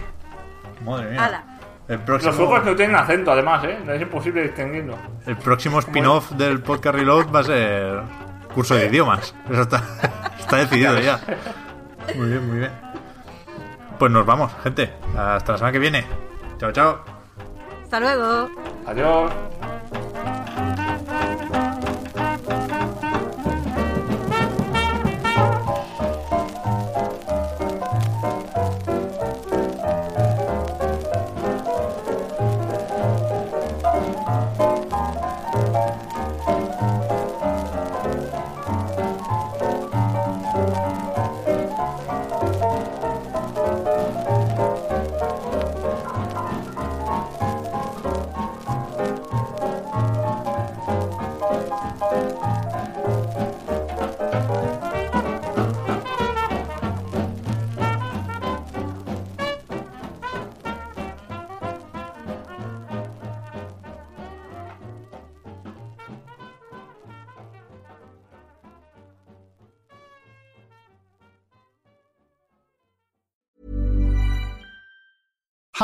A: Madre mía.
C: Ala.
A: El próximo,
B: Los juegos no tienen acento, además, ¿eh? Es imposible distinguirlo.
A: el próximo spin-off del podcast Reload va a ser curso de idiomas. Eso está, está decidido ya. Muy bien, muy bien. Pues nos vamos, gente. Hasta la semana que viene. Chao, chao.
C: Hasta luego.
B: Adiós.